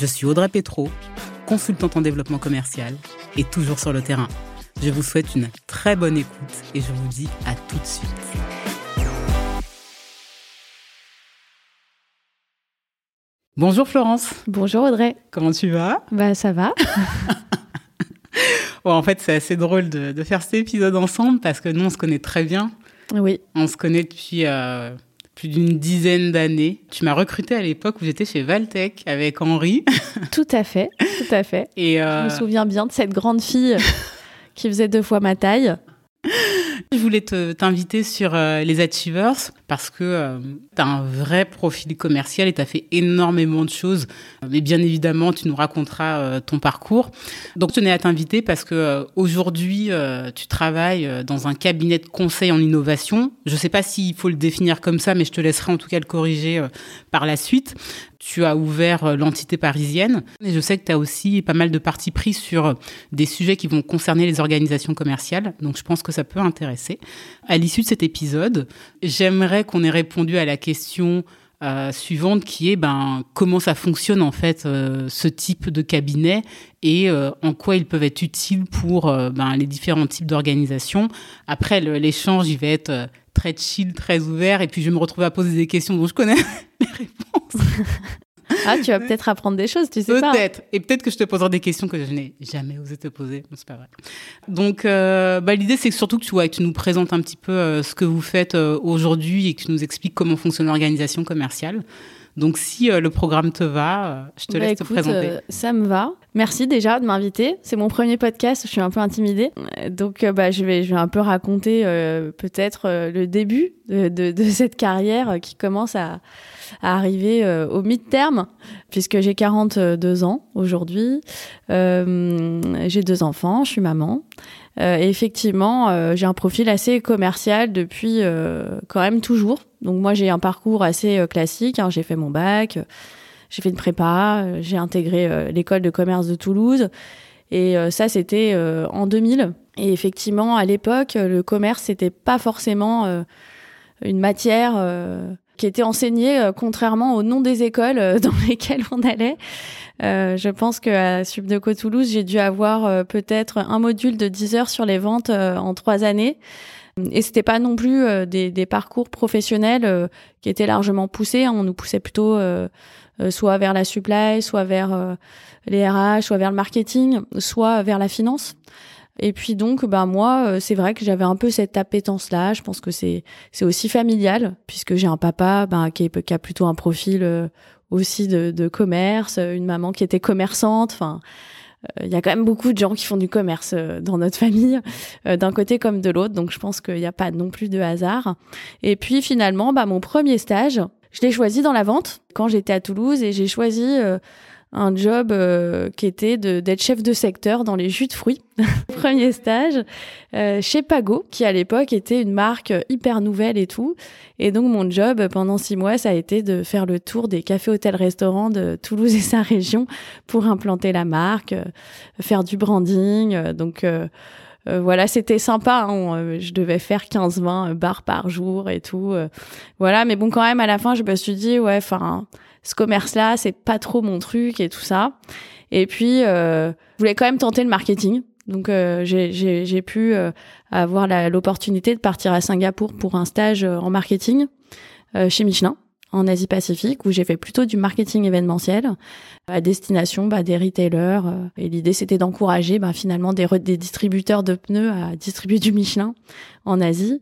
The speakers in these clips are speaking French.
Je suis Audrey Petro, consultante en développement commercial et toujours sur le terrain. Je vous souhaite une très bonne écoute et je vous dis à tout de suite. Bonjour Florence. Bonjour Audrey. Comment tu vas? Bah ça va. bon, en fait, c'est assez drôle de, de, faire cet épisode ensemble parce que nous, on se connaît très bien. Oui. On se connaît depuis euh, plus d'une dizaine d'années. Tu m'as recruté à l'époque où j'étais chez Valtech avec Henri. Tout à fait, tout à fait. Et euh... Je me souviens bien de cette grande fille qui faisait deux fois ma taille. Je voulais t'inviter sur euh, les Achievers parce que euh, tu as un vrai profil commercial et tu as fait énormément de choses. Mais bien évidemment, tu nous raconteras euh, ton parcours. Donc, je tenais à t'inviter parce que euh, aujourd'hui, euh, tu travailles euh, dans un cabinet de conseil en innovation. Je ne sais pas s'il faut le définir comme ça, mais je te laisserai en tout cas le corriger par la suite. Tu as ouvert l'entité parisienne et je sais que tu as aussi pas mal de parties prises sur des sujets qui vont concerner les organisations commerciales. Donc, je pense que ça peut intéresser. À l'issue de cet épisode, j'aimerais qu'on ait répondu à la question euh, suivante qui est ben comment ça fonctionne en fait euh, ce type de cabinet et euh, en quoi ils peuvent être utiles pour ben, les différents types d'organisations. Après l'échange, il va être très chill, très ouvert et puis je me retrouver à poser des questions dont je connais les réponses. Ah, tu vas peut-être apprendre des choses, tu sais peut pas. Peut-être. Et peut-être que je te poserai des questions que je n'ai jamais osé te poser. C'est pas vrai. Donc, euh, bah, l'idée, c'est que surtout que tu, vois, que tu nous présentes un petit peu euh, ce que vous faites euh, aujourd'hui et que tu nous expliques comment fonctionne l'organisation commerciale. Donc, si le programme te va, je te bah, laisse écoute, te présenter. ça me va. Merci déjà de m'inviter. C'est mon premier podcast. Je suis un peu intimidée. Donc, bah, je, vais, je vais un peu raconter peut-être le début de, de, de, cette carrière qui commence à à arriver euh, au mi-terme, puisque j'ai 42 ans aujourd'hui. Euh, j'ai deux enfants, je suis maman. Euh, et effectivement, euh, j'ai un profil assez commercial depuis euh, quand même toujours. Donc moi, j'ai un parcours assez classique. Hein. J'ai fait mon bac, j'ai fait une prépa, j'ai intégré l'école de commerce de Toulouse. Et ça, c'était en 2000. Et effectivement, à l'époque, le commerce, c'était pas forcément une matière qui était enseigné euh, contrairement au nom des écoles euh, dans lesquelles on allait. Euh, je pense qu'à Subdeco Toulouse, j'ai dû avoir euh, peut-être un module de 10 heures sur les ventes en trois années. Et c'était pas non plus des, des, parcours professionnels qui étaient largement poussés. Hein. On nous poussait plutôt soit vers la supply, soit vers les RH, soit vers le marketing, soit vers la finance. Et puis donc, bah moi, euh, c'est vrai que j'avais un peu cette appétence-là. Je pense que c'est c'est aussi familial puisque j'ai un papa bah, qui, est, qui a plutôt un profil euh, aussi de, de commerce, une maman qui était commerçante. Enfin, il y a quand même beaucoup de gens qui font du commerce dans notre famille, d'un côté comme de l'autre. Donc je pense qu'il n'y a pas non plus de hasard. Et puis finalement, bah mon premier stage, je l'ai choisi dans la vente quand j'étais à Toulouse et j'ai choisi un job euh, qui était d'être chef de secteur dans les jus de fruits. Premier stage euh, chez Pago, qui à l'époque était une marque hyper nouvelle et tout. Et donc mon job pendant six mois, ça a été de faire le tour des cafés, hôtels, restaurants de Toulouse et sa région pour implanter la marque, euh, faire du branding. Euh, donc euh, voilà, c'était sympa. Hein. Je devais faire 15-20 bars par jour et tout. voilà, mais bon, quand même, à la fin, je me suis dit, ouais, enfin, ce commerce-là, c'est pas trop mon truc et tout ça. Et puis, euh, je voulais quand même tenter le marketing. Donc, euh, j'ai pu euh, avoir l'opportunité de partir à Singapour pour un stage en marketing chez Michelin en Asie-Pacifique, où j'ai fait plutôt du marketing événementiel à destination bah, des retailers. et l'idée, c'était d'encourager bah, finalement des, des distributeurs de pneus à distribuer du Michelin en Asie.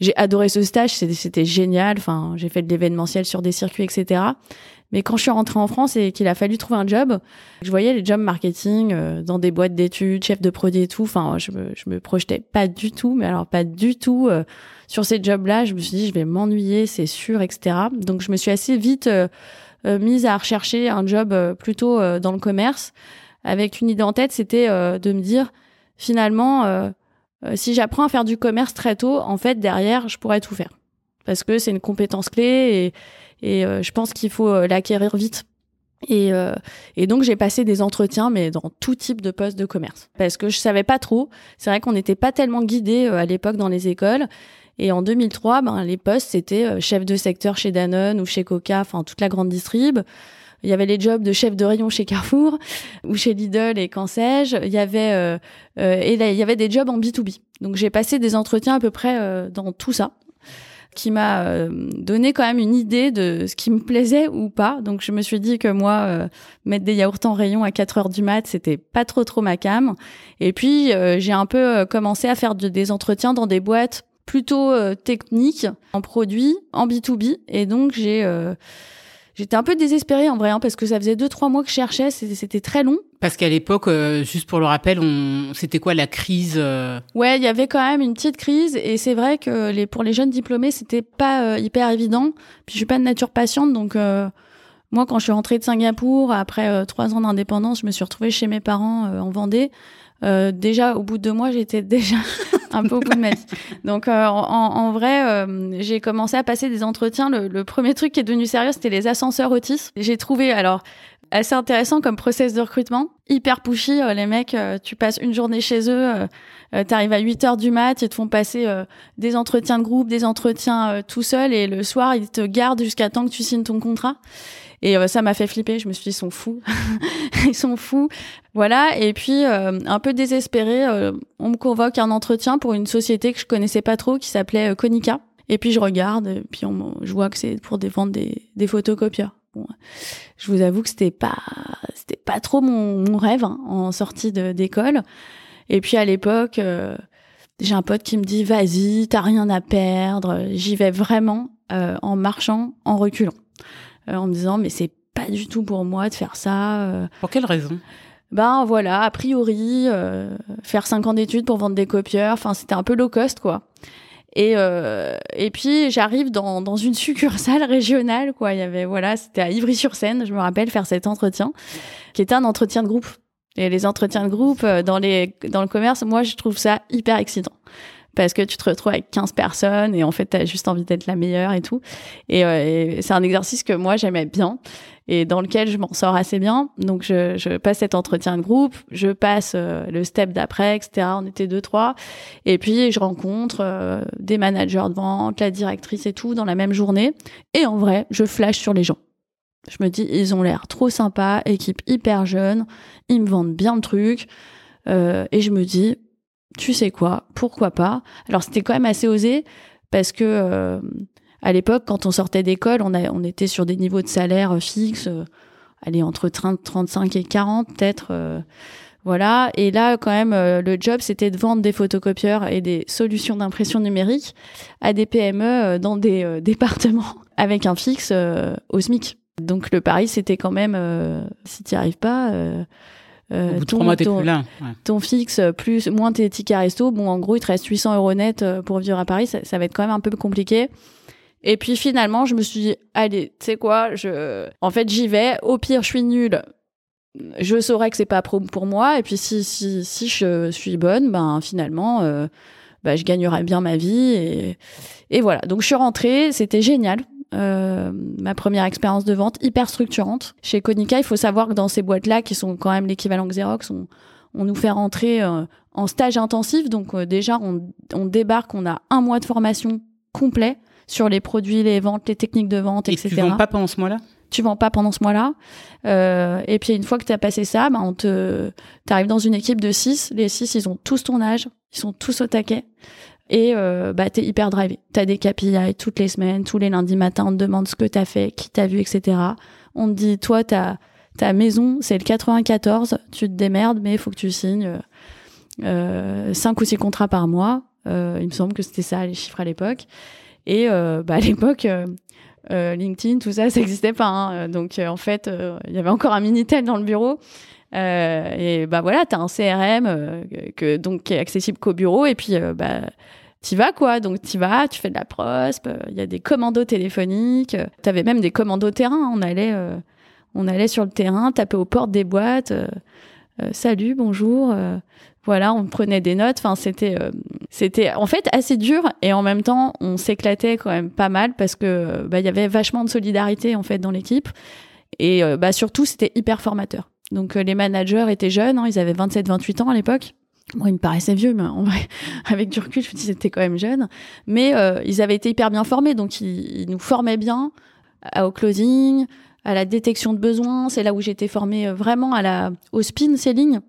J'ai adoré ce stage, c'était génial. Enfin, j'ai fait de l'événementiel sur des circuits, etc. Mais quand je suis rentrée en France et qu'il a fallu trouver un job, je voyais les jobs marketing euh, dans des boîtes d'études, chef de produit et tout. Enfin, je me, je me projetais pas du tout, mais alors pas du tout euh, sur ces jobs-là. Je me suis dit, je vais m'ennuyer, c'est sûr, etc. Donc, je me suis assez vite euh, mise à rechercher un job plutôt dans le commerce, avec une idée en tête, c'était de me dire finalement, si j'apprends à faire du commerce très tôt, en fait derrière, je pourrais tout faire parce que c'est une compétence clé et, et je pense qu'il faut l'acquérir vite et, euh, et, donc j'ai passé des entretiens, mais dans tout type de poste de commerce, parce que je savais pas trop. C'est vrai qu'on n'était pas tellement guidé euh, à l'époque dans les écoles. Et en 2003, ben, les postes c'était euh, chef de secteur chez Danone ou chez Coca, enfin toute la grande distrib. Il y avait les jobs de chef de rayon chez Carrefour ou chez Lidl et quand sais-je. Il y avait euh, et là, il y avait des jobs en B2B. Donc j'ai passé des entretiens à peu près dans tout ça qui m'a euh, donné quand même une idée de ce qui me plaisait ou pas. Donc je me suis dit que moi, euh, mettre des yaourts en rayon à 4 heures du mat, c'était pas trop trop ma cam. Et puis euh, j'ai un peu commencé à faire des entretiens dans des boîtes plutôt techniques, en produits, en B2B. Et donc j'ai J'étais un peu désespérée en vrai, hein, parce que ça faisait deux trois mois que je cherchais, c'était très long. Parce qu'à l'époque, euh, juste pour le rappel, on... c'était quoi la crise euh Ouais, il y avait quand même une petite crise, et c'est vrai que les pour les jeunes diplômés, c'était pas euh, hyper évident. Puis je suis pas de nature patiente, donc moi, quand je suis rentrée de Singapour après trois ans d'indépendance, je me suis retrouvée chez mes parents en Vendée. Déjà, au bout de deux mois, j'étais déjà un peu au bout de ma vie. Donc euh, en, en, vrai, euh, j'ai commencé à passer des entretiens. Le, le, premier truc qui est devenu sérieux, c'était les ascenseurs Otis. J'ai trouvé alors assez intéressant comme process de recrutement, hyper pushy. Euh, les mecs, tu passes une journée chez eux, tu arrives à 8 heures du mat, ils te font passer des entretiens de groupe, des entretiens tout seul, et le soir, ils te gardent jusqu'à temps que tu signes ton contrat. Et euh, ça m'a fait flipper. Je me suis dit, ils sont fous. ils sont fous. Voilà. Et puis, euh, un peu désespéré, euh, on me convoque un entretien pour une société que je connaissais pas trop qui s'appelait Konica. Et puis, je regarde, et puis on, je vois que c'est pour défendre des, des photocopieurs. Bon, je vous avoue que c'était pas, c'était pas trop mon, mon rêve hein, en sortie d'école. Et puis à l'époque, j'ai un pote qui me dit vas-y, t'as rien à perdre. J'y vais vraiment en marchant, en reculant. Euh, en me disant mais c'est pas du tout pour moi de faire ça. Euh. Pour quelle raison? Ben voilà, a priori, euh, faire cinq ans d'études pour vendre des copieurs, enfin c'était un peu low cost quoi. Et euh, et puis j'arrive dans dans une succursale régionale quoi. Il y avait voilà, c'était à Ivry-sur-Seine, je me rappelle faire cet entretien, qui était un entretien de groupe. Et les entretiens de groupe dans les dans le commerce, moi je trouve ça hyper excitant parce que tu te retrouves avec 15 personnes et en fait, tu as juste envie d'être la meilleure et tout. Euh, et, c'est un exercice que moi, j'aimais bien et dans lequel je m'en sors assez bien. Donc, je, je, passe cet entretien de groupe, je passe euh, le step d'après, etc. On était deux, trois. Et puis, je rencontre euh, des managers de vente, la directrice et tout dans la même journée. Et en vrai, je flash sur les gens. Je me dis, ils ont l'air trop sympas, équipe hyper jeune, ils me vendent bien le truc. et je me dis, tu sais quoi, pourquoi pas? Alors c'était quand même assez osé parce que euh, à l'époque, quand on sortait d'école, on, était sur des niveaux de salaire fixes, euh, allez entre 30, 35 et 40 peut-être. Euh, voilà. Et là, quand même, le job, c'était de vendre des photocopieurs et des solutions d'impression numérique à des PME dans des départements avec un fixe au SMIC. Donc le pari, c'était quand même, si tu n'y arrives pas euh, ton, mois, ton, plus là. ton fixe plus moins tes tickets resto, bon en gros il te reste 800 euros net euh, pour vivre à Paris, ça, ça, va être quand même un peu compliqué. Et puis finalement je me suis dit allez tu sais quoi, je en fait j'y vais, au pire je suis nulle, je saurais que c'est pas pour moi. Et puis si si si je suis bonne ben finalement euh, bah, je gagnerai bien ma vie et et voilà. Donc je suis rentrée, c'était génial. Euh, ma première expérience de vente hyper structurante. Chez Konica, il faut savoir que dans ces boîtes-là, qui sont quand même l'équivalent Xerox, on, on nous fait rentrer euh, en stage intensif. Donc euh, déjà, on, on, débarque, on a un mois de formation complet sur les produits, les ventes, les techniques de vente, et etc. tu vends pas pendant ce mois-là? Tu vends pas pendant ce mois-là. Euh, et puis une fois que tu as passé ça, bah, on te, t'arrives dans une équipe de six. Les six, ils ont tous ton âge, ils sont tous au taquet et euh, bah t'es hyper drivé. T'as des KPI toutes les semaines, tous les lundis matins, on te demande ce que t'as fait, qui t'a vu, etc. On te dit toi ta ta maison c'est le 94, tu te démerdes mais il faut que tu signes euh, 5 ou 6 contrats par mois. Euh, il me semble que c'était ça les chiffres à l'époque. Et euh, bah à l'époque euh, euh, LinkedIn, tout ça, ça n'existait pas. Hein. Donc en fait, il y avait encore un minitel dans le bureau. Euh, et bah voilà, tu as un CRM que donc qui est accessible qu'au bureau et puis bah t'y vas quoi. Donc t'y vas, tu fais de la prospe, il y a des commandos téléphoniques, t'avais même des commandos terrain. On allait, on allait sur le terrain, taper aux portes des boîtes. salut, bonjour. voilà, on prenait des notes. Enfin, c'était, c'était en fait assez dur et en même temps, on s'éclatait quand même pas mal parce que bah, il y avait vachement de solidarité en fait dans l'équipe et bah surtout c'était hyper formateur. Donc les managers étaient jeunes, hein, ils avaient 27-28 ans à l'époque. Bon, il me paraissait vieux, mais en vrai, avec du recul, je me disais c'était quand même jeune. Mais euh, ils avaient été hyper bien formés, donc ils, nous formaient bien au closing, à la détection de besoins. C'est là où j'étais formée euh, vraiment à la, au spin selling,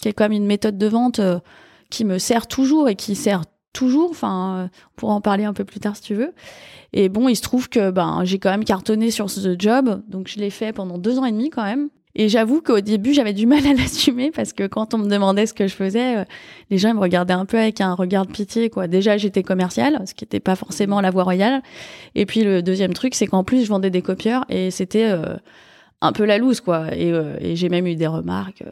qui est même une méthode de vente euh, qui me sert toujours et qui sert toujours. Enfin, on pourra en parler un peu plus tard si tu veux. Et bon, il se trouve que ben j'ai quand même cartonné sur ce job, donc je l'ai fait pendant deux ans et demi quand même. Et j'avoue qu'au début, j'avais du mal à l'assumer parce que quand on me demandait ce que je faisais, euh, les gens me regardaient un peu avec un regard de pitié. Quoi. Déjà, j'étais commerciale, ce qui n'était pas forcément la voie royale. Et puis le deuxième truc, c'est qu'en plus, je vendais des copieurs et c'était euh, un peu la loose, quoi. Et, euh, j'ai même eu des remarques.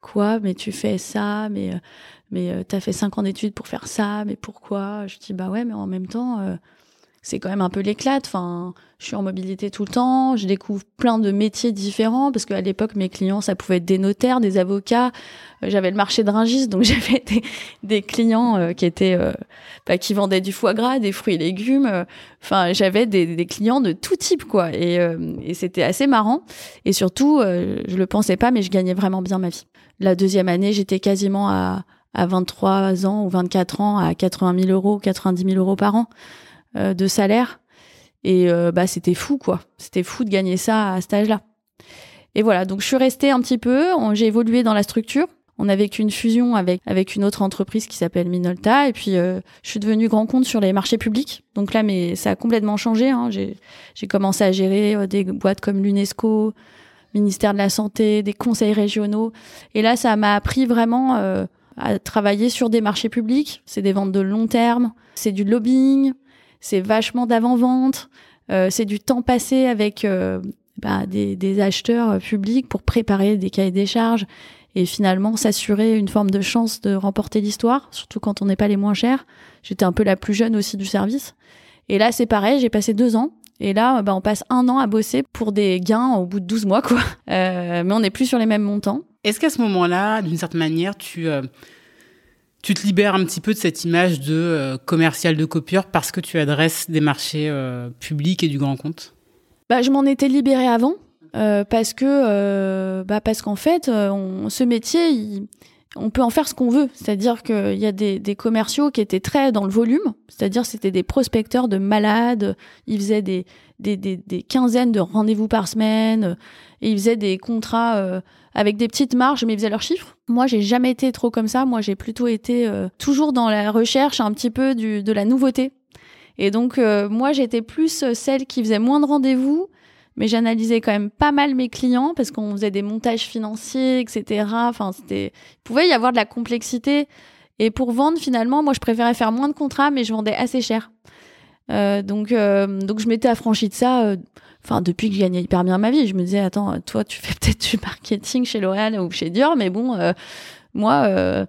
quoi? Mais tu fais ça? Mais mais t'as fait cinq ans d'études pour faire ça? Mais pourquoi Je dis bah ouais, mais en même temps c'est quand même un peu l'éclate. Enfin, je suis en mobilité tout le temps, je découvre plein de métiers différents parce qu'à l'époque, mes clients, ça pouvait être des notaires, des avocats. Euh, j'avais le marché de Ringis, donc j'avais des, clients euh, qui étaient, euh, bah, qui vendaient du foie gras, des fruits et légumes. Enfin, j'avais des, clients de tout type, quoi. Et, et c'était assez marrant. Et surtout, je le pensais pas, mais je gagnais vraiment bien ma vie. La deuxième année, j'étais quasiment à, à 23 ans ou 24 ans à 80 000 euros, 90 000 euros par an. Euh, de salaire. Et euh, bah, c'était fou, quoi. C'était fou de gagner ça à cet âge-là. Et voilà, donc je suis restée un petit peu, j'ai évolué dans la structure. On a vécu une fusion avec, avec une autre entreprise qui s'appelle Minolta. Et puis, euh, je suis devenue grand compte sur les marchés publics. Donc là, mais ça a complètement changé. Hein. J'ai commencé à gérer des boîtes comme l'UNESCO, ministère de la Santé, des conseils régionaux. Et là, ça m'a appris vraiment à travailler sur des marchés publics. C'est des ventes de long terme, c'est du lobbying, c'est vachement d'avant-vente, euh, c'est du temps passé avec euh, bah, des, acheteurs publics pour préparer des cahiers des charges et finalement s'assurer une forme de chance de remporter l'histoire, surtout quand on n'est pas les moins chers. J'étais un peu la plus jeune aussi du service. Et là, c'est pareil, j'ai passé deux ans. Et là, bah, on passe un an à bosser pour des gains au bout de 12 mois, quoi. Euh, mais on n'est plus sur les mêmes montants. Est-ce qu'à ce, moment-là, d'une certaine manière, tu, tu te libères un petit peu de cette image de euh, commercial de copieur parce que tu adresses des marchés euh, publics et du grand compte? Bah, Je m'en étais libérée avant euh, parce que bah, parce qu'en fait, ce métier, on peut en faire ce qu'on veut. C'est-à-dire qu'il y a des, commerciaux qui étaient très dans le volume, c'est-à-dire c'était des prospecteurs de malades, ils faisaient des, des, des quinzaines de rendez-vous par semaine, et ils faisaient des contrats avec des petites marges, mais ils faisaient leurs chiffres. Moi, j'ai jamais été trop comme ça. Moi, j'ai plutôt été euh, toujours dans la recherche un petit peu du, de la nouveauté. Et donc, euh, moi, j'étais plus euh, celle qui faisait moins de rendez-vous, mais j'analysais quand même pas mal mes clients parce qu'on faisait des montages financiers, etc. Enfin, c'était, il pouvait y avoir de la complexité. Et pour vendre, finalement, moi, je préférais faire moins de contrats, mais je vendais assez cher. Donc, donc, je m'étais affranchie de ça enfin depuis que je gagnais hyper bien ma vie, je me disais attends, toi tu fais peut-être du marketing chez L'Oréal ou chez Dior, mais bon, euh, moi, euh,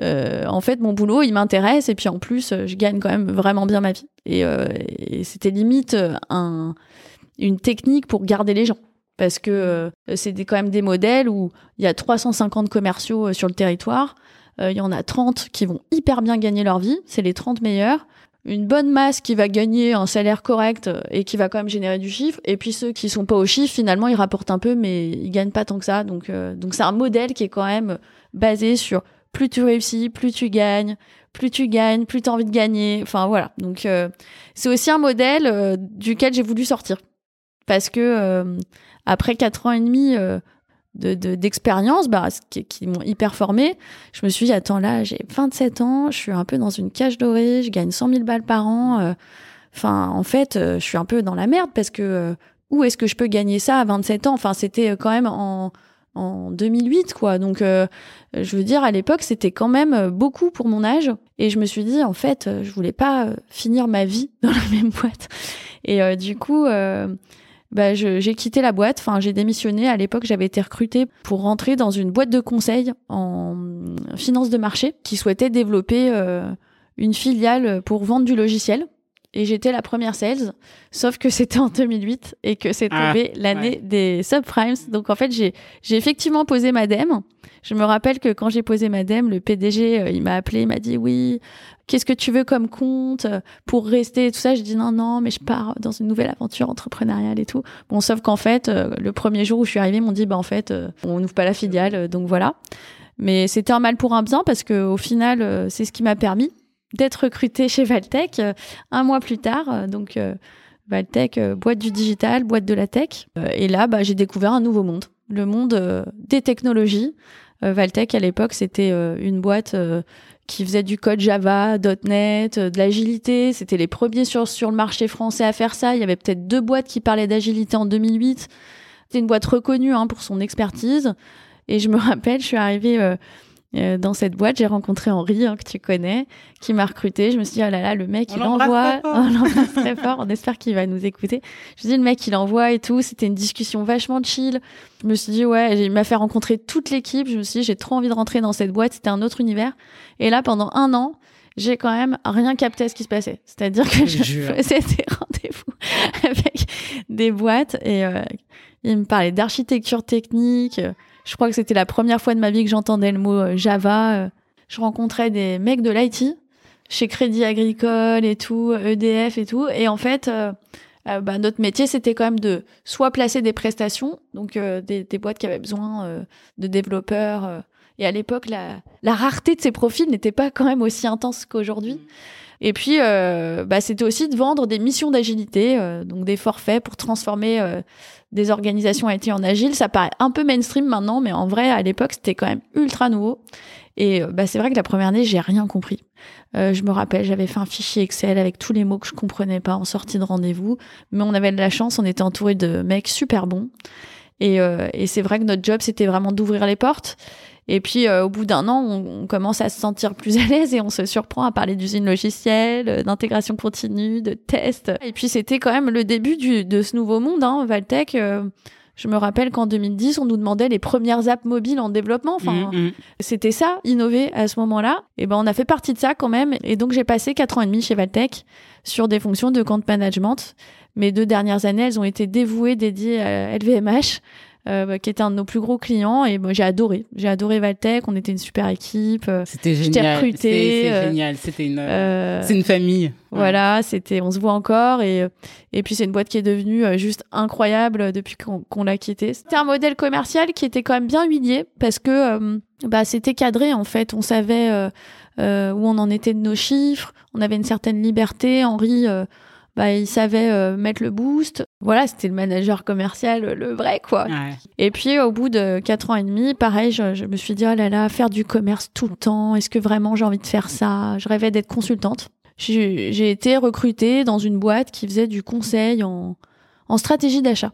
euh, en fait, mon boulot il m'intéresse et puis en plus, je gagne quand même vraiment bien ma vie. Et, c'était limite un, une technique pour garder les gens. Parce que c'est quand même des modèles où il y a 350 commerciaux sur le territoire. Il y en a 30 qui vont hyper bien gagner leur vie. C'est les 30 meilleurs une bonne masse qui va gagner un salaire correct et qui va quand même générer du chiffre. Et puis ceux qui sont pas au chiffre, finalement, ils rapportent un peu, mais ils gagnent pas tant que ça. Donc, euh, donc c'est un modèle qui est quand même basé sur plus tu réussis, plus tu gagnes, plus tu gagnes, plus tu as envie de gagner. Enfin voilà. Donc euh, c'est aussi un modèle euh, duquel j'ai voulu sortir parce que après quatre ans et demi d'expérience de, bah, qui, qui m'ont hyper formé. Je me suis dit, attends, là, j'ai 27 ans, je suis un peu dans une cage dorée, je gagne 100 000 balles par an. Euh. Enfin, en fait, euh, je suis un peu dans la merde parce que euh, où est-ce que je peux gagner ça à 27 ans? Enfin, c'était quand même en, en 2008, quoi. Donc, je veux dire, à l'époque, c'était quand même beaucoup pour mon âge. Et je me suis dit, en fait, je voulais pas finir ma vie dans la même boîte. Et du coup bah, j'ai quitté la boîte. Enfin, j'ai démissionné. À l'époque, j'avais été recrutée pour rentrer dans une boîte de conseil en finance de marché qui souhaitait développer euh, une filiale pour vendre du logiciel et j'étais la première sales, sauf que c'était en 2008 et que c'est ah, tombé l'année des subprimes. Donc en fait, j'ai j'ai effectivement posé ma dème. Je me rappelle que quand j'ai posé ma dème, le PDG, euh, il m'a appelé, il m'a dit oui, qu'est-ce que tu veux comme compte euh, pour rester tout ça? Je dis non non, mais je pars dans une nouvelle aventure entrepreneuriale et tout. Bon, sauf qu'en fait, euh, le premier jour où je suis arrivée, ils m'ont dit bah en fait, on n'ouvre pas la filiale, donc voilà. Mais c'était un mal pour un bien parce que au final, c'est ce qui m'a permis d'être recruté chez Valtech un mois plus tard. Donc Valtech, boîte du digital, boîte de la tech. et là, bah, j'ai découvert un nouveau monde, le monde des technologies. Valtech, à l'époque, c'était une boîte qui faisait du code Java, .NET, de l'agilité. C'était les premiers sur, sur le marché français à faire ça. Il y avait peut-être deux boîtes qui parlaient d'agilité en 2008. C'était une boîte reconnue hein, pour son expertise. Et je me rappelle, je suis arrivée euh, dans cette boîte, j'ai rencontré Henri, hein, que tu connais, qui m'a recruté. Je me suis dit, oh là là, le mec, il envoie. On l'embrasse très fort. On espère qu'il va nous écouter. Je me suis dit, le mec, il envoie et tout. C'était une discussion vachement chill. Je me suis dit, ouais, il m'a fait rencontrer toute l'équipe. Je me suis dit, j'ai trop envie de rentrer dans cette boîte. C'était un autre univers. Et là, pendant un an, j'ai quand même rien capté à ce qui se passait. C'est-à-dire que je, faisais des rendez-vous avec des boîtes et euh, il me parlait d'architecture technique. Je crois que c'était la première fois de ma vie que j'entendais le mot euh, Java. Euh. Je rencontrais des mecs de l'IT chez Crédit Agricole et tout, EDF et tout. Et en fait, euh, bah, notre métier, c'était quand même de soit placer des prestations, donc des, boîtes qui avaient besoin de développeurs. et à l'époque, la, la, rareté de ces profils n'était pas quand même aussi intense qu'aujourd'hui. Et puis, bah, c'était aussi de vendre des missions d'agilité, donc des forfaits pour transformer des organisations IT en agile. Ça paraît un peu mainstream maintenant, mais en vrai, à l'époque, c'était quand même ultra nouveau. Et euh, bah, c'est vrai que la première année, j'ai rien compris. Euh, je me rappelle, j'avais fait un fichier Excel avec tous les mots que je comprenais pas en sortie de rendez-vous. Mais on avait de la chance, on était entouré de mecs super bons. Euh, et c'est vrai que notre job, c'était vraiment d'ouvrir les portes. Et puis, euh, au bout d'un an, on, commence à se sentir plus à l'aise et on se surprend à parler d'usine logicielle, euh, d'intégration continue, de tests. Et puis, c'était quand même le début du, de ce nouveau monde, hein, Valtech. Euh, je me rappelle qu'en 2010, on nous demandait les premières apps mobiles en développement. Enfin, mm, mm. c'était ça, innover à ce moment-là. Et ben, on a fait partie de ça quand même. Et donc, j'ai passé quatre ans et demi chez Valtech sur des fonctions de compte management. Mes deux dernières années, elles ont été dévouées, dédiées à LVMH. Euh, qui était un de nos plus gros clients. Et moi, j'ai adoré. J'ai adoré Valtech. On était une super équipe. Euh, c'était génial. C'était euh, génial. C'était une, c'est une famille. Voilà, c'était, on se voit encore. Et, et puis, c'est une boîte qui est devenue juste incroyable depuis qu'on, l'a quittée. C'était un modèle commercial qui était quand même bien huilé parce que bah, c'était cadré, en fait. On savait où on en était de nos chiffres. On avait une certaine liberté. Henri bah, il savait euh, mettre le boost. Voilà, c'était le manager commercial, le vrai, quoi. Et puis, au bout de quatre ans et demi, pareil, je, me suis dit, oh là là, faire du commerce tout le temps, est-ce que vraiment j'ai envie de faire ça? Je rêvais d'être consultante. J'ai été recrutée dans une boîte qui faisait du conseil en, en stratégie d'achat.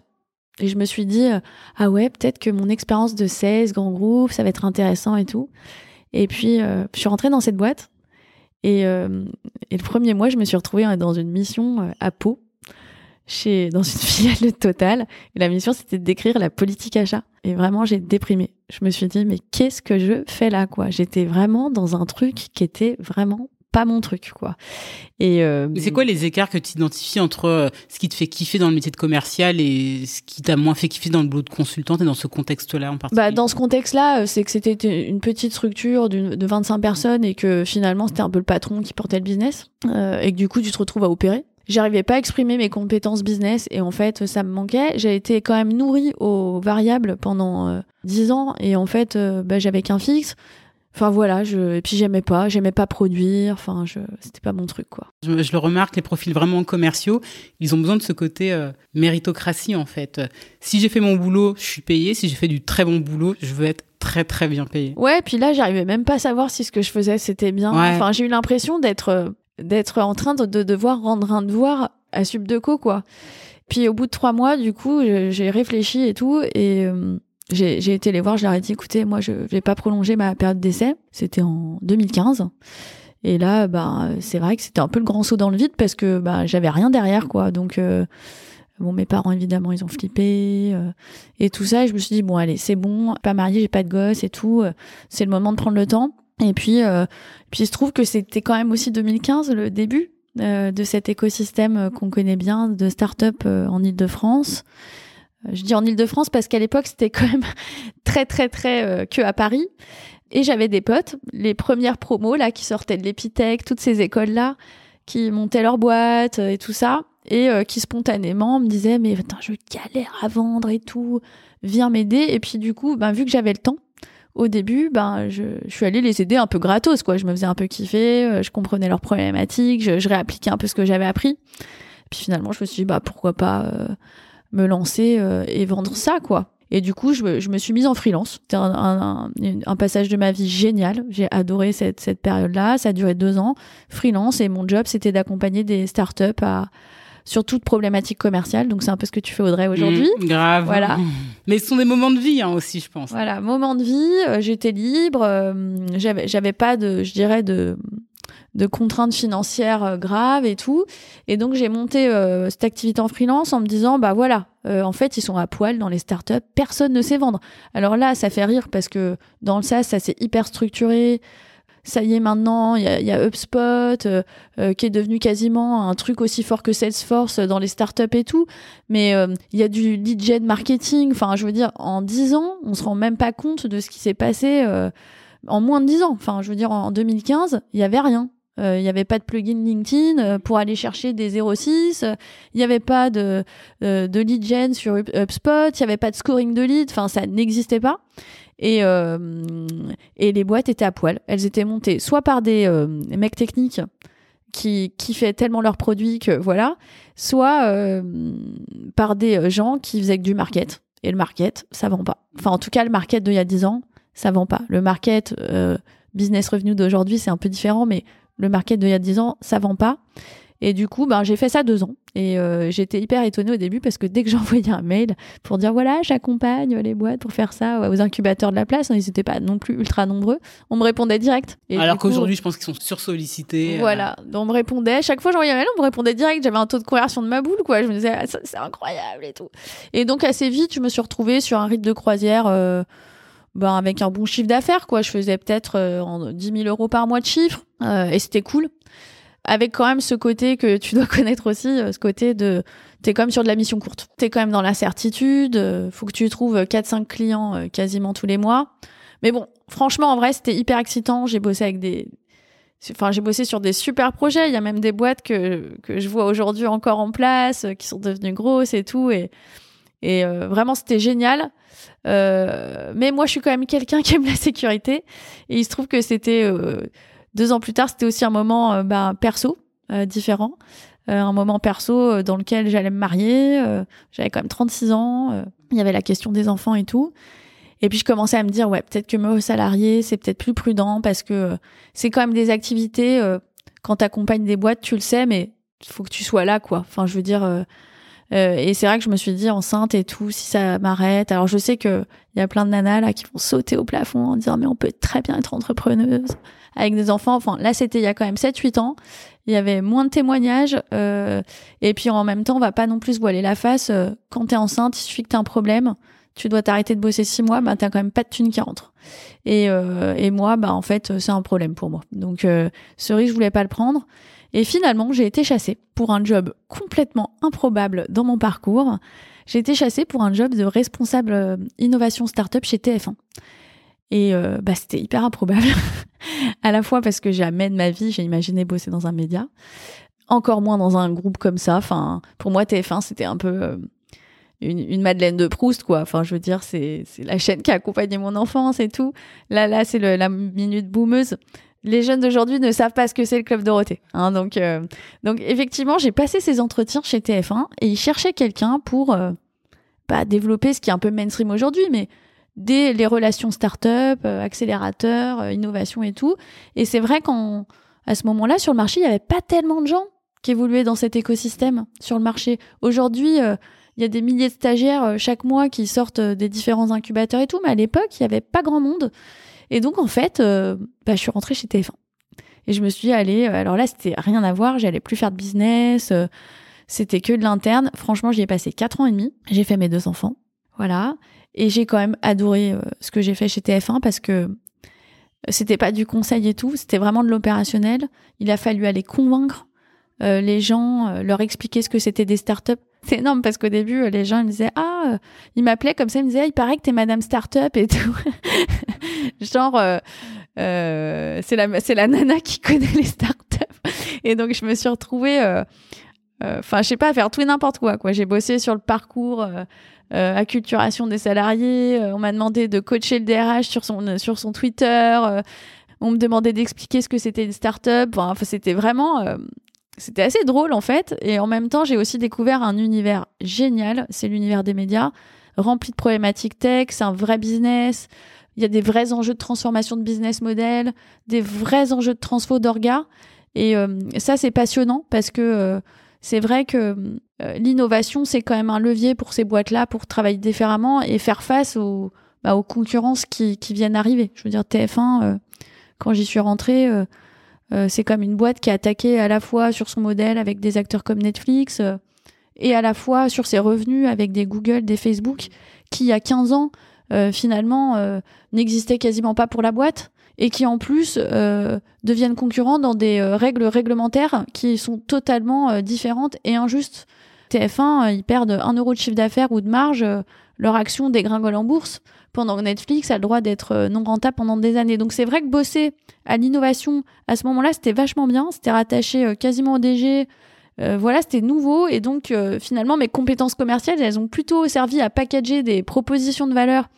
Et je me suis dit, euh, ah ouais, peut-être que mon expérience de 16 grands groupes, ça va être intéressant et tout. Et puis, euh, je suis rentrée dans cette boîte et, euh, et, le premier mois, je me suis retrouvée hein, dans une mission euh, à Pau, chez, dans une filiale de Total. Et la mission, c'était d'écrire la politique achat. Et vraiment, j'ai déprimé. Je me suis dit, mais qu'est-ce que je fais là, quoi? J'étais vraiment dans un truc qui était vraiment pas mon truc quoi. Et euh, c'est quoi les écarts que tu identifies entre euh, ce qui te fait kiffer dans le métier de commercial et ce qui t'a moins fait kiffer dans le boulot de consultante et dans ce contexte-là en particulier? Bah dans ce contexte-là, euh, c'est que c'était une petite structure de 25 personnes et que finalement c'était un peu le patron qui portait le business euh, et que du coup tu te retrouves à opérer. J'arrivais pas à exprimer mes compétences business et en fait ça me manquait. J'ai été quand même nourrie aux variables pendant 10 ans et en fait bah, j'avais qu'un fixe. Enfin voilà, je et puis j'aimais pas, j'aimais pas produire, enfin je c'était pas mon truc quoi. Je, le remarque, les profils vraiment commerciaux, ils ont besoin de ce côté euh, méritocratie en fait. Si j'ai fait mon boulot, je suis payé. Si j'ai fait du très bon boulot, je veux être très très bien payé. Ouais, puis là j'arrivais même pas à savoir si ce que je faisais c'était bien. Enfin j'ai eu l'impression d'être euh, d'être en train de, de, devoir rendre un devoir à Subdeco quoi. Puis au bout de trois mois, du coup, j'ai réfléchi et tout et euh, j'ai été les voir, je leur ai dit, écoutez, moi, je vais pas prolonger ma période d'essai. C'était en 2015. Et là, bah, c'est vrai que c'était un peu le grand saut dans le vide parce que bah, j'avais rien derrière, quoi. Donc, euh, bon, mes parents, évidemment, ils ont flippé euh, et tout ça. Et je me suis dit, bon, allez, c'est bon, pas marié, j'ai pas de gosse et tout. Euh, c'est le moment de prendre le temps. Et puis, puis il se trouve que c'était quand même aussi 2015 le début de cet écosystème qu'on connaît bien de start-up en Ile-de-France. Je dis en Ile-de-France parce qu'à l'époque, c'était quand même très, très, très que à Paris. Et j'avais des potes, les premières promos là qui sortaient de l'Epitech, toutes ces écoles là, qui montaient leur boîte et tout ça et euh, qui spontanément me disait mais attends, je galère à vendre et tout, viens m'aider. Et puis du coup, ben, vu que j'avais le temps, au début, ben, je, suis allée les aider un peu gratos, quoi. Je me faisais un peu kiffer, euh, je comprenais leurs problématiques, je, réappliquais un peu ce que j'avais appris. Puis finalement, je me suis dit, bah, pourquoi pas euh, me lancer et vendre ça, quoi. Et du coup, je, je me suis mise en freelance. C'était un, un, un, passage de ma vie génial. J'ai adoré cette, cette période-là. Ça a duré deux ans. Freelance. Et mon job, c'était d'accompagner des startups à, sur toute problématique commerciale. Donc c'est un peu ce que tu fais Audrey aujourd'hui. Mmh, grave. Voilà. Mais ce sont des moments de vie hein, aussi, je pense. Voilà, moments de vie. Euh, j'étais libre. Euh, j'avais, j'avais pas de, je dirais de de contraintes financières euh, graves et tout. Et donc j'ai monté cette activité en freelance en me disant bah voilà, en fait ils sont à poil dans les startups, personne ne sait vendre. Alors là ça fait rire parce que dans le SaaS ça c'est hyper structuré ça y est maintenant, il y a, HubSpot euh, euh, qui est devenu quasiment un truc aussi fort que Salesforce dans les startups et tout. Mais euh, il y a du lead gen marketing. Enfin, je veux dire, en 10 ans, on se rend même pas compte de ce qui s'est passé en moins de 10 ans. Enfin, je veux dire, en 2015, il y avait rien. Il n'y avait pas de plugin LinkedIn pour aller chercher des 06. Il n'y avait pas de, de lead gen sur HubSpot. Il n'y avait pas de scoring de lead. Enfin, ça n'existait pas. Et, euh, et les boîtes étaient à poil. Elles étaient montées soit par des euh, mecs techniques qui kiffaient tellement leurs produits que voilà, soit euh, par des gens qui faisaient que du market. Et le market, ça vend pas. Enfin, en tout cas, le market d'il y a 10 ans, ça vend pas. Le market business revenu d'aujourd'hui, c'est un peu différent, mais le market d'il y a 10 ans, ça vend pas. Et du coup, ben, j'ai fait ça deux ans. Et euh, j'étais hyper étonnée au début parce que dès que j'envoyais un mail pour dire voilà, j'accompagne les boîtes pour faire ça aux incubateurs de la place, hein, ils n'étaient pas non plus ultra nombreux, on me répondait direct. Alors qu'aujourd'hui, je pense qu'ils sont sursollicités. Euh. Voilà, on me répondait. Chaque fois que j'envoyais un mail, on me répondait direct. J'avais un taux de conversion de ma boule, quoi. Je me disais, ah, c'est incroyable et tout. Et donc, assez vite, je me suis retrouvée sur un rythme de croisière. Euh, ben, avec un bon chiffre d'affaires, quoi. Je faisais peut-être euh, 10 000 euros par mois de chiffre, et c'était cool avec quand même ce côté que tu dois connaître aussi, euh, ce côté de t'es quand même sur de la mission courte. T'es quand même dans la certitude, euh, faut que tu trouves 4-5 clients euh, quasiment tous les mois. Mais bon, franchement, en vrai, c'était hyper excitant. J'ai bossé avec des... Enfin, j'ai bossé sur des super projets. Il y a même des boîtes que, que je vois aujourd'hui encore en place, qui sont devenues grosses et tout. Et, et vraiment, c'était génial. Euh, mais moi, je suis quand même quelqu'un qui aime la sécurité. Et il se trouve que c'était deux ans plus tard, c'était aussi un moment euh, bah, perso euh, différent. Euh, un moment perso dans lequel j'allais me marier. J'avais quand même 36 ans. Il y avait la question des enfants et tout. Et puis je commençais à me dire, ouais, peut-être que me salarié, c'est peut-être plus prudent parce que c'est quand même des activités, quand tu accompagnes des boîtes, tu le sais, mais faut que tu sois là, quoi. Enfin, je veux dire... Euh, et c'est vrai que je me suis dit, enceinte et tout, si ça m'arrête... Alors je sais qu'il y a plein de nanas là qui vont sauter au plafond en disant, mais on peut très bien être entrepreneuse avec des enfants. Enfin, là, c'était il y a quand même 7-8 ans. Il y avait moins de témoignages. Euh, et puis, en même temps, on va pas non plus voiler la face. Euh, quand tu es enceinte, il suffit que tu un problème. Tu dois t'arrêter de bosser 6 mois, bah, t'as quand même pas de thunes qui rentrent. Et, euh, et moi, bah, en fait, c'est un problème pour moi. Donc, euh, ce risque, je voulais pas le prendre. Et finalement, j'ai été chassée pour un job complètement improbable dans mon parcours. J'ai été chassée pour un job de responsable euh, innovation startup chez TF1. Et euh, bah, c'était hyper improbable. à la fois parce que jamais de ma vie, j'ai imaginé bosser dans un média. Encore moins dans un groupe comme ça. Enfin, pour moi, TF1, c'était un peu euh, une, Madeleine de Proust, quoi. Enfin, je veux dire, c'est la chaîne qui a accompagné mon enfance et tout. Là, là, c'est la minute boumeuse. Les jeunes d'aujourd'hui ne savent pas ce que c'est le club Dorothée. Hein, donc, euh, donc, effectivement, j'ai passé ces entretiens chez TF1 et ils cherchaient quelqu'un pour euh, bah, développer ce qui est un peu mainstream aujourd'hui, mais des les relations start-up, euh, accélérateurs, euh, innovation et tout. Et c'est vrai qu'à ce moment-là, sur le marché, il n'y avait pas tellement de gens qui évoluaient dans cet écosystème sur le marché. Aujourd'hui, il y a des milliers de stagiaires chaque mois qui sortent des différents incubateurs et tout, mais à l'époque, il n'y avait pas grand monde. Et donc, en fait, bah, je suis rentrée chez TF1. Et je me suis dit, allez, alors là, c'était rien à voir, j'allais plus faire de business, c'était que de l'interne. Franchement, j'y ai passé quatre ans et demi. J'ai fait mes deux enfants. Voilà. Et j'ai quand même adoré euh, ce que j'ai fait chez TF1 parce que C'était pas du conseil et tout, c'était vraiment de l'opérationnel. Il a fallu aller convaincre euh, les gens, euh, leur expliquer ce que c'était des startups. C'est énorme parce qu'au début, les gens ils me disaient ah, ils m'appelaient comme ça, ils me disaient ah, il paraît que t'es Madame Startup et tout. Genre c'est la c'est la nana qui connaît les startups. Et donc je me suis retrouvée enfin je sais pas à faire tout et n'importe quoi quoi. J'ai bossé sur le parcours euh, acculturation des salariés. Euh, on m'a demandé de coacher le DRH sur son, sur son Twitter. Euh, on me demandait d'expliquer ce que c'était une startup. Enfin, c'était vraiment. C'était assez drôle en fait. Et en même temps, j'ai aussi découvert un univers génial. C'est l'univers des médias, rempli de problématiques tech. C'est un vrai business. Il y a des vrais enjeux de transformation de business model, des vrais enjeux de transfo d'orga. Et ça, c'est passionnant parce que c'est vrai que euh, l'innovation, c'est quand même un levier pour ces boîtes-là pour travailler différemment et faire face aux, bah, concurrences qui, qui, viennent arriver. Je veux dire, TF1, euh, quand j'y suis rentrée, euh, c'est comme une boîte qui a attaqué à la fois sur son modèle avec des acteurs comme Netflix et à la fois sur ses revenus avec des Google, des Facebook, qui il y a 15 ans, finalement, n'existaient quasiment pas pour la boîte et qui en plus euh, deviennent concurrents dans des euh, règles réglementaires qui sont totalement euh, différentes et injustes. TF1, ils perdent un euro de chiffre d'affaires ou de marge, leur action dégringole en bourse, pendant que Netflix a le droit d'être non rentable pendant des années. Donc c'est vrai que bosser à l'innovation à ce moment-là, c'était vachement bien, c'était rattaché quasiment au DG. voilà, c'était nouveau et donc finalement mes compétences commerciales, elles ont plutôt servi à packager des propositions de valeur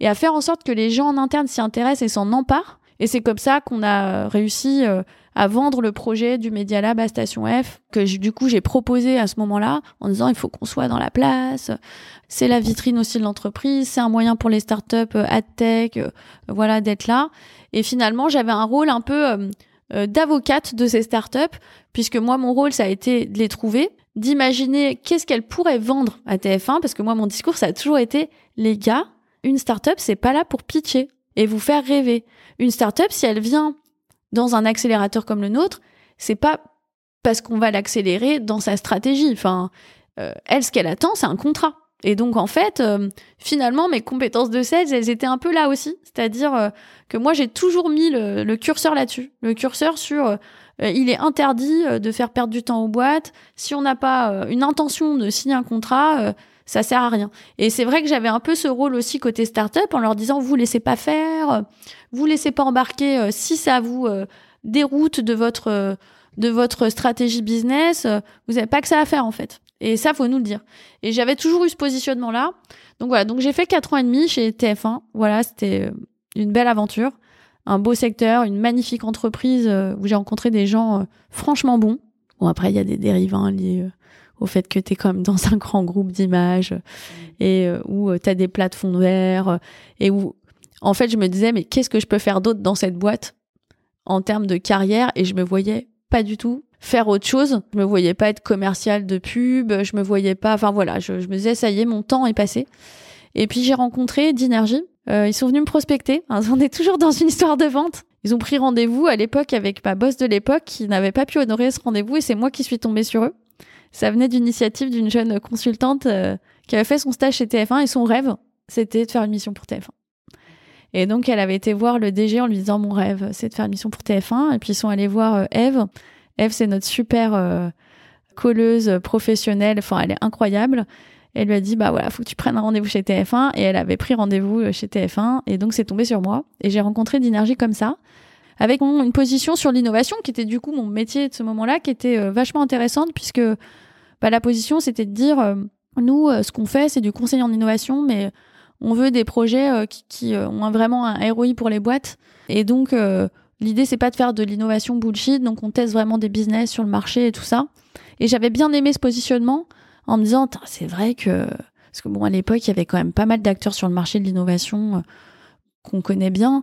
et à faire en sorte que les gens en interne s'y intéressent et s'en emparent et c'est comme ça qu'on a réussi euh, à vendre le projet du Media Lab à Station F, que du coup j'ai proposé à ce moment-là en disant il faut qu'on soit dans la place, c'est la vitrine aussi de l'entreprise, c'est un moyen pour les startups euh, ad tech, euh, voilà d'être là. Et finalement j'avais un rôle un peu d'avocate de ces startups, puisque moi mon rôle ça a été de les trouver, d'imaginer qu'est-ce qu'elles pourraient vendre à TF1, parce que moi mon discours ça a toujours été les gars, une startup c'est pas là pour pitcher et vous faire rêver. Une startup, si elle vient dans un accélérateur comme le nôtre, c'est pas parce qu'on va l'accélérer dans sa stratégie. Enfin, euh, elle, ce qu'elle attend, c'est un contrat. Et donc, en fait, euh, finalement, mes compétences de sales, elles étaient un peu là aussi. C'est-à-dire euh, que moi, j'ai toujours mis le, curseur là-dessus. Le curseur sur il est interdit de faire perdre du temps aux boîtes. Si on n'a pas une intention de signer un contrat, ça sert à rien. Et c'est vrai que j'avais un peu ce rôle aussi côté startup en leur disant vous laissez pas faire, vous laissez pas embarquer euh, si ça vous euh, déroute de votre euh, de votre stratégie business, vous n'avez pas que ça à faire en fait. Et ça faut nous le dire. Et j'avais toujours eu ce positionnement là. Donc voilà, donc j'ai fait quatre ans et demi chez TF1. Voilà, c'était une belle aventure, un beau secteur, une magnifique entreprise où j'ai rencontré des gens franchement bons. Bon après il y a des dérives hein, liés au fait que tu es comme dans un grand groupe d'images et euh, où euh, tu as des plateformes verts euh, et où en fait je me disais mais qu'est-ce que je peux faire d'autre dans cette boîte en termes de carrière? Et je me voyais pas du tout faire autre chose. Je me voyais pas être commercial de pub, je me voyais pas enfin voilà, je, me disais ça y est, mon temps est passé. Et puis j'ai rencontré Dinergy. ils sont venus me prospecter. on est toujours dans une histoire de vente. Ils ont pris rendez-vous à l'époque avec ma boss de l'époque qui n'avait pas pu honorer ce rendez-vous et c'est moi qui suis tombée sur eux. Ça venait d'initiative d'une jeune consultante euh, qui avait fait son stage chez TF1 et son rêve, c'était de faire une mission pour TF1. Et donc, elle avait été voir le DG en lui disant Mon rêve, c'est de faire une mission pour TF1. Et puis, ils sont allés voir euh, Eve. Eve, c'est notre super euh, colleuse professionnelle. Enfin, elle est incroyable. Elle lui a dit Bah voilà, faut que tu prennes un rendez-vous chez TF1. Et elle avait pris rendez-vous chez TF1. Et donc, c'est tombé sur moi. Et j'ai rencontré d'énergie comme ça avec une position sur l'innovation qui était du coup mon métier de ce moment-là, qui était vachement intéressante puisque bah, la position, c'était de dire, euh, nous, euh, ce qu'on fait, c'est du conseil en innovation, mais on veut des projets euh, qui, ont vraiment un ROI pour les boîtes. Et donc, l'idée, c'est pas de faire de l'innovation bullshit, donc on teste vraiment des business sur le marché et tout ça. Et j'avais bien aimé ce positionnement en me disant, c'est vrai que... Parce que bon, à l'époque, il y avait quand même pas mal d'acteurs sur le marché de l'innovation qu'on connaît bien,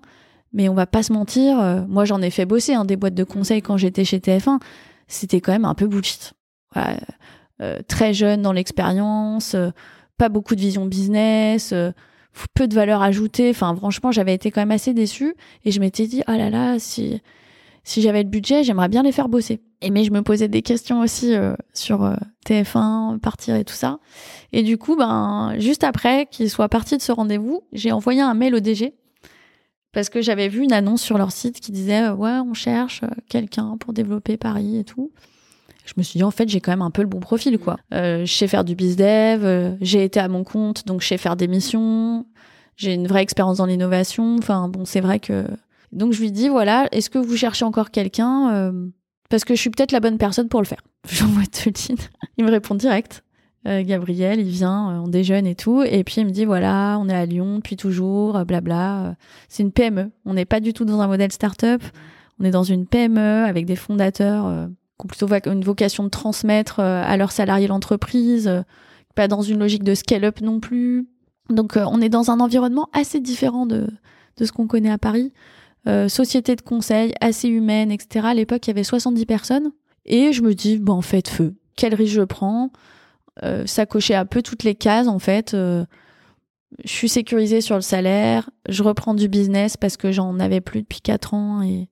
mais on va pas se mentir, moi j'en ai fait bosser hein, des boîtes de conseil quand j'étais chez TF1, c'était quand même un peu bullshit. Euh, très jeune dans l'expérience, euh, pas beaucoup de vision business, euh, peu de valeur ajoutée. Enfin, franchement, j'avais été quand même assez déçue et je m'étais dit, oh là là, si si j'avais le budget, j'aimerais bien les faire bosser. Et mais je me posais des questions aussi sur TF1, partir et tout ça. Et du coup, ben juste après qu'il soit parti de ce rendez-vous, j'ai envoyé un mail au DG parce que j'avais vu une annonce sur leur site qui disait ouais on cherche quelqu'un pour développer Paris et tout je me suis dit en fait j'ai quand même un peu le bon profil quoi. Euh, je sais faire du biz dev, euh, j'ai été à mon compte donc je sais faire des missions, j'ai une vraie expérience dans l'innovation. Enfin bon c'est vrai que donc je lui dis voilà est-ce que vous cherchez encore quelqu'un euh, parce que je suis peut-être la bonne personne pour le faire. J'envoie Tuline, il me répond direct. Gabriel, il vient, on déjeune et tout, et puis il me dit voilà, on est à Lyon depuis toujours, blabla. C'est une PME, on n'est pas du tout dans un modèle start-up, on est dans une PME avec des fondateurs qui ont plutôt une vocation de transmettre euh, à leurs salariés l'entreprise, euh, pas dans une logique de scale-up non plus. Donc euh, on est dans un environnement assez différent de, de ce qu'on connaît à Paris. société de conseil assez humaine, etc. À l'époque, il y avait 70 personnes. Et je me dis, bon, en fait, feu. Quel risque je prends? Ça cochait un peu toutes les cases, en fait. je suis sécurisée sur le salaire. Je reprends du business parce que j'en avais plus depuis 4 ans. Et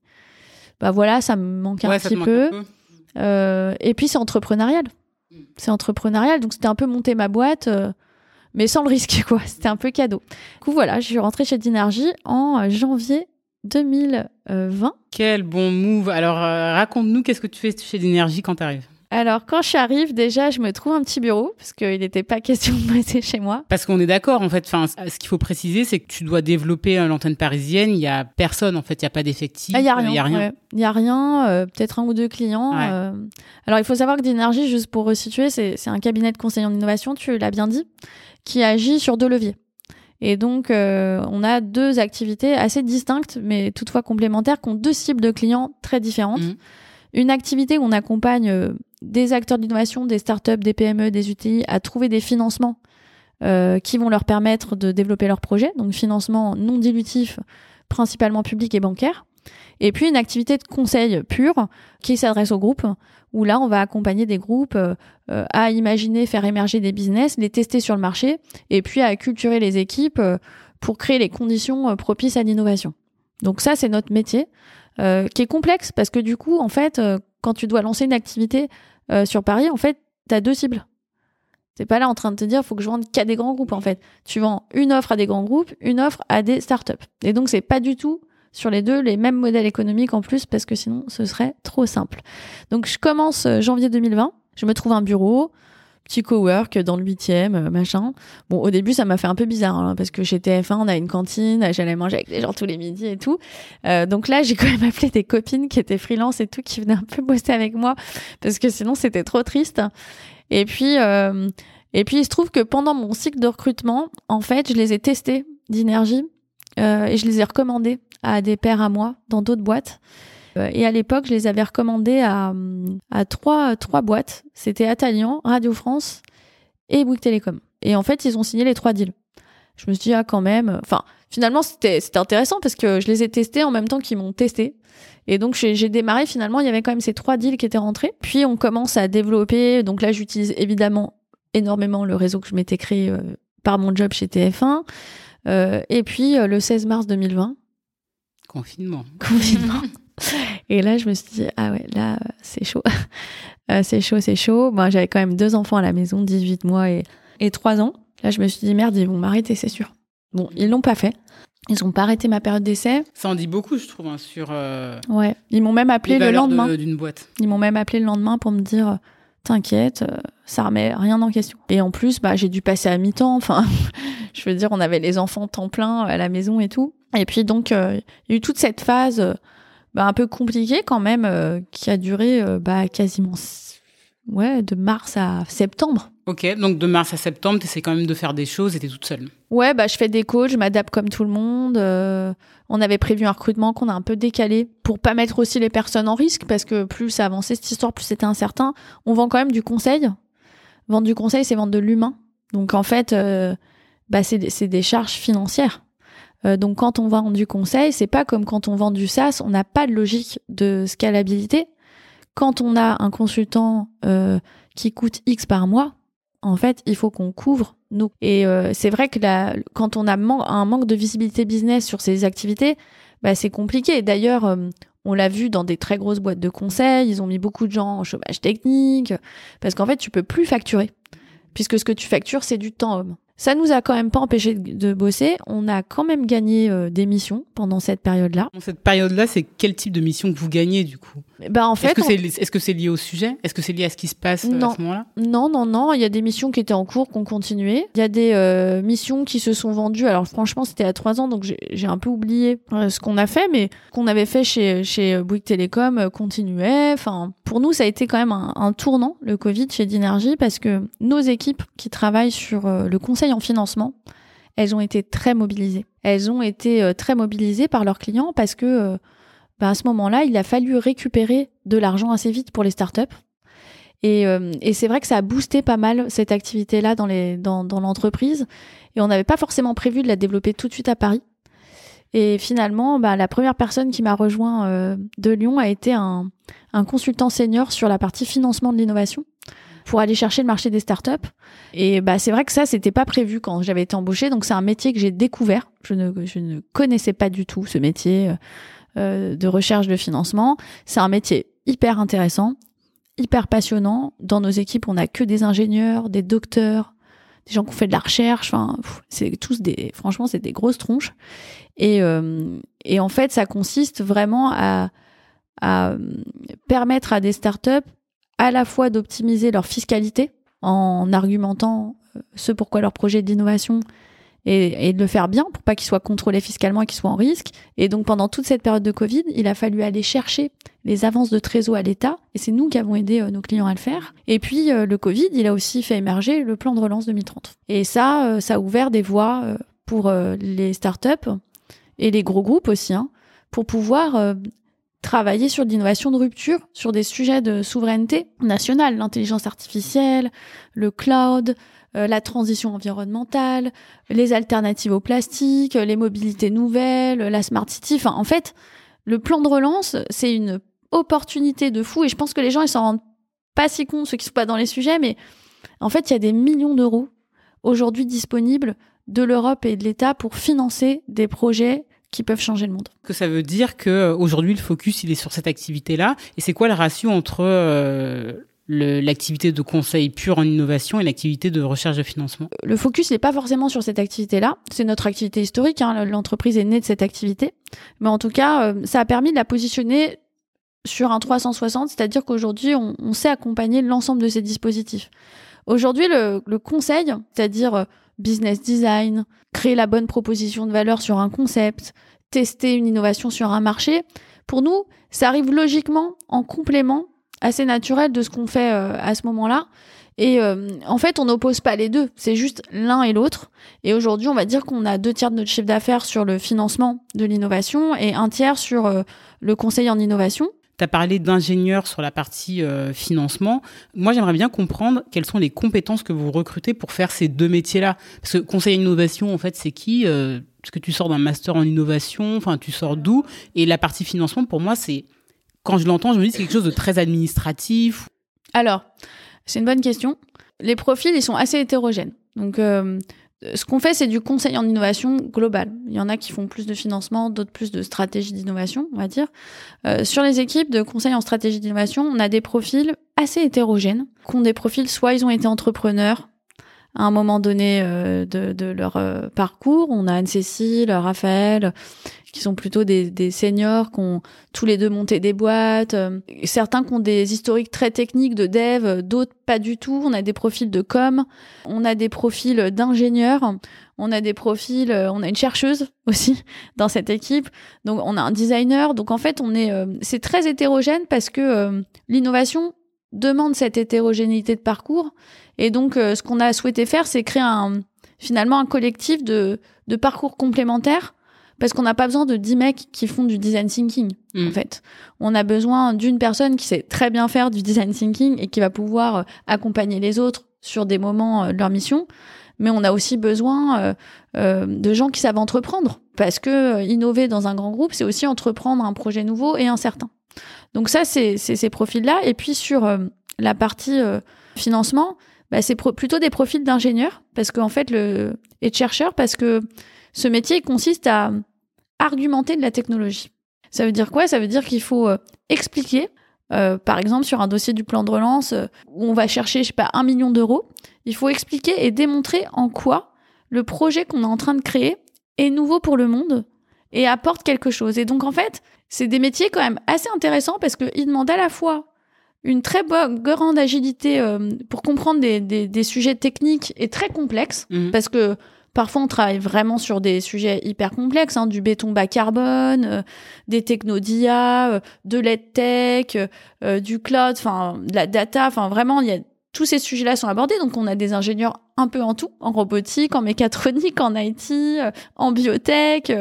bah voilà, ça me manque un petit peu. Euh, et puis c'est entrepreneurial. C'est entrepreneurial, donc c'était un peu monter ma boîte, euh, mais sans le risque, quoi. C'était un peu cadeau. Du coup, voilà, je suis rentrée chez Dynergy en janvier 2020. Quel bon move. Alors, euh, raconte-nous, qu'est-ce que tu fais chez Dynergy quand tu arrives alors, quand j'arrive, déjà, je me trouve un petit bureau, parce qu'il n'était pas question de rester chez moi. Parce qu'on est d'accord, en fait. Enfin, ce qu'il faut préciser, c'est que tu dois développer l'antenne parisienne. Il n'y a personne, en fait. Il n'y a pas d'effectif. Il n'y a rien. Il n'y a rien. Il a rien. Peut-être un ou deux clients. Euh. Alors, il faut savoir que Dynergy, juste pour resituer, c'est un cabinet de conseil en innovation, tu l'as bien dit, qui agit sur deux leviers. Et donc, euh, on a deux activités assez distinctes, mais toutefois complémentaires, qui ont deux cibles de clients très différentes. Mmh. Une activité où on accompagne euh, des acteurs d'innovation, des startups, des PME, des UTI à trouver des financements euh, qui vont leur permettre de développer leurs projets, donc financement non dilutif, principalement public et bancaire. Et puis une activité de conseil pur qui s'adresse aux groupes, où là on va accompagner des groupes euh, à imaginer, faire émerger des business, les tester sur le marché, et puis à acculturer les équipes pour créer les conditions propices à l'innovation. Donc ça c'est notre métier. Euh, qui est complexe parce que du coup, en fait, euh, quand tu dois lancer une activité euh, sur Paris, en fait, tu as deux cibles. T'es pas là en train de te dire, faut que je vende qu'à des grands groupes, en fait. Tu vends une offre à des grands groupes, une offre à des startups. Et donc, c'est pas du tout sur les deux les mêmes modèles économiques en plus parce que sinon, ce serait trop simple. Donc, je commence janvier 2020. Je me trouve un bureau petit cowork dans le huitième, euh, machin. Bon, au début, ça m'a fait un peu bizarre hein, parce que chez TF1, on a une cantine, j'allais manger avec les gens tous les midis et tout. Euh, donc là, j'ai quand même appelé des copines qui étaient freelance et tout, qui venaient un peu bosser avec moi parce que sinon, c'était trop triste. Et puis, euh, et puis, il se trouve que pendant mon cycle de recrutement, en fait, je les ai testés d'énergie et je les ai recommandés à des pairs à moi dans d'autres boîtes. Euh, et à l'époque, je les avais recommandés à, à trois, trois boîtes. C'était Atalian, Radio France et Bouygues Télécom. Et en fait, ils ont signé les trois deals. Je me suis dit, ah, quand même. Enfin, finalement, c'était intéressant parce que je les ai testés en même temps qu'ils m'ont testé. Et donc, j'ai démarré, finalement, il y avait quand même ces trois deals qui étaient rentrés. Puis, on commence à développer. Donc là, j'utilise évidemment énormément le réseau que je m'étais créé euh, par mon job chez TF1. Euh, et puis, le 16 mars 2020. Confinement. Confinement. Et là, je me suis dit, ah ouais, là, c'est chaud. Euh, c'est chaud, c'est chaud. Moi, j'avais quand même deux enfants à la maison, 18 mois et, et 3 ans. Là, je me suis dit, merde, ils vont m'arrêter, c'est sûr. Bon, ils l'ont pas fait. Ils n'ont pas arrêté ma période d'essai. Ça en dit beaucoup, je trouve, hein, sur. Euh, ouais. Ils m'ont même appelé le lendemain. d'une boîte. Ils m'ont même appelé le lendemain pour me dire, t'inquiète, euh, ça remet rien en question. Et en plus, bah, j'ai dû passer à mi-temps. Enfin, je veux dire, on avait les enfants temps plein à la maison et tout. Et puis donc, il y a eu toute cette phase bah, un peu compliqué quand même, euh, qui a duré euh, bah, quasiment ouais, de mars à septembre. Ok, donc de mars à septembre, tu essaies quand même de faire des choses et tu es toute seule. Ouais, bah, je fais des calls, je m'adapte comme tout le monde. Euh, on avait prévu un recrutement qu'on a un peu décalé pour pas mettre aussi les personnes en risque parce que plus ça avançait cette histoire, plus c'était incertain. On vend quand même du conseil. Vendre du conseil, c'est vendre de l'humain. Donc en fait, bah, c'est des charges financières. Euh, donc quand on vend du conseil, c'est pas comme quand on vend du SaaS, on n'a pas de logique de scalabilité. Quand on a un consultant euh, qui coûte X par mois, en fait, il faut qu'on couvre nous. Et euh, c'est vrai que quand on a un manque de visibilité business sur ces activités, bah, c'est compliqué. D'ailleurs, on l'a vu dans des très grosses boîtes de conseil, ils ont mis beaucoup de gens en chômage technique, parce qu'en fait, tu peux plus facturer, puisque ce que tu factures, c'est du temps homme Ça nous a quand même pas empêché de bosser. On a quand même gagné des missions pendant cette période-là. Cette période-là, c'est quel type de mission que vous gagnez du coup? Bah en fait, est-ce que c'est lié au sujet? Est-ce que c'est lié à ce qui se passe non. à ce moment-là? Non, non, non. Il y a des missions qui étaient en cours, qu'on continuait. Il y a des missions qui se sont vendues. Alors franchement, c'était à trois ans, donc j'ai un peu oublié ce qu'on a fait, mais qu'on avait fait chez chez Bouygues Télécom continuait. Enfin, pour nous, ça a été quand même un, un tournant le Covid chez Dinergy parce que nos équipes qui travaillent sur le conseil en financement, elles ont été très mobilisées. Elles ont été euh, très mobilisées par leurs clients parce que euh, bah, à ce moment-là, il a fallu récupérer de l'argent assez vite pour les startups. Et, euh, c'est vrai que ça a boosté pas mal cette activité-là dans, l'entreprise. Et on n'avait pas forcément prévu de la développer tout de suite à Paris. Et finalement, bah, la première personne qui m'a rejoint de Lyon a été un, consultant senior sur la partie financement de l'innovation pour aller chercher le marché des startups. Et bah, c'est vrai que ça, c'était pas prévu quand j'avais été embauchée. Donc, c'est un métier que j'ai découvert. Je ne connaissais pas du tout ce métier euh, de recherche de financement. C'est un métier hyper intéressant, hyper passionnant. Dans nos équipes, on n'a que des ingénieurs, des docteurs, des gens qui ont fait de la recherche. Enfin, c'est tous des, franchement, c'est des grosses tronches. Et, euh, et en fait, ça consiste vraiment à, à permettre à des startups à la fois d'optimiser leur fiscalité en argumentant euh, ce pourquoi leur projet d'innovation et, de le faire bien pour pas qu'ils soient contrôlés fiscalement et qu'ils soient en risque. Et donc pendant toute cette période de Covid, il a fallu aller chercher les avances de trésor à l'État et c'est nous qui avons aidé euh, nos clients à le faire. Et puis euh, le Covid, il a aussi fait émerger le plan de relance 2030. Et ça, ça a ouvert des voies pour les startups et les gros groupes aussi, hein, pour pouvoir travailler sur l'innovation de rupture, sur des sujets de souveraineté nationale, l'intelligence artificielle, le cloud, euh, la transition environnementale, les alternatives au plastique, les mobilités nouvelles, la smart city. Enfin, en fait, le plan de relance, c'est une opportunité de fou et je pense que les gens ils s'en rendent pas si compte, ceux qui sont pas dans les sujets, mais en fait, il y a des millions d'euros aujourd'hui disponibles de l'Europe et de l'État pour financer des projets qui peuvent changer le monde. Que ça veut dire que euh, aujourd'hui le focus il est sur cette activité-là et c'est quoi le ratio entre euh, l'activité de conseil pur en innovation et l'activité de recherche de financement Le focus n'est pas forcément sur cette activité-là. C'est notre activité historique. Hein. L'entreprise est née de cette activité. Mais en tout cas, euh, ça a permis de la positionner sur un 360, c'est-à-dire qu'aujourd'hui, on, sait accompagner l'ensemble de ces dispositifs. Aujourd'hui, le, le conseil, c'est-à-dire business design, créer la bonne proposition de valeur sur un concept, tester une innovation sur un marché. Pour nous, ça arrive logiquement en complément assez naturel de ce qu'on fait euh, à ce moment-là. Et euh, en fait, on n'oppose pas les deux, c'est juste l'un et l'autre. Et aujourd'hui, on va dire qu'on a deux tiers de notre chiffre d'affaires sur le financement de l'innovation et un tiers sur euh, le conseil en innovation. Tu as parlé d'ingénieurs sur la partie euh, financement. Moi, j'aimerais bien comprendre quelles sont les compétences que vous recrutez pour faire ces deux métiers-là. Parce que conseil innovation, en fait, c'est qui euh, Parce que tu sors d'un master en innovation, enfin, tu sors d'où? Et la partie financement, pour moi, c'est quand je l'entends, je me dis c'est quelque chose de très administratif. Alors, c'est une bonne question. Les profils, ils sont assez hétérogènes. Donc, euh, ce qu'on fait, c'est du conseil en innovation global. Il y en a qui font plus de financement, d'autres plus de stratégie d'innovation, on va dire. Euh, sur les équipes de conseil en stratégie d'innovation, on a des profils assez hétérogènes, qui ont des profils, soit ils ont été entrepreneurs à un moment donné euh, de, leur parcours. On a Anne-Cécile, Raphaël, qui sont plutôt des, des, seniors, qui ont tous les deux monté des boîtes. Euh, certains qui ont des historiques très techniques de dev, d'autres pas du tout. On a des profils de com, on a des profils d'ingénieurs, on a des profils, euh, on a une chercheuse aussi dans cette équipe. Donc on a un designer. Donc en fait, on est, euh, c'est très hétérogène parce que l'innovation demande cette hétérogénéité de parcours. Et donc ce qu'on a souhaité faire, c'est créer un finalement un collectif de, de parcours complémentaires parce qu'on n'a pas besoin de 10 mecs qui font du design thinking, en mm. fait. On a besoin d'une personne qui sait très bien faire du design thinking et qui va pouvoir euh, accompagner les autres sur des moments euh, de leur mission. Mais on a aussi besoin euh, de gens qui savent entreprendre. Parce que innover dans un grand groupe, c'est aussi entreprendre un projet nouveau et incertain. Donc ça, c'est ces profils-là. Et puis sur la partie financement, bah, c'est plutôt des profils d'ingénieurs. Parce qu'en fait, le... et de chercheurs, parce que ce métier consiste à argumenter de la technologie. Ça veut dire quoi? Ça veut dire qu'il faut euh, expliquer, euh, par exemple sur un dossier du plan de relance euh, où on va chercher, je sais pas, un million d'euros, il faut expliquer et démontrer en quoi le projet qu'on est en train de créer est nouveau pour le monde et apporte quelque chose. Et donc en fait, c'est des métiers quand même assez intéressants parce qu'ils demandent à la fois une très bonne, grande agilité euh, pour comprendre des, des, sujets techniques et très complexes, mhm. parce que parfois on travaille vraiment sur des sujets hyper complexes, hein, du béton bas carbone, euh, des techno-dia, euh, de l'EdTech, du cloud, enfin de la data, enfin vraiment il y a tous ces sujets-là sont abordés, donc on a des ingénieurs un peu en tout, en robotique, en mécatronique, en IT, en biotech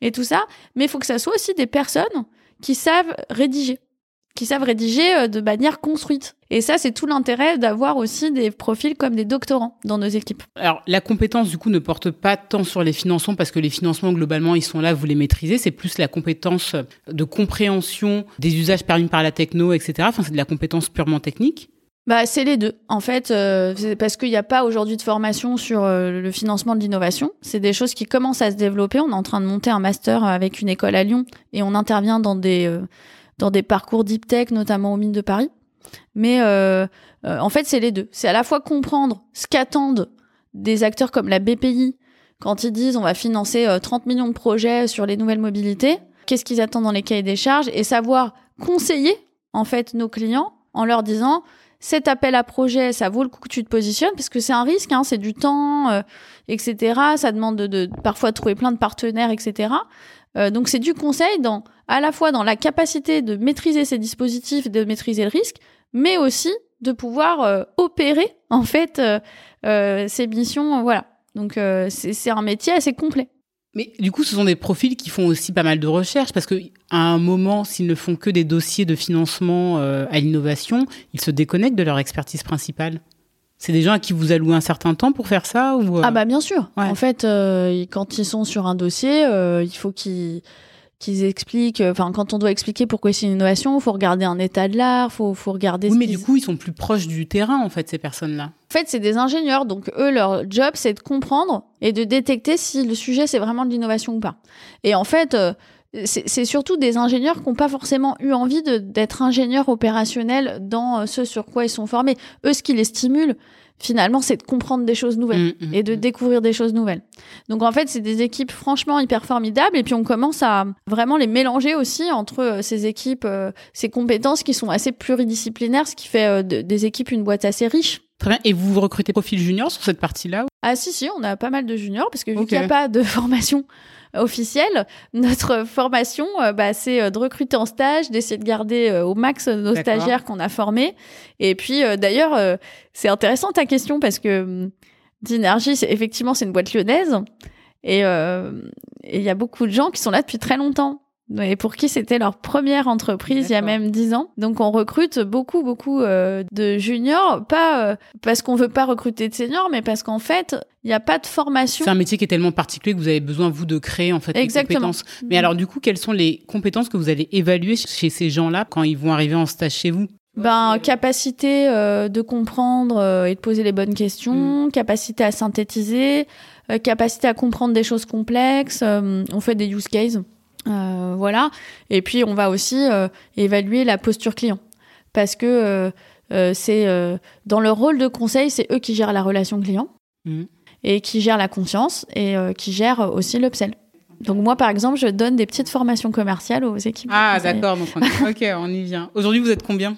et tout ça, mais il faut que ça soit aussi des personnes qui savent rédiger qui savent rédiger euh, de manière construite. Et ça, c'est tout l'intérêt d'avoir aussi des profils comme des doctorants dans nos équipes. Alors, la compétence, du coup, ne porte pas tant sur les financements, parce que les financements, globalement, ils sont là, vous les maîtrisez. C'est plus la compétence de compréhension des usages permis par la techno, etc. Enfin, c'est de la compétence purement technique. Bah, c'est les deux. En fait, euh, parce qu'il n'y a pas aujourd'hui de formation sur euh, le financement de l'innovation. C'est des choses qui commencent à se développer. On est en train de monter un master avec une école à Lyon et on intervient dans des dans des parcours deep tech, notamment aux mines de Paris. Mais euh, euh, en fait, c'est les deux. C'est à la fois comprendre ce qu'attendent des acteurs comme la BPI quand ils disent on va financer 30 euh, millions de projets sur les nouvelles mobilités, qu'est-ce qu'ils attendent dans les cahiers des charges et savoir conseiller en fait nos clients en leur disant cet appel à projet, ça vaut le coup que tu te positionnes parce que c'est un risque, hein, c'est du temps, etc. Ça demande de, de, parfois trouver plein de partenaires, etc. Euh, donc c'est du conseil dans à la fois dans la capacité de maîtriser ces dispositifs, de maîtriser le risque, mais aussi de pouvoir euh, opérer en fait euh, ces missions. voilà. Donc c'est un métier assez complet. Mais du coup, ce sont des profils qui font aussi pas mal de recherches parce que à un moment, s'ils ne font que des dossiers de financement à l'innovation, ils se déconnectent de leur expertise principale. C'est des gens à qui vous allouez un certain temps pour faire ça ou euh? Ah bah bien sûr. En fait, euh, quand ils sont sur un dossier, euh, il faut qu'ils qu'ils expliquent. Enfin, quand on doit expliquer pourquoi c'est une innovation, il faut regarder un état de l'art, faut faut regarder. Oui, mais du coup, ils sont plus proches du terrain en fait, ces personnes-là. En fait, c'est des ingénieurs, donc eux, leur job, c'est de comprendre et de détecter si le sujet c'est vraiment de l'innovation ou pas. Et en fait c'est surtout des ingénieurs qui n'ont pas forcément eu envie d'être ingénieurs opérationnels dans ce sur quoi ils sont formés. Eux, ce qui les stimule, finalement, c'est de comprendre des choses nouvelles mmh, mmh, et de mmh. découvrir des choses nouvelles. Donc en fait, c'est des équipes franchement hyper formidables et puis on commence à vraiment les mélanger aussi entre euh, ces équipes, euh, ces compétences qui sont assez pluridisciplinaires, ce qui fait euh, des équipes une boîte assez riche. Très bien. Et vous recrutez profil junior sur cette partie-là Ah si, si, on a pas mal de juniors parce que vu qu'il n'y a pas de formation officielle. Notre formation, euh, bah, c'est euh, de recruter en stage, d'essayer de garder euh, au max nos stagiaires qu'on a formés. Et puis, d'ailleurs, c'est intéressant ta question parce que hum, Dynergy, effectivement, c'est une boîte lyonnaise. Et il y a beaucoup de gens qui sont là depuis très longtemps et pour qui c'était leur première entreprise il y a même dix ans. Donc on recrute beaucoup beaucoup euh, de juniors, pas euh, parce qu'on veut pas recruter de seniors, mais parce qu'en fait il n'y a pas de formation. C'est un métier qui est tellement particulier que vous avez besoin vous de créer en fait des compétences. Mais alors du coup, quelles sont les compétences que vous allez évaluer chez ces gens-là quand ils vont arriver en stage chez vous? Ben, capacité euh, de comprendre et de poser les bonnes questions, mm. capacité à synthétiser, capacité à comprendre des choses complexes. on fait des use cases. Euh, voilà. Et puis on va aussi euh, évaluer la posture client parce que euh, c'est dans leur rôle de conseil, c'est eux qui gèrent la relation client mmh. et qui gèrent la confiance et qui gèrent aussi l'upsell. Donc moi, par exemple, je donne des petites formations commerciales aux équipes. Ah, d'accord. Donc on... ok, on y vient. Aujourd'hui, vous êtes combien?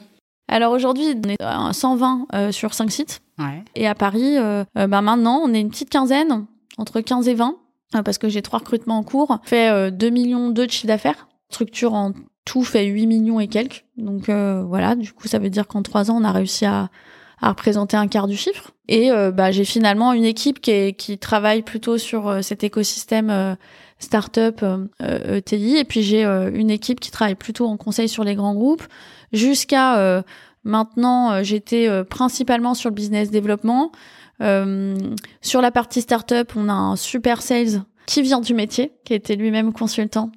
Alors aujourd'hui, on est à 120 sur 5 sites. Ouais. Et à Paris, bah maintenant, on est une petite quinzaine, entre 15 et 20. Euh, parce que j'ai trois recrutements en cours, fait 2 euh, millions de chiffre d'affaires. Structure en tout fait 8 millions et quelques. Donc euh, voilà, du coup ça veut dire qu'en trois ans on a réussi à, à représenter un quart du chiffre. Et bah, j'ai finalement une équipe qui, est, qui travaille plutôt sur cet écosystème startup ETI. E et puis j'ai une équipe qui travaille plutôt en conseil sur les grands groupes. Jusqu'à maintenant, j'étais principalement sur le business développement. Euh, sur la partie startup, on a un super sales qui vient du métier, qui était lui-même consultant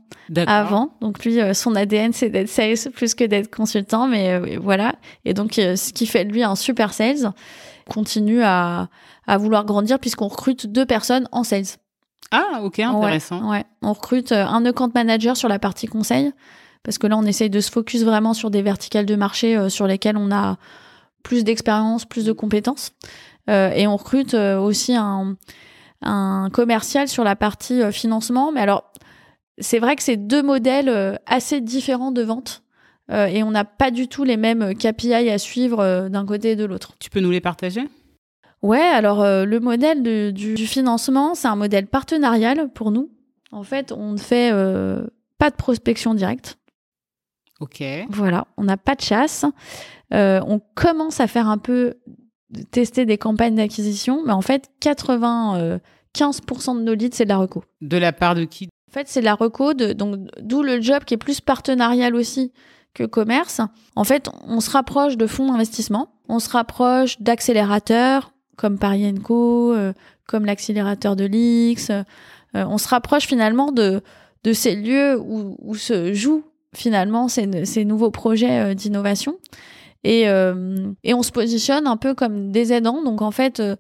avant. Donc lui, euh, son ADN, c'est d'être sales plus que d'être consultant, mais euh, voilà. Et donc, ce qui fait de lui un super sales continue à, à vouloir grandir puisqu'on recrute deux personnes en sales. Ah, ok, intéressant. Ouais, On recrute un account manager sur la partie conseil parce que là, on essaye de se focus vraiment sur des verticales de marché sur lesquelles on a plus d'expérience, plus de compétences. Euh, et on recrute euh, aussi un, un commercial sur la partie financement. Mais alors, c'est vrai que c'est deux modèles assez différents de vente. et on n'a pas du tout les mêmes KPI à suivre d'un côté et de l'autre. Tu peux nous les partager? Ouais, alors le modèle du, du, financement, c'est un modèle partenarial pour nous. En fait, on ne fait pas de prospection directe. Ok. Voilà, on n'a pas de chasse. Euh, on commence à faire un peu tester des campagnes d'acquisition, mais en fait, 95% de nos leads, c'est de la reco. De la part de qui? En fait, c'est de la reco, donc d'où le job qui est plus partenarial aussi que commerce. En fait, on se rapproche de fonds d'investissement, on se rapproche d'accélérateurs comme Paris Co, euh, comme l'accélérateur de l'X. Euh, on se rapproche finalement de, de ces lieux où, où se jouent finalement ces, ces nouveaux projets d'innovation. Et, euh, et on se positionne un peu comme des aidants. Donc en fait, euh,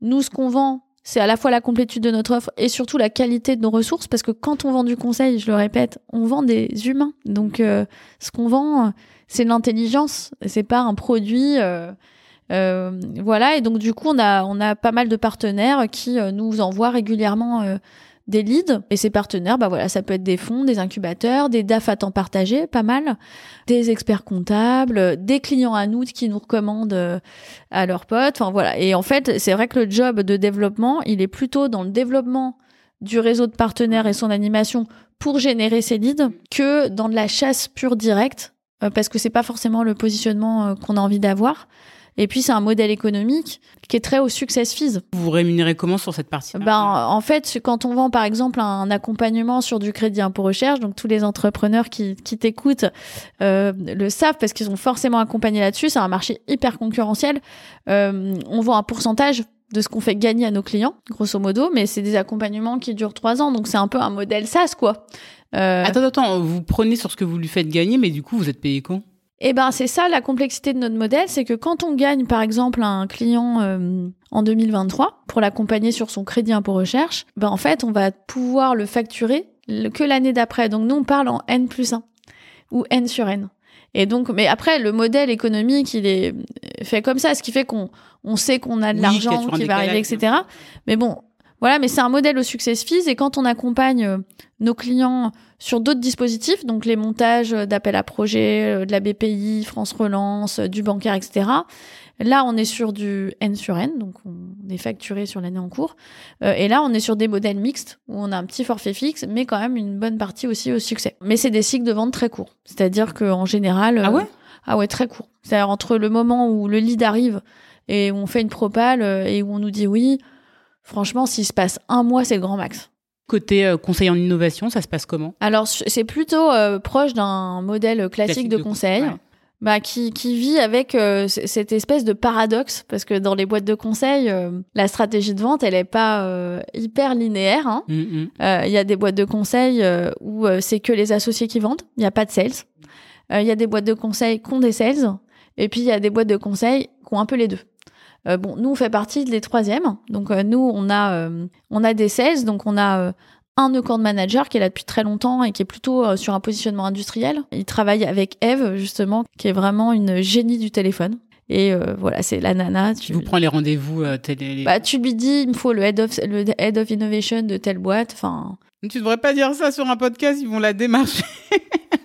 nous, ce qu'on vend, c'est à la fois la complétude de notre offre et surtout la qualité de nos ressources. Parce que quand on vend du conseil, je le répète, on vend des humains. Donc euh, ce qu'on vend, c'est l'intelligence. C'est pas un produit. voilà. Et donc du coup, on a, on a pas mal de partenaires qui nous envoient régulièrement des leads et ces partenaires bah voilà ça peut être des fonds des incubateurs des DAF à temps partagé pas mal des experts comptables des clients à nous qui nous recommandent euh, à leurs potes enfin voilà. Et en fait c'est vrai que le job de développement il est plutôt dans le développement du réseau de partenaires et son animation pour générer ces leads que dans de la chasse pure directe euh, parce que c'est pas forcément le positionnement euh, qu'on a envie d'avoir et puis, c'est un modèle économique qui est très au success fees. Vous vous rémunérez comment sur cette partie ben, En fait, quand on vend, par exemple, un accompagnement sur du crédit impôt recherche, donc tous les entrepreneurs qui, qui t'écoutent euh, le savent parce qu'ils sont forcément accompagnés là-dessus. C'est un marché hyper concurrentiel. Euh, on vend un pourcentage de ce qu'on fait gagner à nos clients, grosso modo, mais c'est des accompagnements qui durent trois ans, donc c'est un peu un modèle SaaS, quoi. Euh... Attends, attends, vous prenez sur ce que vous lui faites gagner, mais du coup, vous êtes payé quand? Eh ben, c'est ça la complexité de notre modèle, c'est que quand on gagne, par exemple, un client euh, en 2023 pour l'accompagner sur son crédit impôt recherche, ben en fait, on va pouvoir le facturer que l'année d'après. Donc nous, on parle en N plus 1 ou N sur N. Et donc, mais après, le modèle économique, il est fait comme ça, ce qui fait qu'on on sait qu'on a de l'argent qui va arriver, etc. Mais bon, voilà, mais c'est un modèle au success fees et quand on accompagne euh, nos clients sur d'autres dispositifs, donc les montages d'appels à projets, euh, de la BPI, France Relance, euh, du bancaire, etc. Là, on est sur du N sur N, donc on est facturé sur l'année en cours. et là, on est sur des modèles mixtes où on a un petit forfait fixe, mais quand même une bonne partie aussi au succès. Mais c'est des cycles de vente très courts, c'est-à-dire qu'en général, ah ouais, ah ouais, très court. C'est-à-dire entre le moment où le lead arrive et où on fait une propale et où on nous dit oui, Franchement, s'il se passe un mois, c'est le grand max. Côté euh, conseil en innovation, ça se passe comment? Alors, c'est plutôt euh, proche d'un modèle classique, de, conseil. Bah, qui, qui vit avec euh, cette espèce de paradoxe parce que dans les boîtes de conseil, la stratégie de vente, elle est pas hyper linéaire. Hein. Mm, mm. Il y a des boîtes de conseil où c'est que les associés qui vendent, il n'y a pas de sales. Il y a des boîtes de conseil qui ont des sales, et puis il y a des boîtes de conseil qui ont un peu les deux. Euh, bon, nous on fait partie des troisièmes. Donc euh, nous on a euh, on a des sales, donc on a un account manager qui est là depuis très longtemps et qui est plutôt sur un positionnement industriel. Il travaille avec Eve justement, qui est vraiment une génie du téléphone. Et voilà, c'est la nana. Tu vous prends les rendez-vous télé. Bah, tu lui dis, il me faut le head of le head of innovation de telle boîte. Enfin. Tu devrais pas dire ça sur un podcast, ils vont la démarcher.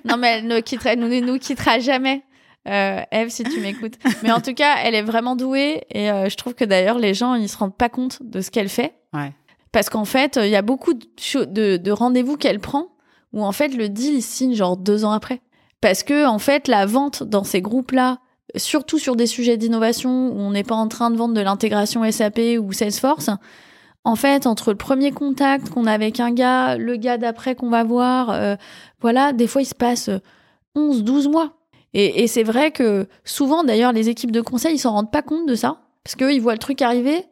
non mais elle ne quittera, nous, nous quittera jamais euh, Eve, si tu m'écoutes. Mais en tout cas, elle est vraiment douée et euh, je trouve que d'ailleurs les gens ils se rendent pas compte de ce qu'elle fait. Ouais. Parce qu'en fait, il y a beaucoup de, de, de rendez-vous qu'elle prend où en fait le deal il signe genre deux ans après. Parce que en fait, la vente dans ces groupes-là, surtout sur des sujets d'innovation où on n'est pas en train de vendre de l'intégration SAP ou Salesforce, en fait, entre le premier contact qu'on a avec un gars, le gars d'après qu'on va voir, euh, voilà, des fois il se passe 11, 12 mois. Et, c'est vrai que souvent, d'ailleurs, les équipes de conseil, ils s'en rendent pas compte de ça. Parce qu'eux, ils voient le truc arriver,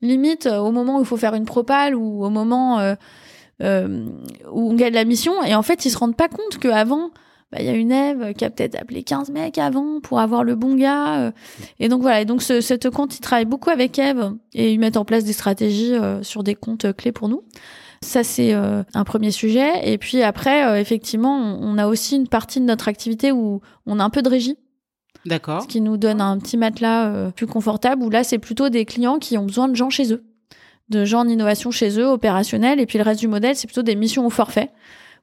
limite euh, au moment où il faut faire une propale ou au moment euh, euh, où on gagne la mission. Et en fait, ils se rendent pas compte qu'avant, bah, il y a une Eve qui a peut-être appelé 15 mecs avant pour avoir le bon gars. Et donc voilà, et donc ce, cette compte, il travaille beaucoup avec Eve et ils mettent en place des stratégies sur des comptes clés pour nous. Ça, c'est euh, un premier sujet. Et puis après, euh, effectivement, on, a aussi une partie de notre activité où on a un peu de régie. D'accord. Ce qui nous donne un petit matelas euh, plus confortable, où là, c'est plutôt des clients qui ont besoin de gens chez eux. de gens en innovation chez eux, opérationnels, et puis le reste du modèle, c'est plutôt des missions au forfait.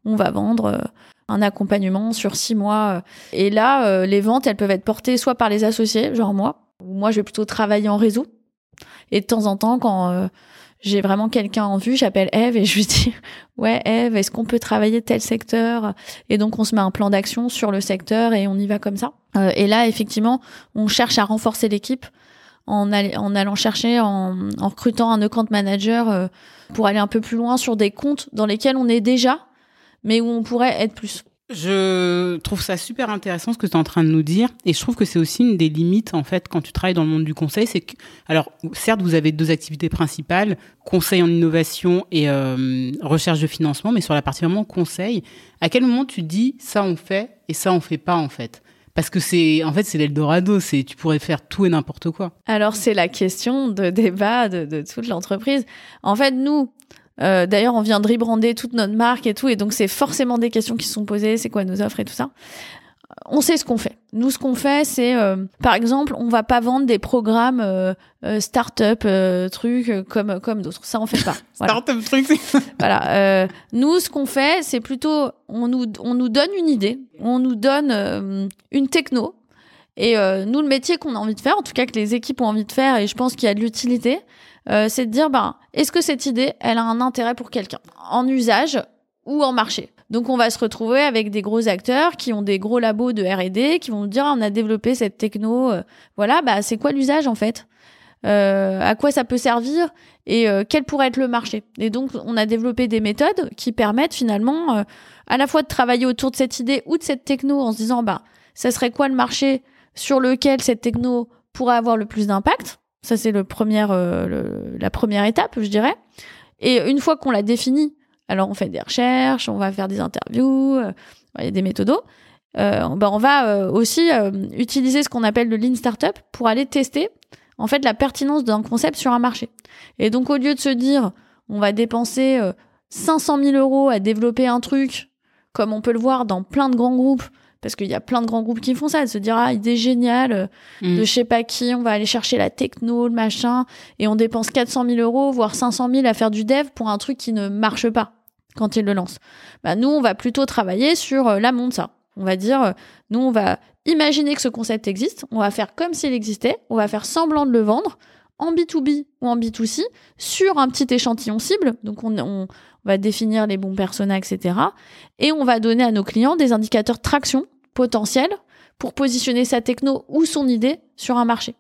On va vendre un accompagnement sur six mois. Et là, les ventes, elles peuvent être portées soit par les associés, genre moi, ou moi, je vais plutôt travailler en réseau. Et de temps en temps, quand j'ai vraiment quelqu'un en vue, j'appelle Eve et je lui dis ouais Eve, est-ce qu'on peut travailler tel secteur? Et donc on se met un plan d'action sur le secteur et on y va comme ça. et là effectivement, on cherche à renforcer l'équipe en, en allant chercher, en, recrutant un account manager euh, pour aller un peu plus loin sur des comptes dans lesquels on est déjà, mais où on pourrait être plus. Je trouve ça super intéressant ce que tu es en train de nous dire et je trouve que c'est aussi une des limites en fait quand tu travailles dans le monde du conseil, c'est que alors certes vous avez deux activités principales, conseil en innovation et euh, recherche de financement, mais sur la partie vraiment conseil, à quel moment tu dis ça on fait et ça on fait pas en fait? Parce que c'est, en fait, c'est l'Eldorado. C'est, tu pourrais faire tout et n'importe quoi. Alors, c'est la question de débat de, toute l'entreprise. En fait, nous, euh, d'ailleurs, on vient de rebrander toute notre marque et tout, et donc c'est forcément des questions qui sont posées. C'est quoi nos offres et tout ça on sait ce qu'on fait. Nous, ce qu'on fait, c'est, euh, par exemple, on va pas vendre des programmes euh, euh start-up euh, trucs comme comme d'autres. Ça, on fait pas. Voilà. start-up trucs. voilà. nous, ce qu'on fait, c'est plutôt, on nous on nous donne une idée, on nous donne une techno, et nous, le métier qu'on a envie de faire, en tout cas que les équipes ont envie de faire, et je pense qu'il y a de l'utilité, c'est de dire, ben, est-ce que cette idée, elle a un intérêt pour quelqu'un en usage ou en marché? Donc on va se retrouver avec des gros acteurs qui ont des gros labos de R&D qui vont nous dire ah, on a développé cette techno, euh, voilà, bah c'est quoi l'usage en fait? Euh, À quoi ça peut servir et euh, quel pourrait être le marché? Et donc on a développé des méthodes qui permettent finalement à la fois de travailler autour de cette idée ou de cette techno en se disant bah ça serait quoi le marché sur lequel cette techno pourrait avoir le plus d'impact? Ça c'est premier, la première étape, je dirais. Et une fois qu'on l'a défini, alors on fait des recherches, on va faire des interviews, euh, y a des méthodos. Euh, ben, on va euh, aussi utiliser ce qu'on appelle le lean startup pour aller tester en fait la pertinence d'un concept sur un marché. Et donc au lieu de se dire on va dépenser 500 000 euros à développer un truc, comme on peut le voir dans plein de grands groupes, parce qu'il y a plein de grands groupes qui font ça, de se dire ah idée géniale mm. de je sais pas qui, on va aller chercher la techno, le machin, et on dépense 400 000 euros voire 500 000 à faire du dev pour un truc qui ne marche pas quand il le lance. Bah, nous, on va plutôt travailler sur euh, l'amont de ça. On va dire, euh, nous, on va imaginer que ce concept existe, on va faire comme s'il existait, on va faire semblant de le vendre en B2B ou en B2C sur un petit échantillon cible. Donc, on, va définir les bons personas, etc. Et on va donner à nos clients des indicateurs de traction potentiels pour positionner sa techno ou son idée sur un marché.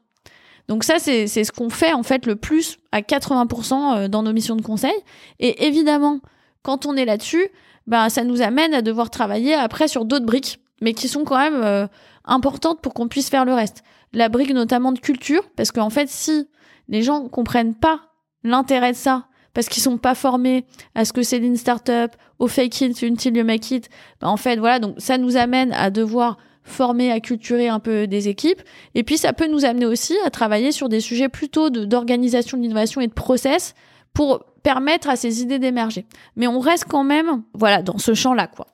Donc ça, c'est ce qu'on fait en fait le plus à 80% euh, dans nos missions de conseil. Et évidemment, quand on est là-dessus, ben, ça nous amène à devoir travailler après sur d'autres briques, mais qui sont quand même euh, importantes pour qu'on puisse faire le reste. La brique notamment de culture, parce qu'en fait, si les gens comprennent pas l'intérêt de ça, parce qu'ils sont pas formés à ce que c'est une startup, au fake it until you make it, ben en fait, voilà, donc ça nous amène à devoir former, à culturer un peu des équipes. Et puis, ça peut nous amener aussi à travailler sur des sujets plutôt d'organisation de, l'innovation et de process pour permettre à ces idées d'émerger. Mais on reste quand même, voilà, dans ce champ-là, quoi.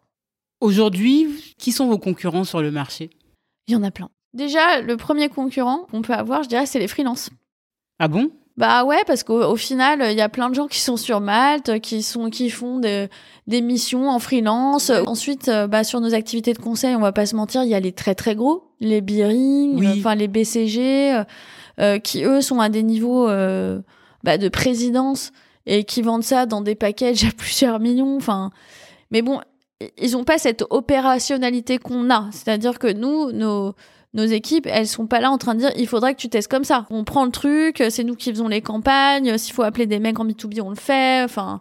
Aujourd'hui, qui sont vos concurrents sur le marché? Il y en a plein. Déjà, le premier concurrent qu'on peut avoir, je dirais, c'est les freelances. Ah bon? Bah ouais, parce qu'au final, il y a plein de gens qui sont sur Malte, qui sont qui font des, des missions en freelance. Ensuite, euh, bah sur nos activités de conseil, on va pas se mentir, il y a les très très gros, les Beering, enfin les BCG, euh, euh, qui eux sont à des niveaux bah, de présidence et qui vendent ça dans des packages à plusieurs millions. Enfin, mais bon, ils n'ont pas cette opérationnalité qu'on a. C'est-à-dire que nous, nos, nos équipes, elles sont pas là en train de dire il faudrait que tu testes comme ça. On prend le truc, c'est nous qui faisons les campagnes. S'il faut appeler des mecs en B2B, on le fait. Enfin,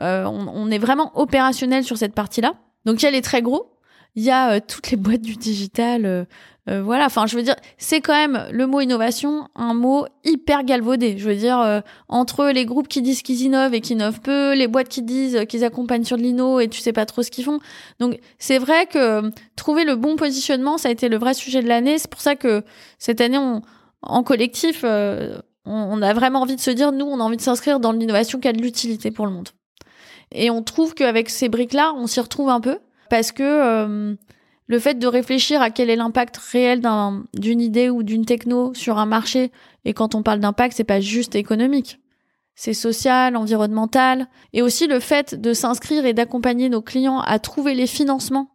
euh, on, est vraiment opérationnel sur cette partie-là. Donc il y a les très gros, il y a euh, toutes les boîtes du digital. Euh, euh, voilà, enfin, je veux dire, c'est quand même le mot innovation, un mot hyper galvaudé. Je veux dire, entre les groupes qui disent qu'ils innovent et qui innovent peu, les boîtes qui disent qu'ils accompagnent sur de l'inno et tu sais pas trop ce qu'ils font. Donc, c'est vrai que trouver le bon positionnement, ça a été le vrai sujet de l'année. C'est pour ça que cette année, en collectif, on, on a vraiment envie de se dire, nous, on a envie de s'inscrire dans l'innovation qui a de l'utilité pour le monde. Et on trouve qu'avec ces briques-là, on s'y retrouve un peu parce que euh, le fait de réfléchir à quel est l'impact réel d'une idée ou d'une techno sur un marché, et quand on parle d'impact, c'est pas juste économique. c'est social, environnemental, et aussi le fait de s'inscrire et d'accompagner nos clients à trouver les financements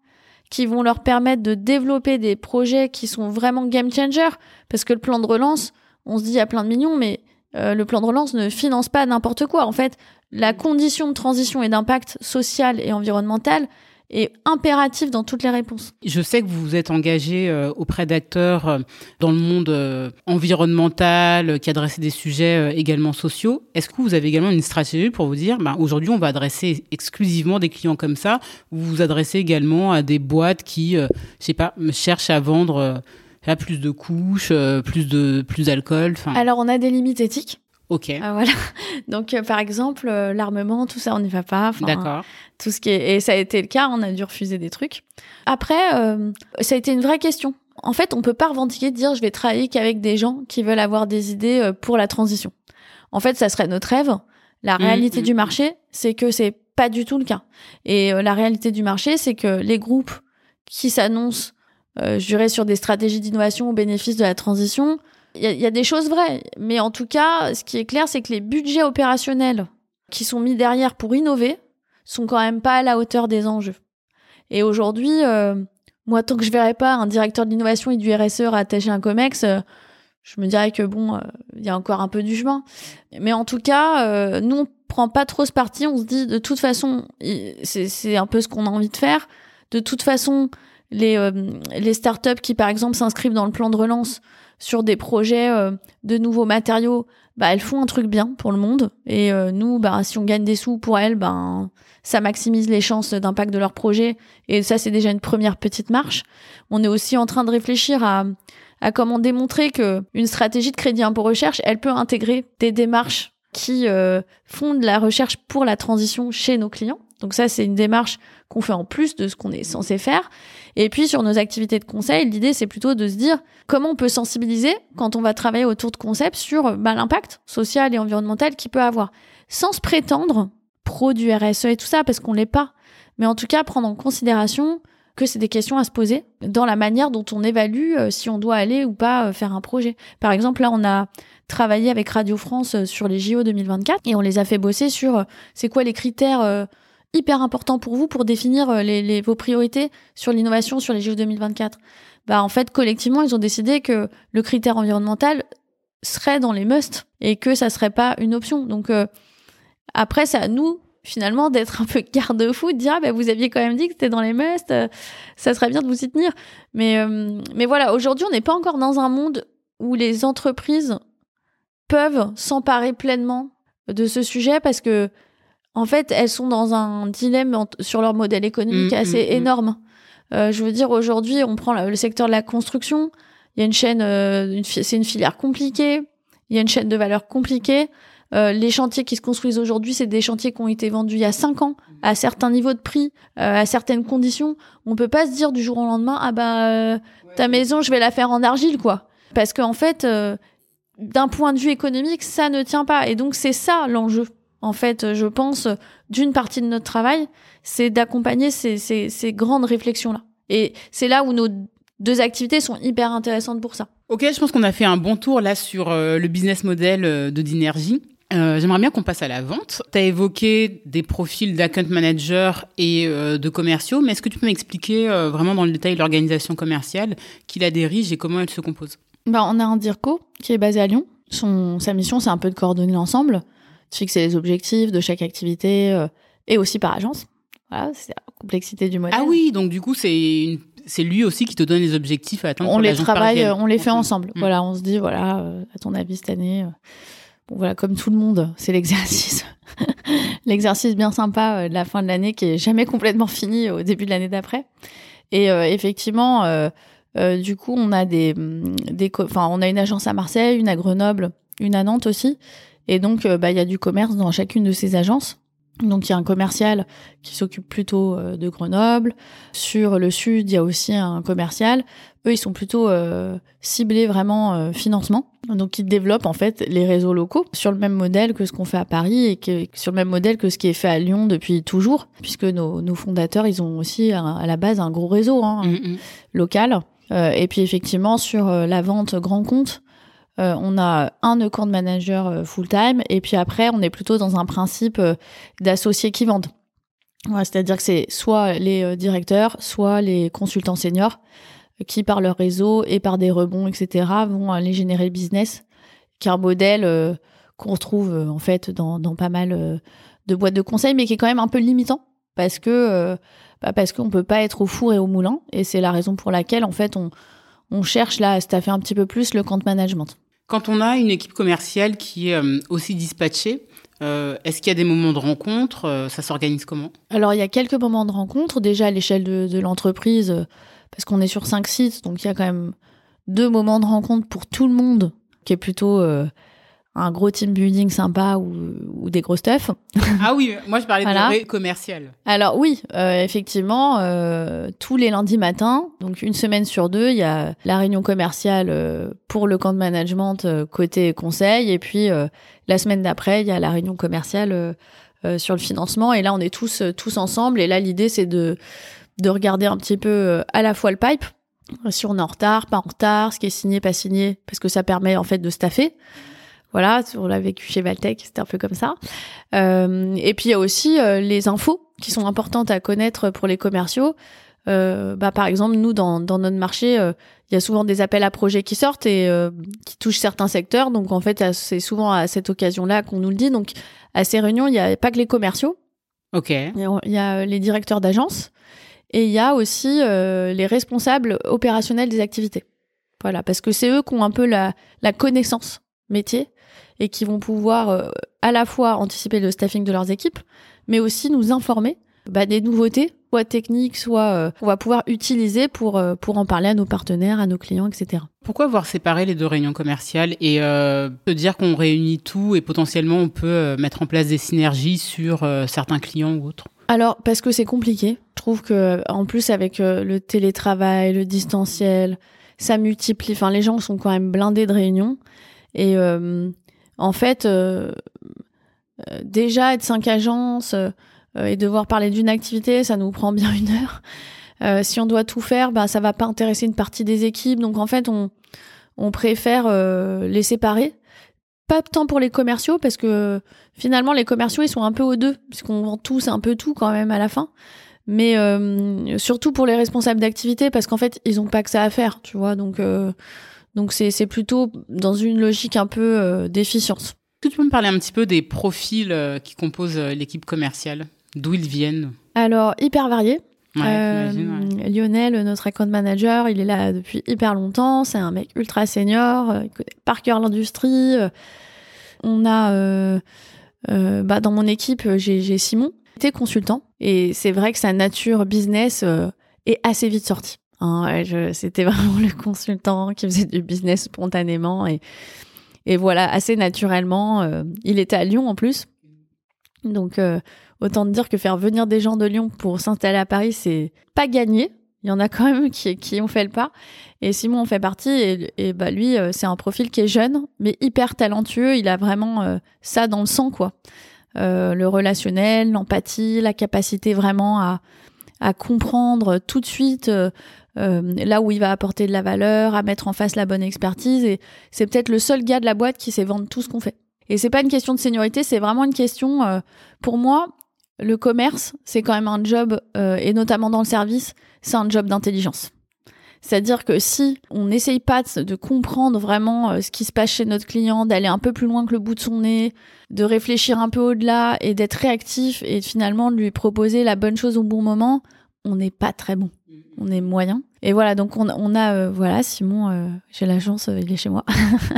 qui vont leur permettre de développer des projets qui sont vraiment game changer, parce que le plan de relance, on se dit a plein de millions, mais euh, le plan de relance ne finance pas n'importe quoi. En fait, la condition de transition et d'impact social et environnemental, est impératif dans toutes les réponses. Je sais que vous vous êtes engagé euh, auprès d'acteurs euh, dans le monde euh, environnemental, qui adressaient des sujets également sociaux. Est-ce que vous avez également une stratégie pour vous dire, bah, aujourd'hui, on va adresser exclusivement des clients comme ça, ou vous vous adressez également à des boîtes qui, je sais pas, cherchent à vendre plus de couches, plus de plus d'alcool. Alors, on a des limites éthiques. Ok. Ah, voilà. Donc, euh, par exemple, euh, l'armement, tout ça, on n'y va pas. D'accord. Tout ce qui est... Et ça a été le cas, on a dû refuser des trucs. Après, euh, ça a été une vraie question. En fait, on peut pas revendiquer de dire je vais travailler qu'avec des gens qui veulent avoir des idées pour la transition. En fait, ça serait notre rêve. La mmh, réalité du mmh. marché, c'est que c'est pas du tout le cas. Et la réalité du marché, c'est que les groupes qui s'annoncent, dirais, sur des stratégies d'innovation au bénéfice de la transition, il y, a des choses vraies, mais en tout cas, ce qui est clair, c'est que les budgets opérationnels qui sont mis derrière pour innover sont quand même pas à la hauteur des enjeux. Et aujourd'hui, euh, moi, tant que je verrai pas un directeur de l'innovation et du RSE attaché un COMEX, euh, je me dirais que bon, euh, il y a encore un peu du chemin. Mais en tout cas, nous, on prend pas trop ce parti. On se dit, de toute façon, c'est un peu ce qu'on a envie de faire. De toute façon, les, les startups qui, par exemple, s'inscrivent dans le plan de relance, sur des projets euh, de nouveaux matériaux, bah elles font un truc bien pour le monde. Et euh, nous, bah si on gagne des sous pour elles, ben ça maximise les chances d'impact de leur projet. Et ça, c'est déjà une première petite marche. On est aussi en train de réfléchir à, à comment démontrer que une stratégie de crédit impôt recherche, elle peut intégrer des démarches qui euh, font de la recherche pour la transition chez nos clients. Donc ça, c'est une démarche qu'on fait en plus de ce qu'on est censé faire. Et puis sur nos activités de conseil, l'idée c'est plutôt de se dire comment on peut sensibiliser quand on va travailler autour de concepts sur bah, l'impact social et environnemental qu'il peut avoir, sans se prétendre pro du RSE et tout ça, parce qu'on l'est pas. Mais en tout cas, prendre en considération que c'est des questions à se poser dans la manière dont on évalue euh, si on doit aller ou pas euh, faire un projet. Par exemple, là, on a travaillé avec Radio France euh, sur les JO 2024 et on les a fait bosser sur c'est quoi les critères hyper important pour vous pour définir les, vos priorités sur l'innovation sur les JO 2024 Bah en fait collectivement ils ont décidé que le critère environnemental serait dans les must et que ça serait pas une option. Donc après c'est à nous finalement d'être un peu garde-fou, de dire ah, bah, vous aviez quand même dit que c'était dans les must, euh, ça serait bien de vous y tenir. Mais mais voilà aujourd'hui on n'est pas encore dans un monde où les entreprises peuvent s'emparer pleinement de ce sujet parce que en fait, elles sont dans un dilemme sur leur modèle économique mmh, assez mmh, mmh. énorme. Euh, je veux dire, aujourd'hui, on prend le secteur de la construction. Il y a une chaîne, euh, c'est une filière compliquée. Il y a une chaîne de valeur compliquée. Euh, les chantiers qui se construisent aujourd'hui, c'est des chantiers qui ont été vendus il y a cinq ans à certains niveaux de prix, à certaines conditions. On peut pas se dire du jour au lendemain, ah bah ta maison, je vais la faire en argile, quoi. Parce qu'en fait, d'un point de vue économique, ça ne tient pas. Et donc c'est ça l'enjeu en fait, je pense, d'une partie de notre travail, c'est d'accompagner ces, ces, grandes réflexions-là. Et c'est là où nos deux activités sont hyper intéressantes pour ça. Ok, je pense qu'on a fait un bon tour là sur euh, le business model euh, de Dinergie. Euh, J'aimerais bien qu'on passe à la vente. Tu as évoqué des profils d'account manager et euh, de commerciaux, mais est-ce que tu peux m'expliquer vraiment dans le détail l'organisation commerciale, qui la dirige et comment elle se compose? Bah, On a un DIRCO qui est basé à Lyon. Son, sa mission, c'est un peu de coordonner l'ensemble fixer les objectifs de chaque activité euh, et aussi par agence. Voilà, c'est la complexité du modèle. Ah oui, donc du coup, c'est c'est lui aussi qui te donne les objectifs à atteindre. On les travaille, euh, on les fait ensemble. Mm. Voilà, on se dit voilà, euh, à ton avis cette année, voilà, comme tout le monde, c'est l'exercice, l'exercice bien sympa de la fin de l'année qui est jamais complètement fini au début de l'année d'après. Et effectivement, du coup, on a des, des, enfin, on a une agence à Marseille, une à Grenoble, une à Nantes aussi. Et donc, euh, bah, il y a du commerce dans chacune de ces agences. Donc il y a un commercial qui s'occupe plutôt euh, de Grenoble. Sur le sud, il y a aussi un commercial. Eux, ils sont plutôt euh, ciblés vraiment financement. Donc ils développent en fait les réseaux locaux sur le même modèle que ce qu'on fait à Paris et que, sur le même modèle que ce qui est fait à Lyon depuis toujours, puisque nos, nos fondateurs, ils ont aussi à la base un gros réseau hein, mm, mm. local. et puis effectivement sur la vente grand compte, on a un account manager full-time et puis après, on est plutôt dans un principe d'associés qui vendent. C'est-à-dire que c'est soit les directeurs, soit les consultants seniors qui, par leur réseau et par des rebonds, etc., vont aller générer le business, qui est un modèle qu'on retrouve en fait dans, dans pas mal de boîtes de conseil, mais qui est quand même un peu limitant parce que bah parce qu'on peut pas être au four et au moulin, et c'est la raison pour laquelle en fait on, on cherche là à staffer un petit peu plus le compte management. Quand on a une équipe commerciale qui est euh, aussi dispatchée, euh, est-ce qu'il y a des moments de rencontre euh, Ça s'organise comment? Alors, il y a quelques moments de rencontre, déjà à l'échelle de, de l'entreprise, parce qu'on est sur cinq sites, donc il y a quand même deux moments de rencontre pour tout le monde, qui est plutôt un gros team building sympa ou, ou des gros stuff. Ah oui, moi je parlais de commercial. Alors oui, euh, effectivement, euh, tous les lundis matins, donc une semaine sur deux, il y a la réunion commerciale euh, pour le camp de management côté conseil, et puis la semaine d'après, il y a la réunion commerciale sur le financement, et là on est tous tous ensemble, et là l'idée c'est de de regarder un petit peu à la fois le pipe, si on est en retard, pas en retard, ce qui est signé, pas signé, parce que ça permet en fait de staffer. Voilà, on l'a vécu chez Valtech, c'était un peu comme ça. Euh, et puis il y a aussi euh, les infos qui sont importantes à connaître pour les commerciaux. Euh, bah, par exemple, nous, dans, dans notre marché, il y a souvent des appels à projets qui sortent et qui touchent certains secteurs. Donc, en fait, c'est souvent à cette occasion-là qu'on nous le dit. Donc, à ces réunions, il n'y a pas que les commerciaux. OK. Il y a les directeurs d'agence et il y a aussi les responsables opérationnels des activités. Voilà, parce que c'est eux qui ont un peu la, la connaissance métier et qui vont pouvoir euh, à la fois anticiper le staffing de leurs équipes, mais aussi nous informer bah, des nouveautés, soit techniques, soit euh, on va pouvoir utiliser pour, euh, pour en parler à nos partenaires, à nos clients, etc. Pourquoi avoir séparé les deux réunions commerciales et euh, se dire qu'on réunit tout et potentiellement on peut mettre en place des synergies sur certains clients ou autres? Alors parce que c'est compliqué. Je trouve que en plus avec le télétravail, le distanciel, ça multiplie. Enfin, les gens sont quand même blindés de réunions et en fait, euh, euh, déjà être cinq agences euh, et devoir parler d'une activité, ça nous prend bien une heure. si on doit tout faire, bah, ça va pas intéresser une partie des équipes. Donc en fait, on, préfère les séparer. Pas tant pour les commerciaux, parce que finalement, les commerciaux, ils sont un peu aux deux, puisqu'on vend tous un peu tout quand même à la fin. Mais surtout pour les responsables d'activité, parce qu'en fait, ils ont pas que ça à faire, tu vois. Donc, donc c'est plutôt dans une logique un peu euh, d'efficience. Est-ce que tu peux me parler un petit peu des profils euh, qui composent euh, l'équipe commerciale? D'où ils viennent? Alors, hyper variés. Lionel, notre account manager, il est là depuis hyper longtemps. C'est un mec ultra senior. il connaît par cœur l'industrie. on a, bah, dans mon équipe, j'ai Simon, qui était consultant. Et c'est vrai que sa nature business est assez vite sortie. Hein, c'était vraiment le consultant qui faisait du business spontanément et, et voilà, assez naturellement. Euh, il était à Lyon en plus. Donc, euh, autant dire que faire venir des gens de Lyon pour s'installer à Paris, c'est pas gagné. Il y en a quand même qui, qui ont fait le pas. Et Simon en fait partie. Et, et bah lui, euh, c'est un profil qui est jeune, mais hyper talentueux. Il a vraiment ça dans le sang, quoi. le relationnel, l'empathie, la capacité vraiment à, à comprendre tout de suite là où il va apporter de la valeur, à mettre en face la bonne expertise. Et c'est peut-être le seul gars de la boîte qui sait vendre tout ce qu'on fait. Et c'est pas une question de seniorité, c'est vraiment une question, euh, pour moi, le commerce, c'est quand même un job, euh, et notamment dans le service, c'est un job d'intelligence. C'est-à-dire que si on n'essaye pas de comprendre vraiment ce qui se passe chez notre client, d'aller un peu plus loin que le bout de son nez, de réfléchir un peu au-delà et d'être réactif et finalement de lui proposer la bonne chose au bon moment, on n'est pas très bon on est moyen. Et voilà, donc on, a, euh, voilà, Simon, euh, j'ai la chance, euh, il est chez moi.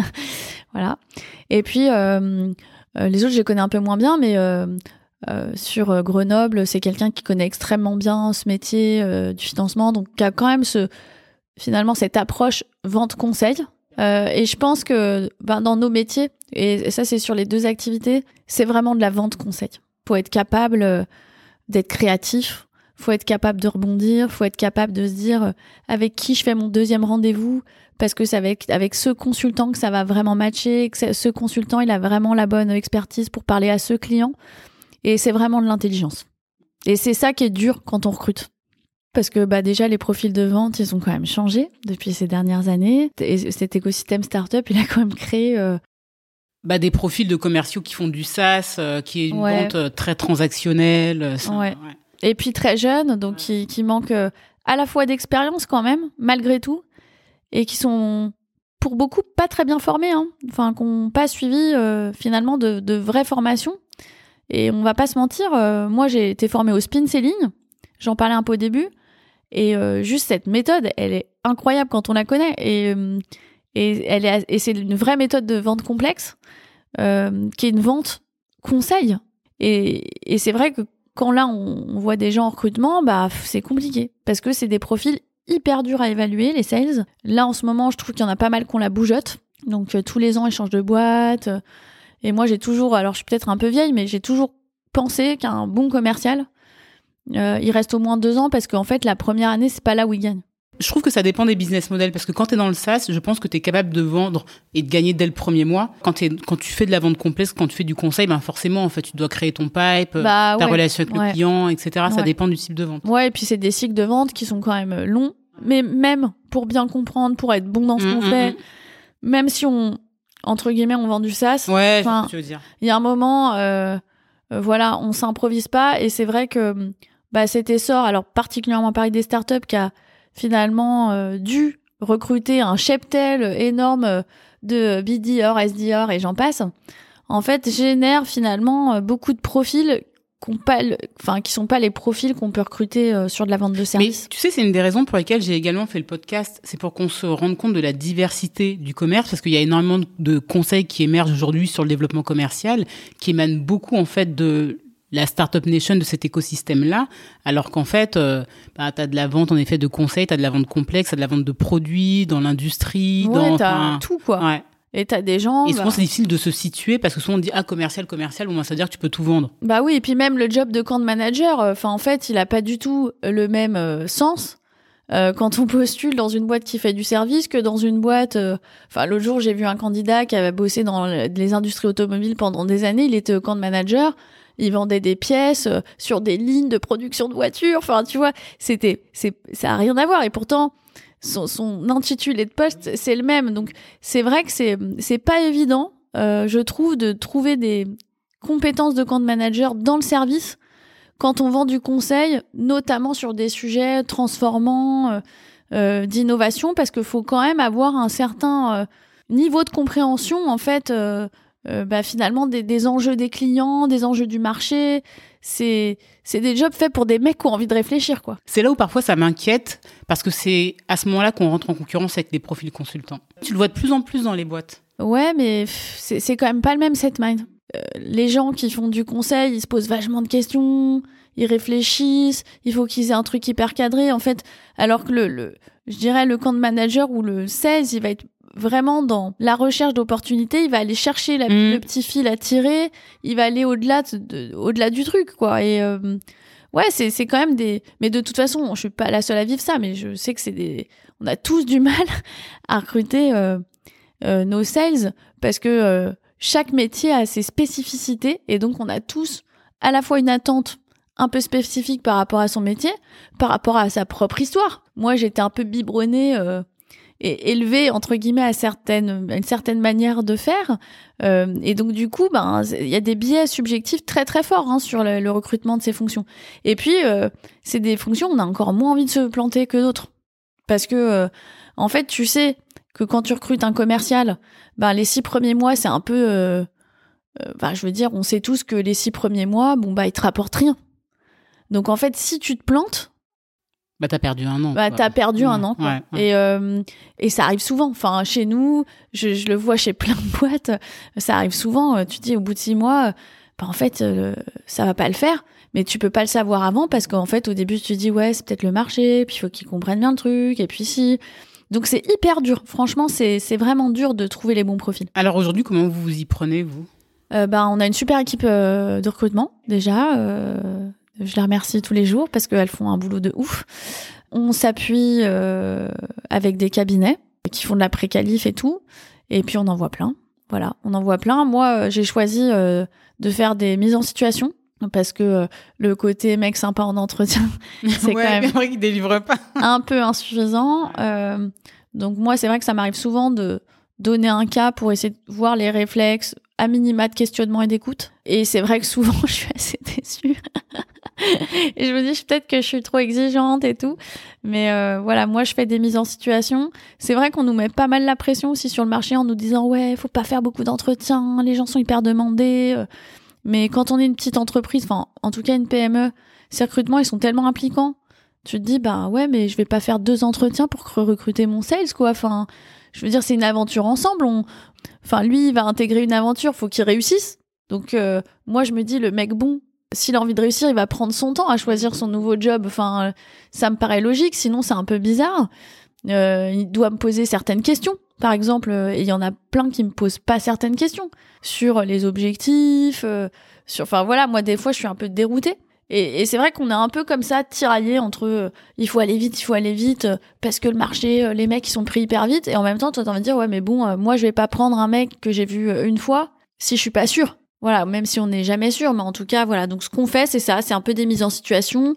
voilà. Et puis, les autres, je les connais un peu moins bien, mais sur Grenoble, c'est quelqu'un qui connaît extrêmement bien ce métier du financement, donc qui a quand même ce, finalement cette approche vente-conseil. et je pense que ben, dans nos métiers, et ça c'est sur les deux activités, c'est vraiment de la vente-conseil. Faut être capable d'être créatif, faut être capable de rebondir, faut être capable de se dire euh, avec qui je fais mon deuxième rendez-vous parce que c'est avec avec ce consultant que ça va vraiment matcher, que ce consultant il a vraiment la bonne expertise pour parler à ce client et c'est vraiment de l'intelligence. Et c'est ça qui est dur quand on recrute. parce que bah déjà les profils de vente ils ont quand même changé depuis ces dernières années et cet écosystème startup il a quand même créé euh, bah, des profils de commerciaux qui font du SaaS, euh, qui est une vente très transactionnelle. ouais. Et puis très jeunes, donc qui, qui manquent à la fois d'expérience quand même, malgré tout, et qui sont pour beaucoup pas très bien formés, hein. enfin, qui n'ont pas suivi finalement de, de vraies formations. Et on va pas se mentir, moi j'ai été formée au spin selling, j'en parlais un peu au début, et euh, juste cette méthode, elle est incroyable quand on la connaît. Et, euh, et, elle est, et c'est une vraie méthode de vente complexe, euh, qui est une vente conseil. Et, et c'est vrai que quand là, on, voit des gens en recrutement, bah, c'est compliqué. Parce que c'est des profils hyper durs à évaluer, les sales. Là, en ce moment, je trouve qu'il y en a pas mal qu'on la bougeotte. Donc, tous les ans, ils changent de boîte. Et moi, j'ai toujours, alors je suis peut-être un peu vieille, mais j'ai toujours pensé qu'un bon commercial, euh, il reste au moins deux ans parce qu'en fait, la première année, c'est pas là où il gagne. Je trouve que ça dépend des business models parce que quand tu es dans le SaaS, je pense que tu es capable de vendre et de gagner dès le premier mois. Quand, quand tu fais de la vente complexe, quand tu fais du conseil, ben forcément, en fait, tu dois créer ton pipe, bah, ta relation avec le client, etc. Ça dépend du type de vente. Ouais, et puis c'est des cycles de vente qui sont quand même longs. Mais même pour bien comprendre, pour être bon dans ce qu'on mmh, mmh, fait, mmh. même si on, entre guillemets, on vend du SaaS. Ouais. Il y a un moment, euh, euh, voilà, on s'improvise pas et c'est vrai que bah, cet essor, alors particulièrement Paris des startups, qui a finalement euh, dû recruter un cheptel énorme euh, de BDR, SDR et j'en passe, en fait, génère finalement euh, beaucoup de profils qui pas enfin qui sont pas les profils qu'on peut recruter sur de la vente de services. Mais tu sais, c'est une des raisons pour lesquelles j'ai également fait le podcast, c'est pour qu'on se rende compte de la diversité du commerce parce qu'il y a énormément de conseils qui émergent aujourd'hui sur le développement commercial qui émanent beaucoup en fait de la startup nation de cet écosystème-là, alors qu'en fait, euh, bah, tu as de la vente en effet de conseils, tu as de la vente complexe, tu as de la vente de produits dans l'industrie, ouais, dans t'as tout quoi. Ouais. Et t'as des gens. Et souvent, bah c'est difficile de se situer parce que souvent on dit ah commercial, commercial, bon, ça veut dire que tu peux tout vendre. Bah oui, et puis même le job de camp manager, euh, enfin en fait, il a pas du tout le même euh, sens. Euh, quand on postule dans une boîte qui fait du service que dans une boîte. Enfin, l'autre jour, j'ai vu un candidat qui avait bossé dans les industries automobiles pendant des années. Il était camp manager il vendait des pièces euh, sur des lignes de production de voitures. Enfin, tu vois, c'était, c'est, ça a rien à voir. Et pourtant, son, son intitulé de poste, c'est le même. Donc, c'est vrai que c'est, c'est pas évident, euh, je trouve, de trouver des compétences de compte manager dans le service quand on vend du conseil, notamment sur des sujets transformants, euh, d'innovation, parce qu'il faut quand même avoir un certain niveau de compréhension, en fait, euh, bah, finalement des, des, enjeux des clients, des enjeux du marché. C'est c'est des jobs faits pour des mecs qui ont envie de réfléchir quoi. C'est là où parfois ça m'inquiète parce que c'est à ce moment-là qu'on rentre en concurrence avec des profils consultants. Tu le vois de plus en plus dans les boîtes. Ouais, mais c'est quand même pas le même set mind. Euh, les gens qui font du conseil, ils se posent vachement de questions, ils réfléchissent, il faut qu'ils aient un truc hyper cadré en fait, alors que le, le je dirais le camp de manager ou le 16, il va être vraiment dans la recherche d'opportunités, il va aller chercher la, mm. le petit fil à tirer, il va aller au-delà de, au-delà du truc quoi et euh, ouais, c'est c'est quand même des mais de toute façon, je suis pas la seule à vivre ça mais je sais que c'est des on a tous du mal à recruter euh, euh, nos sales parce que chaque métier a ses spécificités et donc on a tous à la fois une attente un peu spécifique par rapport à son métier, par rapport à sa propre histoire. Moi, j'étais un peu biberonnée élevé entre guillemets à certaines une certaine manière de faire. Euh, et donc du coup ben il y a des biais subjectifs très très forts hein, sur le, recrutement de ces fonctions. Et puis euh, c'est des fonctions où on a encore moins envie de se planter que d'autres. Parce que euh, en fait tu sais que quand tu recrutes un commercial ben les six premiers mois c'est un peu ben, je veux dire on sait tous que les six premiers mois bon bah ils te rapportent rien. Donc en fait si tu te plantes bah t'as perdu un an. Bah t'as perdu un an. Et euh, et ça arrive souvent. Enfin chez nous, je, je, le vois chez plein de boîtes. Ça arrive souvent. Euh, tu dis au bout de six mois, bah en fait euh, ça va pas le faire. Mais tu peux pas le savoir avant parce qu'en fait au début tu dis ouais c'est peut-être le marché, puis il faut qu'ils comprennent bien le truc et puis si. Donc c'est hyper dur. Franchement c'est vraiment dur de trouver les bons profils. Alors aujourd'hui comment vous vous y prenez vous? Euh, bah, on a une super équipe de recrutement déjà. Je les remercie tous les jours parce qu'elles font un boulot de ouf. On s'appuie euh, avec des cabinets qui font de la pré-qualif et tout. Et puis on en voit plein. Voilà, on en voit plein. Moi, euh, j'ai choisi euh, de faire des mises en situation parce que euh, le côté mec sympa en entretien, c'est ouais, quand même délivre pas. un peu insuffisant. Donc moi, c'est vrai que ça m'arrive souvent de donner un cas pour essayer de voir les réflexes à minima de questionnement et d'écoute. Et c'est vrai que souvent, je suis assez déçue. Et je me dis peut-être que je suis trop exigeante et tout. Mais euh, voilà, moi, je fais des mises en situation. C'est vrai qu'on nous met pas mal la pression aussi sur le marché en nous disant ouais, faut pas faire beaucoup d'entretiens, les gens sont hyper demandés. euh. Mais quand on est une petite entreprise, enfin, en tout cas une PME, ces recrutements, ils sont tellement impliquants. Tu te dis, bah ouais, mais je vais pas faire deux entretiens pour recruter mon sales, quoi. Enfin, je veux dire, c'est une aventure ensemble. On... Enfin, lui, il va intégrer une aventure, faut qu'il réussisse. Donc, euh, moi, je me dis, le mec bon, s'il a envie de réussir, il va prendre son temps à choisir son nouveau job. Enfin, euh, ça me paraît logique, sinon c'est un peu bizarre. Euh, il doit me poser certaines questions. Par exemple, euh, il y en a plein qui me posent pas certaines questions sur les objectifs, sur. Enfin voilà, moi des fois je suis un peu déroutée. Et, c'est vrai qu'on est un peu comme ça tiraillé entre il faut aller vite, il faut aller vite parce que le marché, les mecs ils sont pris hyper vite. Et en même temps, toi t'as envie de dire ouais mais bon, moi je vais pas prendre un mec que j'ai vu une fois si je suis pas sûre. Voilà, même si on n'est jamais sûr, mais en tout cas voilà. Donc ce qu'on fait c'est ça, c'est un peu des mises en situation.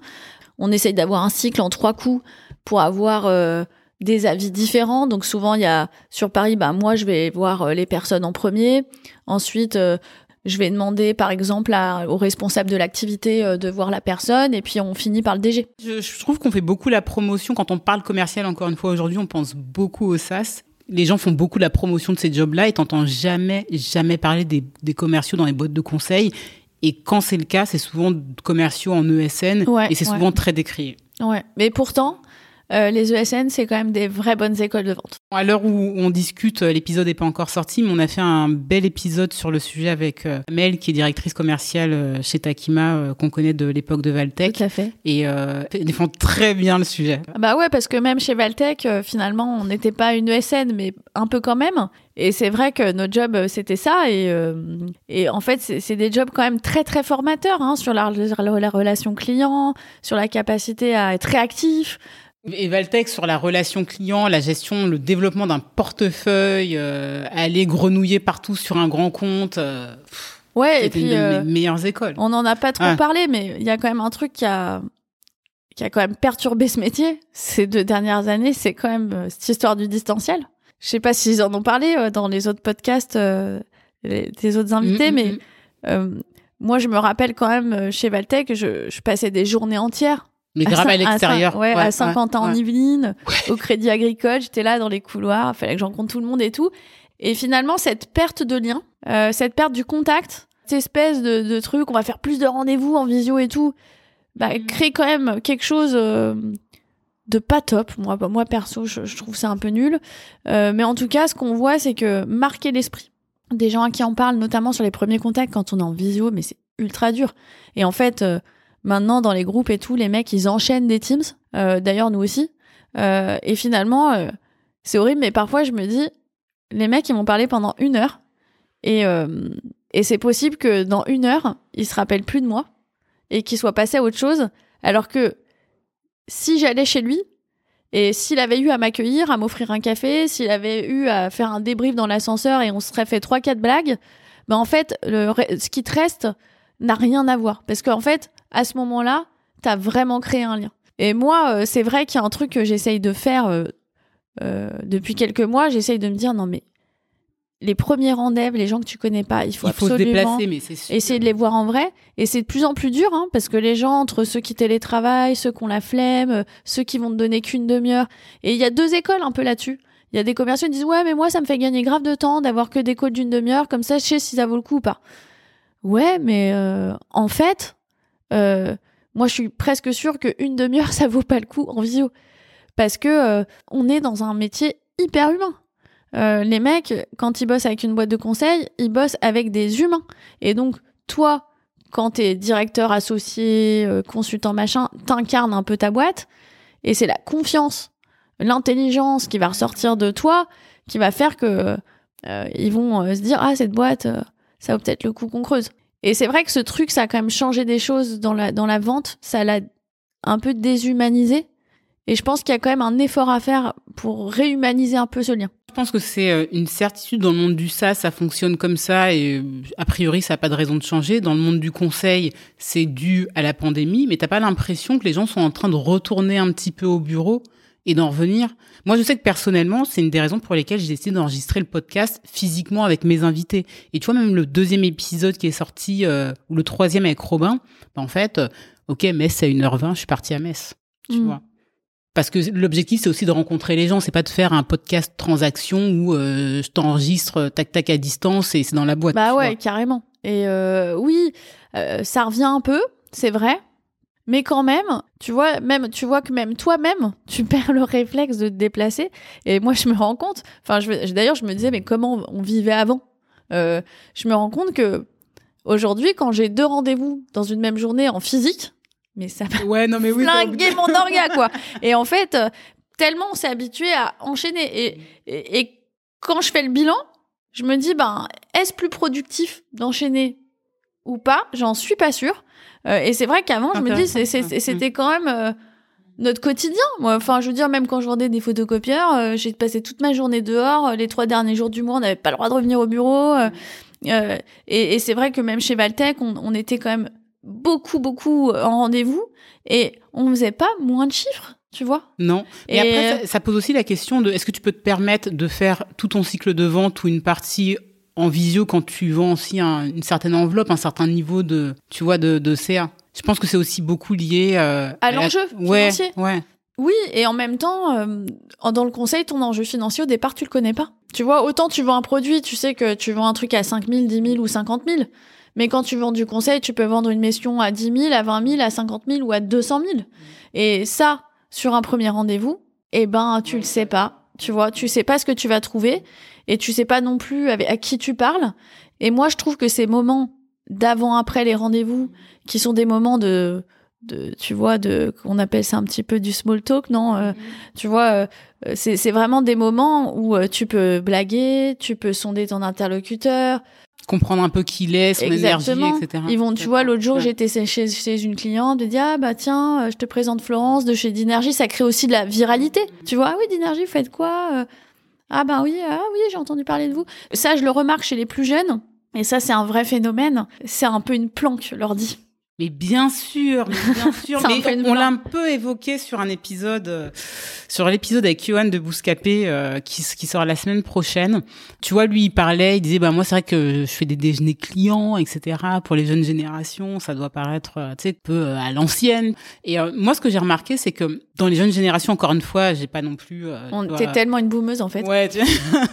On essaye d'avoir un cycle en trois coups pour avoir euh, des avis différents. Donc souvent, il y a sur Paris, bah moi je vais voir euh, les personnes en premier. Ensuite, euh, je vais demander par exemple au responsable de l'activité de voir la personne, et puis on finit par le DG. Je, je trouve qu'on fait beaucoup la promotion. Quand on parle commercial, encore une fois, aujourd'hui, on pense beaucoup au SaaS. Les gens font beaucoup la promotion de ces jobs-là et t'entends jamais, jamais parler des, des commerciaux dans les boîtes de conseil. Et quand c'est le cas, c'est souvent commerciaux en ESN Ouais, et c'est ouais. souvent très décrié. Ouais. Mais pourtant, euh, les ESN c'est quand même des vraies bonnes écoles de vente. À l'heure où on discute, euh, l'épisode n'est pas encore sorti, mais on a fait un bel épisode sur le sujet avec euh, Mel, qui est directrice commerciale chez Takima, euh, qu'on connaît de l'époque de Valtech, Tout à fait. et elle défend très bien le sujet. Bah ouais, parce que même chez Valtech, finalement, on n'était pas une ESN, mais un peu quand même. Et c'est vrai que notre job, c'était ça. Et, euh, et en fait, c'est c'est des jobs quand même très, très formateurs hein, sur la, la, la relation client, sur la capacité à être réactif. Et Valtech sur la relation client, la gestion, le développement d'un portefeuille, euh, aller grenouiller partout sur un grand compte, euh, Ouais, et une puis de euh, mes meilleures écoles. on n'en a pas trop Ouais. parlé, mais il y a quand même un truc qui a, qui a quand même perturbé ce métier ces deux dernières années. C'est quand même euh, cette histoire du distanciel. Je sais pas s'ils en ont parlé dans les autres podcasts les- des autres invités, Mm, mm, mais mm. Moi, je me rappelle quand même chez Valtech, je, je passais des journées entières. Mais à grave à l'extérieur. Ouais, à Saint-Quentin en ouais. Yvelines, au Crédit Agricole. J'étais là dans les couloirs, il fallait que je rencontre tout le monde et tout. Et finalement, cette perte de lien, euh, cette perte du contact, cette espèce de, de truc, on va faire plus de rendez-vous en visio et tout, bah, Mm. crée quand même quelque chose euh, de pas top. Moi, bah, moi perso, je, je trouve ça un peu nul. Euh, mais en tout cas, ce qu'on voit, c'est que marquer l'esprit des gens à qui on parle, notamment sur les premiers contacts quand on est en visio, mais c'est ultra dur. Et en fait, euh, maintenant dans les groupes et tout, les mecs ils enchaînent des teams. Euh, D'ailleurs, nous aussi. Euh, et finalement, euh, c'est horrible, mais parfois je me dis, les mecs ils m'ont parlé pendant une heure, et c'est possible que dans une heure ils se rappellent plus de moi et qu'ils soient passés à autre chose, alors que si j'allais chez lui, et s'il avait eu à m'accueillir, à m'offrir un café, s'il avait eu à faire un débrief dans l'ascenseur et on se serait fait trois quatre blagues, ben en fait, ce qui te reste n'a rien à voir. Parce qu'en fait, à ce moment-là, t'as vraiment créé un lien. Et moi, euh, c'est vrai qu'il y a un truc que j'essaye de faire euh, euh, depuis quelques mois. J'essaye de me dire, non mais, les premiers rendez-vous, les gens que tu connais pas, il faut Il faut se absolument déplacer, mais c'est sûr. essayer de les voir en vrai. Et c'est de plus en plus dur, hein, parce que les gens, entre ceux qui télétravaillent, ceux qui ont la flemme, ceux qui vont te donner qu'une demi-heure. Et il y a deux écoles un peu là-dessus. Il y a des commerciaux qui disent Ouais, mais moi, ça me fait gagner grave de temps d'avoir que des calls d'une demi-heure, comme ça, je sais si ça vaut le coup ou pas. Ouais, mais euh, en fait, euh, moi, je suis presque sûre qu'une demi-heure, ça vaut pas le coup en visio. Parce que euh, on est dans un métier hyper humain. Euh, les mecs, quand ils bossent avec une boîte de conseil, ils bossent avec des humains. Et donc, toi, quand t'es directeur associé, consultant machin, t'incarnes un peu ta boîte. Et c'est la confiance, l'intelligence qui va ressortir de toi, qui va faire que ils vont se dire ah cette boîte, ça vaut peut-être le coup qu'on creuse. Et c'est vrai que ce truc, ça a quand même changé des choses dans la dans la vente. Ça l'a un peu déshumanisé. Et je pense qu'il y a quand même un effort à faire pour réhumaniser un peu ce lien. Je pense que c'est euh, une certitude dans le monde du SaaS, ça fonctionne comme ça et euh, a priori ça n'a pas de raison de changer. Dans le monde du conseil, c'est dû à la pandémie, mais t'as pas l'impression que les gens sont en train de retourner un petit peu au bureau? Et d'en revenir. Moi, je sais que personnellement, c'est une des raisons pour lesquelles j'ai décidé d'enregistrer le podcast physiquement avec mes invités. Et tu vois, même le deuxième épisode qui est sorti, euh, ou le troisième avec Robin, bah, en fait, ok, Metz c'est à 1h20, je suis partie à Metz. Tu Mm. vois parce que l'objectif, c'est aussi de rencontrer les gens. C'est pas de faire un podcast transaction où euh, je t'enregistre euh, tac tac à distance et c'est dans la boîte. Bah ouais, vois. carrément. Et euh, oui, euh, ça revient un peu, c'est vrai. Mais quand même, tu vois, même, tu vois que même toi-même, tu perds le réflexe de te déplacer. Et moi, je me rends compte. Enfin, je, d'ailleurs, je me disais, mais comment on vivait avant? Euh, Je me rends compte que aujourd'hui, quand j'ai deux rendez-vous dans une même journée en physique, mais ça m'a Ouais, non mais oui. flingué mon orga, quoi. Et en fait, euh, tellement on s'est habitué à enchaîner. Et, et, et quand je fais le bilan, je me dis, ben, est-ce plus productif d'enchaîner ou pas? J'en suis pas sûre. Euh, et c'est vrai qu'avant, je me dis, c'était quand même euh, notre quotidien. Moi, enfin, je veux dire, même quand je vendais des photocopieurs, euh, j'ai passé toute ma journée dehors. Euh, Les trois derniers jours du mois, on n'avait pas le droit de revenir au bureau. euh, et et c'est vrai que même chez Valtech, on, on était quand même beaucoup, beaucoup en rendez-vous et on faisait pas moins de chiffres, tu vois. Non. Et, Et- après, ça, ça pose aussi la question de est-ce que tu peux te permettre de faire tout ton cycle de vente ou une partie en visio quand tu vends aussi un- une certaine enveloppe, un certain niveau de, tu vois, de, de CA. Je pense que c'est aussi beaucoup lié euh, À la- l'enjeu ouais, financier. Ouais. Oui, et en même temps, euh, dans le conseil, ton enjeu financier, au départ, tu le connais pas. Tu vois, autant tu vends un produit, tu sais que tu vends un truc à 5 000, 10 000 ou 50 000. Mais quand tu vends du conseil, tu peux vendre une mission à 10 000, à 20 000, à 50 000 ou à 200 000. Et ça, sur un premier rendez-vous, eh ben, tu le sais pas. Tu vois, tu sais pas ce que tu vas trouver et tu sais pas non plus avec, à qui tu parles. Et moi, je trouve que ces moments d'avant-après les rendez-vous, qui sont des moments de, de tu vois, de, qu'on appelle ça un petit peu du small talk, non Euh, Tu vois, euh, c'est c'est vraiment des moments où euh, tu peux blaguer, tu peux sonder ton interlocuteur. Comprendre un peu qui il est, son Exactement. énergie, etc. Ils vont, tu vois, l'autre jour, Ouais. j'étais chez, chez, une cliente, elle dit ah bah tiens, je te présente Florence de chez Dinergie, ça crée aussi de la viralité. Tu vois, ah oui Dinergie, vous faites quoi Ah bah oui, ah oui, j'ai entendu parler de vous. Ça, je le remarque chez les plus jeunes. Et ça, c'est un vrai phénomène. C'est un peu une planque, leur dit. Mais bien sûr, mais bien sûr. Mais on l'a un peu évoqué sur un épisode, euh, sur l'épisode avec Johan de Bouscapé euh, qui, qui sort la semaine prochaine. Tu vois, lui, il parlait, il disait, bah moi, c'est vrai que je fais des déjeuners clients, etc. Pour les jeunes générations, ça doit paraître, euh, tu sais, un peu à l'ancienne. Et moi, ce que j'ai remarqué, c'est que dans les jeunes générations, encore une fois, j'ai pas non plus. On vois, T'es tellement une boumeuse, en fait. Ouais, tu,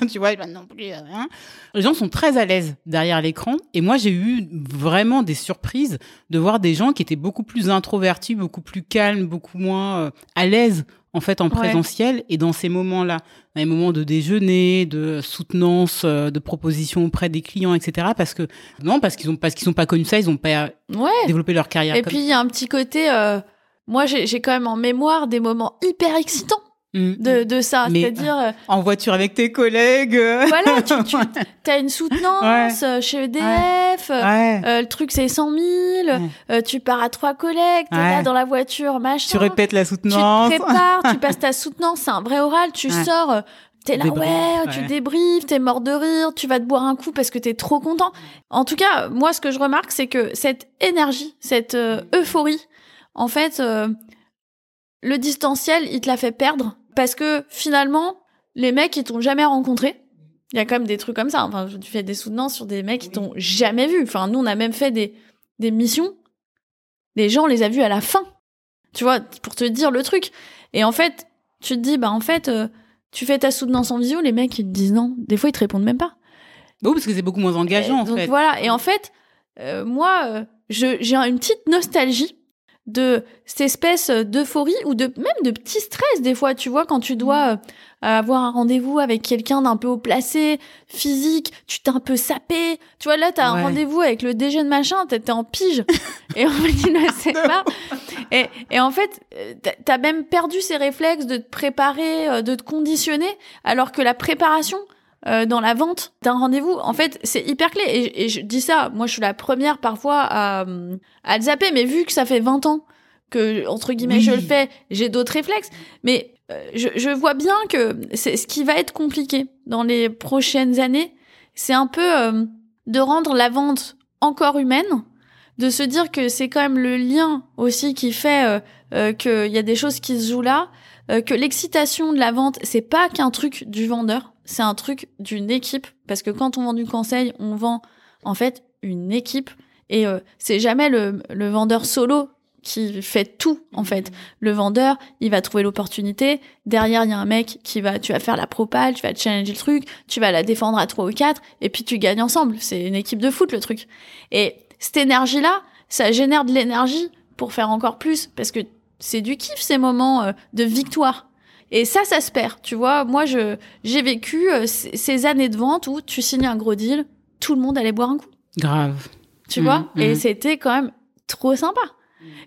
tu vois, pas non plus. hein. Les gens sont très à l'aise derrière l'écran. Et moi, j'ai eu vraiment des surprises de voir des gens qui étaient beaucoup plus introvertis, beaucoup plus calmes, beaucoup moins euh, à l'aise en fait en Ouais. présentiel. Et dans ces moments-là, dans les moments de déjeuner, de soutenance, euh, de propositions auprès des clients, etc. Parce que non, parce qu'ils ont parce qu'ils sont pas connus ça, ils ont pas Ouais. développé leur carrière. Et comme puis, il y a un petit côté. euh, moi, j'ai quand même en mémoire des moments hyper excitants. De, de ça. C'est-à-dire, euh, en voiture avec tes collègues. euh. voilà, tu, tu as une soutenance euh, chez EDF. euh, Ouais. euh, le truc, c'est 100 000. euh, tu pars à trois collègues. T'es Ouais. là dans la voiture, machin. Tu répètes la Tu te soutenance. prépares, tu passes ta soutenance. C'est un vrai oral. Tu Ouais. sors. euh, T'es là, Débrief, ouais, tu ouais. débriefes, t'es mort de rire, tu vas te boire un coup parce que t'es trop content. En tout cas, moi, ce que je remarque, c'est que cette énergie, cette euh, euphorie, en fait, euh, le distanciel, il te l'a fait perdre parce que finalement, les mecs, ils t'ont jamais rencontré. Il y a quand même des trucs comme ça. Enfin, tu fais des soutenances sur des mecs qui t'ont jamais vu. Enfin, nous, on a même fait des, des missions. Les gens, on les a vus à la fin. Tu vois, pour te dire le truc. Et en fait, tu te dis, bah, en fait, euh, tu fais ta soutenance en visio, les mecs, ils te disent non. Des fois, ils te répondent même pas. Oui, parce que c'est beaucoup moins engageant, Et en donc fait. voilà. Et en fait, euh, moi, euh, j'ai une petite nostalgie de cette espèce d'euphorie ou de même de petit stress des fois. Tu vois, quand tu dois euh, avoir un rendez-vous avec quelqu'un d'un peu haut placé, physique, tu t'es un peu sapé. Tu vois, là, t'as Ouais. un rendez-vous avec le déjeuner machin, t'es en pige. et en fait, il ne sait pas. Et, et en fait, euh, t'as- t'as même perdu ces réflexes de te préparer, euh, de te conditionner, alors que la préparation euh, dans la vente d'un rendez-vous, en fait, c'est hyper clé. Et, et je dis ça, moi, je suis la première parfois à, euh, à le zapper, mais vu que ça fait 20 ans que entre guillemets je le fais, j'ai d'autres réflexes, mais euh, je, je, vois bien que c'est ce qui va être compliqué dans les prochaines années, c'est un peu euh, de rendre la vente encore humaine, de se dire que c'est quand même le lien aussi qui fait euh, qu'il y a des choses qui se jouent là, que l'excitation de la vente c'est pas qu'un truc du vendeur, c'est un truc d'une équipe parce que quand on vend du conseil, on vend en fait une équipe et c'est jamais le, le vendeur solo qui fait tout en fait. Le vendeur, il va trouver l'opportunité. Derrière, il y a un mec qui va, tu vas faire la propale, tu vas challenger le truc, tu vas la défendre à trois ou quatre, et puis tu gagnes ensemble. C'est une équipe de foot le truc. Et cette énergie-là, ça génère de l'énergie pour faire encore plus, parce que c'est du kiff ces moments euh, de victoire. Et ça, ça se perd. Tu vois, moi, je j'ai vécu euh, ces années de vente où tu signes un gros deal, tout le monde allait boire un coup. Grave. Tu vois, mmh, et mmh. c'était quand même trop sympa.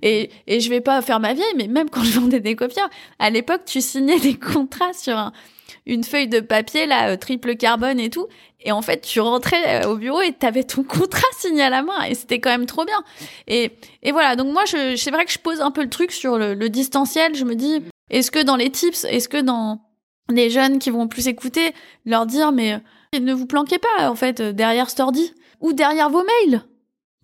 Et, et je vais pas faire ma vieille, mais même quand je vendais des copieurs, à l'époque, tu signais des contrats sur une feuille de papier, là, euh, triple carbone et tout. Et en fait, tu rentrais euh, au bureau et t'avais ton contrat signé à la main. Et c'était quand même trop bien. Et, et voilà. Donc moi, c'est vrai que je pose un peu le truc sur le, le distanciel. Je me dis, est-ce que dans les tips, est-ce que dans les jeunes qui vont plus écouter, leur dire, mais euh, ne vous planquez pas, en fait, derrière Stordy ou derrière vos mails.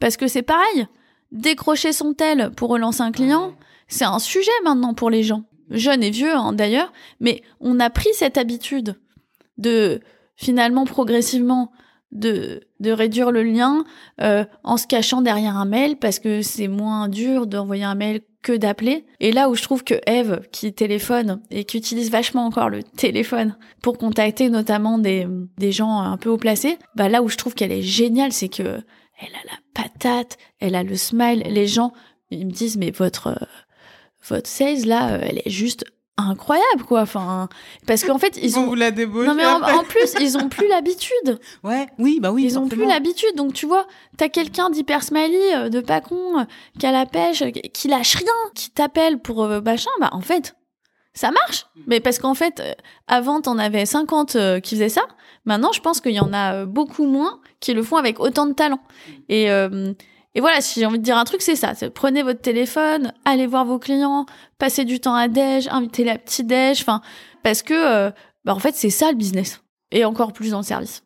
Parce que c'est pareil. Décrocher son tel pour relancer un client, c'est un sujet maintenant pour les gens, jeunes et vieux hein, d'ailleurs, mais on a pris cette habitude de finalement progressivement de, de réduire le lien euh, en se cachant derrière un mail parce que c'est moins dur d'envoyer un mail que d'appeler. Et là où je trouve que Eve, qui téléphone et qui utilise vachement encore le téléphone pour contacter notamment des, des gens un peu haut placés, bah là où je trouve qu'elle est géniale, c'est que elle a la patate, elle a le smile. Les gens, ils me disent, mais votre, euh, votre sales, là, euh, elle est juste incroyable, quoi. Enfin, parce qu'en fait, ils ont. Vous la non, mais en, plus, ils ont plus l'habitude. Ouais, oui, bah oui. Ils ont plus l'habitude. Donc, tu vois, t'as quelqu'un d'hyper smiley, euh, de pas con, qui a la pêche, qui lâche rien, qui t'appelle pour machin, bah, en fait, ça marche. Mais parce qu'en fait, avant, t'en avais 50 qui faisaient ça. Maintenant, je pense qu'il y en a beaucoup moins qui le font avec autant de talent. Et, euh, et voilà, si j'ai envie de dire un truc, c'est ça. Prenez votre téléphone, allez voir vos clients, passez du temps à déj, invitez la petite déj, enfin, parce que, euh, bah, en fait, c'est ça le business. Et encore plus dans le service.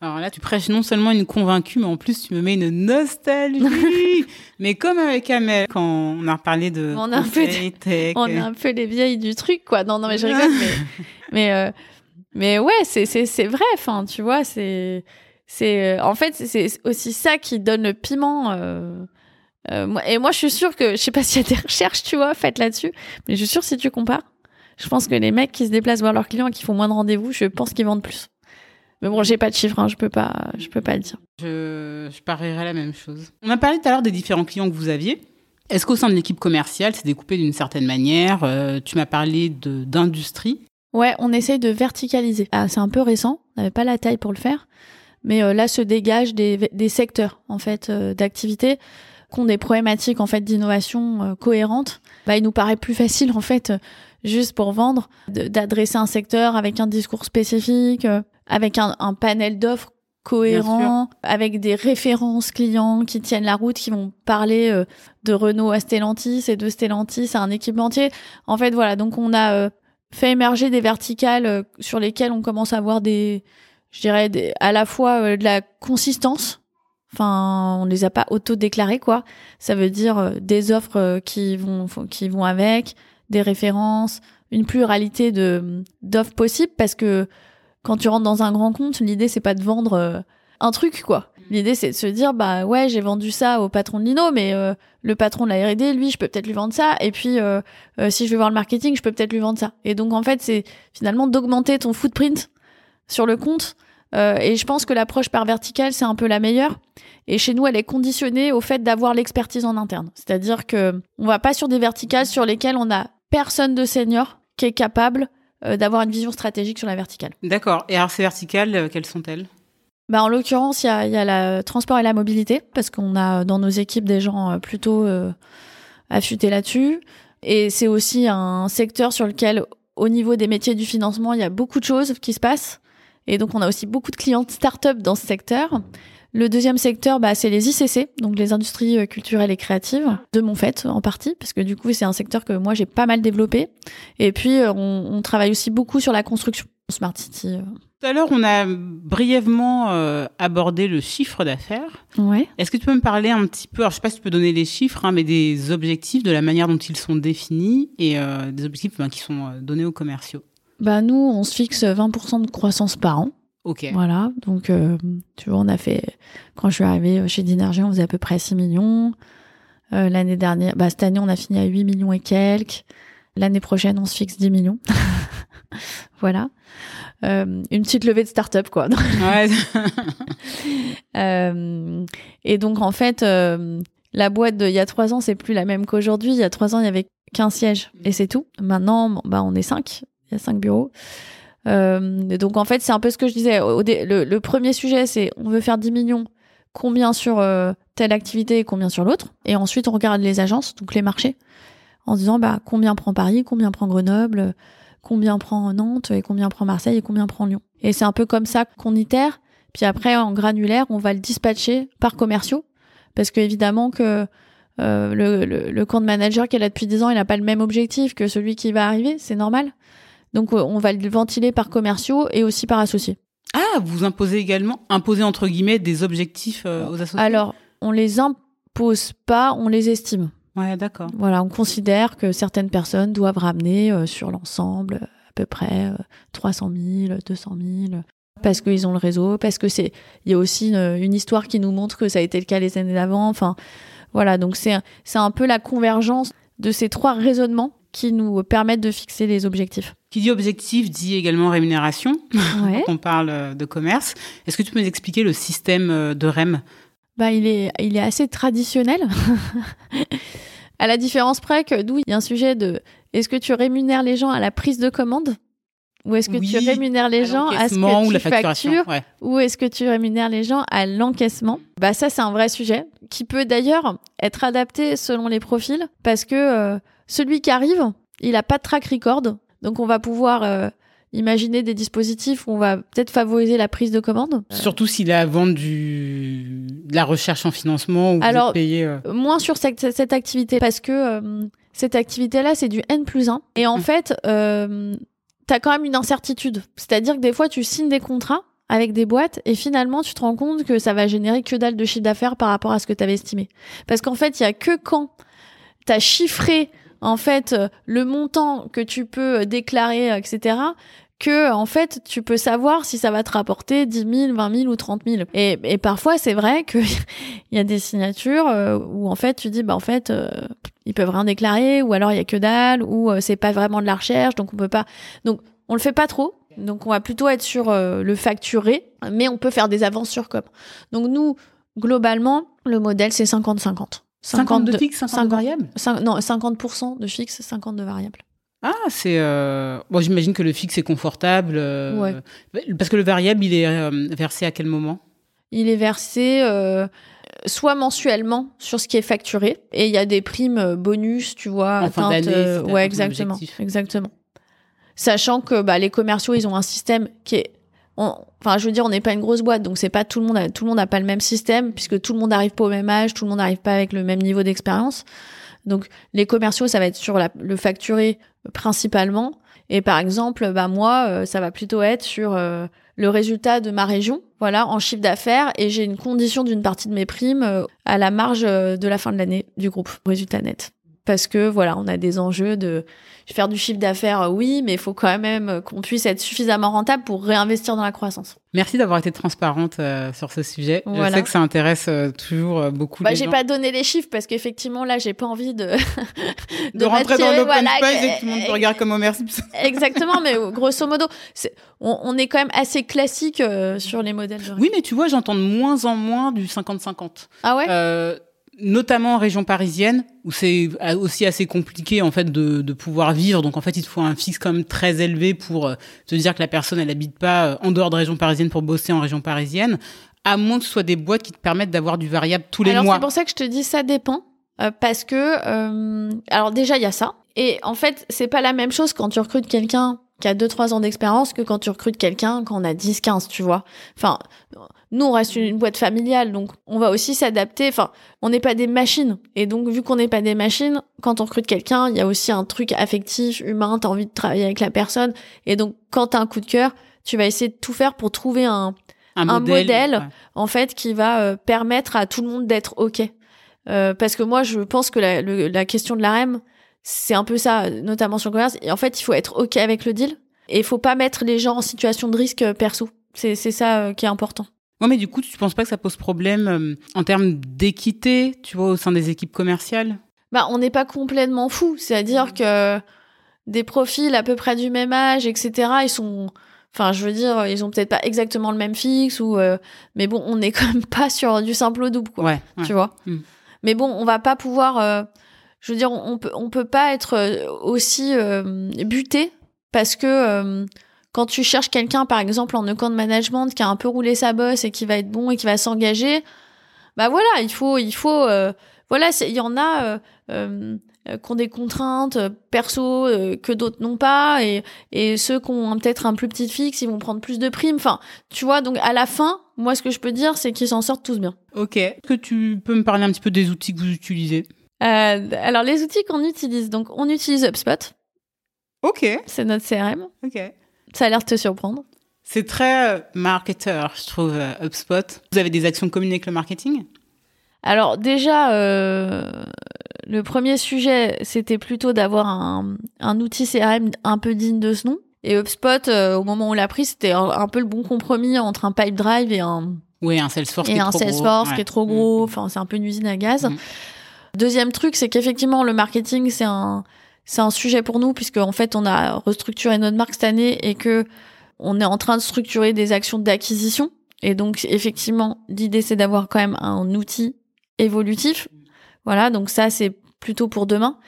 Alors là, tu prêches non seulement une convaincue, mais en plus, tu me mets une nostalgie. mais comme avec Amel, quand on a parlé de on a un peu on a un peu les vieilles du truc, quoi. Non, non, mais je rigole, mais, mais, euh, mais ouais, c'est, c'est, c'est vrai. Enfin, tu vois, c'est, c'est euh, en fait c'est aussi ça qui donne le piment. Euh, euh, et moi, je suis sûre que je sais pas s'il y a des recherches, tu vois, faites là-dessus, mais je suis sûre si tu compares, je pense que les mecs qui se déplacent voir leurs clients et qui font moins de rendez-vous, je pense qu'ils vendent plus. Mais bon, j'ai pas de chiffres, hein, je peux pas, je peux pas le dire. Je, je parierais la même chose. On a parlé tout à l'heure des différents clients que vous aviez. Est-ce qu'au sein de l'équipe commerciale, c'est découpé d'une certaine manière Tu m'as parlé de d'industrie? Ouais, on essaye de verticaliser. Ah, c'est un peu récent, on n'avait pas la taille pour le faire mais euh, là se dégagent des, des secteurs en fait euh, d'activité qui ont des problématiques en fait d'innovation euh, cohérentes. Bah, il nous paraît plus facile en fait juste pour vendre d'adresser un secteur avec un discours spécifique, avec un, un panel d'offres cohérent, avec des références clients qui tiennent la route, qui vont parler de Renault à Stellantis et de Stellantis à un équipementier. En fait, voilà, donc on a fait émerger des verticales sur lesquelles on commence à avoir des je dirais, à la fois euh, de la consistance. Enfin, on les a pas auto-déclarés, quoi. Ça veut dire euh, des offres euh, qui vont, qui vont avec, des références, une pluralité de d'offres possibles, parce que quand tu rentres dans un grand compte, l'idée c'est pas de vendre un truc, quoi. L'idée c'est de se dire, bah ouais, j'ai vendu ça au patron de Lino, mais le patron de la R&D, lui, je peux peut-être lui vendre ça. Et puis, si je vais voir le marketing, je peux peut-être lui vendre ça. Et donc, en fait, c'est finalement d'augmenter ton footprint sur le compte. Euh, et je pense que l'approche par verticale, c'est un peu la meilleure. Et chez nous, elle est conditionnée au fait d'avoir l'expertise en interne. C'est-à-dire que on va pas sur des verticales sur lesquelles on a personne de senior qui est capable euh, d'avoir une vision stratégique sur la verticale. D'accord. Et alors ces verticales, euh, quelles sont-elles? Bah, en l'occurrence, il y a, y a la transport et la mobilité, parce qu'on a dans nos équipes des gens plutôt affûtés là-dessus. Et c'est aussi un secteur sur lequel, au niveau des métiers du financement, il y a beaucoup de choses qui se passent. Et donc, on a aussi beaucoup de clients start-up dans ce secteur. Le deuxième secteur, bah, c'est les ICC, donc les industries euh, culturelles et créatives, de mon fait en partie, parce que du coup c'est un secteur que moi j'ai pas mal développé. Et puis euh, on, on, travaille aussi beaucoup sur la construction Smart City. Tout à l'heure, on a brièvement abordé le chiffre d'affaires. Ouais. Est-ce que tu peux me parler un petit peu, alors je sais pas si tu peux donner les chiffres, hein, mais des objectifs, de la manière dont ils sont définis et des objectifs ben, qui sont donnés aux commerciaux? Bah nous, on se fixe 20% de croissance par an. Ok. Voilà, donc euh, tu vois, on a fait, quand je suis arrivée chez Dinergy, on faisait à peu près 6 millions. Euh, L'année dernière, bah, cette année, on a fini à 8 millions et quelques. L'année prochaine, on se fixe 10 millions. voilà. Euh, une petite levée de start-up, quoi. ouais. euh, et donc, en fait, euh, la boîte d'il y a trois ans, c'est plus la même qu'aujourd'hui. Il y a trois ans, il y avait qu'un siège et c'est tout. Maintenant, bah, on est cinq il y a cinq bureaux. Euh, donc en fait, c'est un peu ce que je disais. le, premier sujet, c'est on veut faire 10 millions, combien sur euh, telle activité et combien sur l'autre. Et ensuite, on regarde les agences, donc les marchés, en disant bah, combien prend Paris, combien prend Grenoble, combien prend Nantes et combien prend Marseille et combien prend Lyon. Et c'est un peu comme ça qu'on itère. Puis après, en granulaire, on va le dispatcher par commerciaux. Parce que évidemment que euh, le, le, le compte manager qui est là depuis 10 ans, il n'a pas le même objectif que celui qui va arriver, c'est normal. Donc euh, on va le ventiler par commerciaux et aussi par associés. Ah, vous imposez également, imposez entre guillemets des objectifs euh, aux associés? Alors, on les impose pas, on les estime. Ouais, d'accord. Voilà, on considère que certaines personnes doivent ramener euh, sur l'ensemble à peu près 300 000, 200 000 parce qu'ils ont le réseau, parce que c'est, il y a aussi une, une, histoire qui nous montre que ça a été le cas les années d'avant. Enfin, voilà, donc c'est, c'est un peu la convergence de ces trois raisonnements qui nous permettent de fixer les objectifs. Qui dit objectif dit également rémunération. Ouais. on parle euh, de commerce. Est-ce que tu peux nous expliquer le système euh, de REM? Bah, il, est, il est assez traditionnel. à la différence près que d'où il y a un sujet de est-ce que tu rémunères les gens à la prise de commande? Ou est-ce que tu rémunères les gens à ce que ou tu la factures ouais. Ou est-ce que tu rémunères les gens à l'encaissement? Bah ça c'est un vrai sujet qui peut d'ailleurs être adapté selon les profils parce que euh, celui qui arrive, il a pas de track record, donc on va pouvoir euh, imaginer des dispositifs où on va peut-être favoriser la prise de commande. Surtout s'il a vendu du... de la recherche en financement ou Alors, payé. Euh... Moins sur cette, cette activité parce que euh, cette activité-là c'est du N plus 1 et en mmh. fait euh, t'as quand même une incertitude. C'est-à-dire que des fois, tu signes des contrats avec des boîtes et finalement, tu te rends compte que ça va générer que dalle de chiffre d'affaires par rapport à ce que tu avais estimé. Parce qu'en fait, il y a que quand tu as chiffré en fait le montant que tu peux déclarer, etc., que en fait tu peux savoir si ça va te rapporter 10 000, 20 000 ou 30 000. Et, et parfois c'est vrai qu'il y a des signatures euh, où en fait tu dis bah en fait euh, ils peuvent rien déclarer ou alors il y a que dalle ou euh, c'est pas vraiment de la recherche donc on peut pas. Donc on le fait pas trop. Donc on va plutôt être sur euh, le facturé, mais on peut faire des avances sur com. Donc nous globalement le modèle c'est 50-50. 50 de fixe, 50, 50 de variable Non, 50% de fixe, 50 de variable. Ah, c'est. Euh... Bon, j'imagine que le fixe est confortable. Euh... Ouais. Parce que le variable, il est euh, versé à quel moment? Il est versé euh, soit mensuellement sur ce qui est facturé, et il y a des primes bonus, tu vois. En fin d'année. ouais, exactement, exactement. Sachant que bah, les commerciaux, ils ont un système qui est on, enfin, je veux dire, on n'est pas une grosse boîte, donc c'est pas tout le monde, tout le monde n'a pas le même système, puisque tout le monde n'arrive pas au même âge, tout le monde n'arrive pas avec le même niveau d'expérience. Donc, les commerciaux, ça va être sur la, le facturé principalement. Et par exemple, bah moi, euh, ça va plutôt être sur euh, le résultat de ma région, voilà, en chiffre d'affaires, et j'ai une condition d'une partie de mes primes euh, à la marge de la fin de l'année du groupe, résultat net. Parce que voilà, on a des enjeux de faire du chiffre d'affaires, euh, oui, mais il faut quand même euh, qu'on puisse être suffisamment rentable pour réinvestir dans la croissance. Merci d'avoir été transparente euh, sur ce sujet. Voilà. Je sais que ça intéresse euh, toujours euh, beaucoup bah, les gens. J'ai pas donné les chiffres parce qu'effectivement là, j'ai pas envie de de, de rentrer dans l'open voilà, space et que tout le monde te regarde comme Homer Simpson. Exactement, mais grosso modo, on, on, est quand même assez classique sur les modèles. De oui, mais tu vois, j'entends de moins en moins du 50-50. Ah ouais? Notamment en région parisienne où c'est aussi assez compliqué en fait de, de, pouvoir vivre. Donc en fait il te faut un fixe quand même très élevé pour euh, te dire que la personne elle habite pas euh, en dehors de région parisienne pour bosser en région parisienne à moins que ce soit des boîtes qui te permettent d'avoir du variable tous les alors, mois. c'est pour ça que je te dis ça dépend euh, parce que euh, alors déjà il y a ça. Et en fait c'est pas la même chose quand tu recrutes quelqu'un qui a 2-3 ans d'expérience que quand tu recrutes quelqu'un quand on a 10-15, tu vois. Enfin, nous, on reste une boîte familiale, donc on va aussi s'adapter. Enfin, on n'est pas des machines. Et donc, vu qu'on n'est pas des machines, quand on recrute quelqu'un, il y a aussi un truc affectif, humain, t'as envie de travailler avec la personne. Et donc, quand t'as un coup de cœur, tu vas essayer de tout faire pour trouver un, Un un modèle. modèle, ouais. en fait, qui va euh, permettre à tout le monde d'être OK. Euh, parce que moi, je pense que la, le- la question de la REM, c'est un peu ça, notamment sur le commerce. Et en fait, il faut être OK avec le deal. Et il faut pas mettre les gens en situation de risque perso. C'est c'est ça euh, qui est important. Ouais, mais du coup, tu penses pas que ça pose problème euh, en termes d'équité, tu vois, au sein des équipes commerciales? Bah, on n'est pas complètement fou. C'est-à-dire que des profils à peu près du même âge, etc., ils sont... Enfin, je veux dire, ils ont peut-être pas exactement le même fixe, ou, euh, mais bon, on n'est quand même pas sur du simple au double, quoi. Ouais. ouais. tu vois? Mm. Mais bon, on va pas pouvoir. euh, je veux dire, on peut, on peut pas être aussi euh, buté parce que quand tu cherches quelqu'un, par exemple, en account management, qui a un peu roulé sa bosse et qui va être bon et qui va s'engager, bah voilà, il faut, il faut, euh, voilà, il y en a. euh, euh, qui ont des contraintes euh, perso euh, que d'autres n'ont pas et, et ceux qui ont peut-être un plus petit fixe ils vont prendre plus de primes enfin tu vois donc à la fin moi ce que je peux dire c'est qu'ils s'en sortent tous bien Ok. Est-ce que tu peux me parler un petit peu des outils que vous utilisez? Euh, alors les outils qu'on utilise, donc on utilise HubSpot, Ok. c'est notre CRM. Ok. Ça a l'air de te surprendre. C'est très euh, marketeur, je trouve, euh, HubSpot. Vous avez des actions communes avec le marketing? Alors déjà, euh, le premier sujet, c'était plutôt d'avoir un, un outil CRM un peu digne de ce nom. Et HubSpot, euh, au moment où on l'a pris, c'était un, un peu le bon compromis entre un pipe drive et un, Oui, un Salesforce qui et est un trop Salesforce gros. qui est trop gros. Mm. Enfin, c'est un peu une usine à gaz. Mm. Deuxième truc, c'est qu'effectivement, le marketing, c'est un, c'est un sujet pour nous puisque en fait, on a restructuré notre marque cette année et que on est en train de structurer des actions d'acquisition. Et donc, effectivement, l'idée, c'est d'avoir quand même un outil évolutif. Voilà. Donc ça, c'est plutôt pour demain.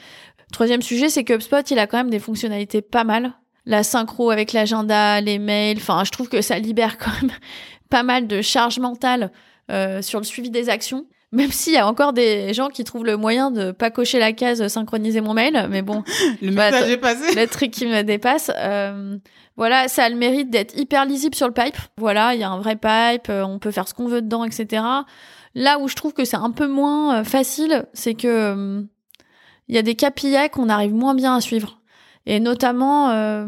Troisième sujet, c'est que HubSpot, il a quand même des fonctionnalités pas mal. La synchro avec l'agenda, les mails. Enfin, je trouve que ça libère quand même pas mal de charge mentale euh, sur le suivi des actions. Même s'il y a encore des gens qui trouvent le moyen de pas cocher la case synchroniser mon mail, mais bon, Le Bah, message attends. est passé. le truc qui me dépasse. Euh, voilà, ça a le mérite d'être hyper lisible sur le pipe. Voilà, il y a un vrai pipe, euh, on peut faire ce qu'on veut dedans, etc. Là où je trouve que c'est un peu moins euh, facile, c'est que euh, il y a des KPI qu'on arrive moins bien à suivre. Et notamment, euh,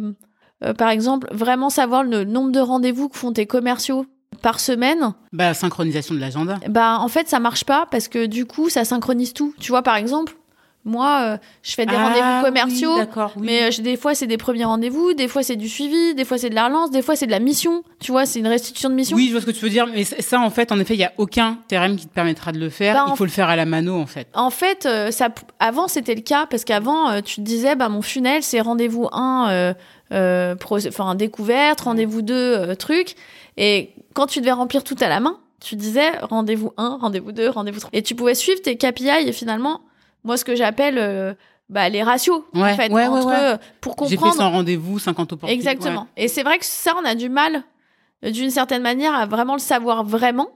par exemple, vraiment savoir le nombre de rendez-vous que font tes commerciaux par semaine, Bah, synchronisation de l'agenda. bah en fait ça marche pas parce que du coup ça synchronise tout. Tu vois par exemple, moi euh, je fais des Ah, rendez-vous commerciaux, oui, d'accord, oui. mais euh, des fois c'est des premiers rendez-vous, des fois c'est du suivi, des fois c'est de la relance, des fois c'est de la mission. Tu vois, c'est une restitution de mission. Oui, je vois ce que tu veux dire, mais ça, en fait, en effet, il y a aucun CRM qui te permettra de le faire. Bah, il faut le faire à la mano, en fait. En fait, euh, ça, avant c'était le cas parce qu'avant tu te disais bah mon funnel c'est rendez-vous 1 euh, euh, pro- enfin découverte, rendez-vous 2 euh, truc et quand tu devais remplir tout à la main, tu disais rendez-vous 1, rendez-vous 2, rendez-vous 3 et tu pouvais suivre tes KPI et finalement moi ce que j'appelle euh, bah, les ratios Ouais, en fait ouais, entre ouais. euh, pour J'ai fait comprendre 100 rendez-vous, 50 opportunités. Exactement. Et c'est vrai que ça, on a du mal, d'une certaine manière, à vraiment le savoir vraiment,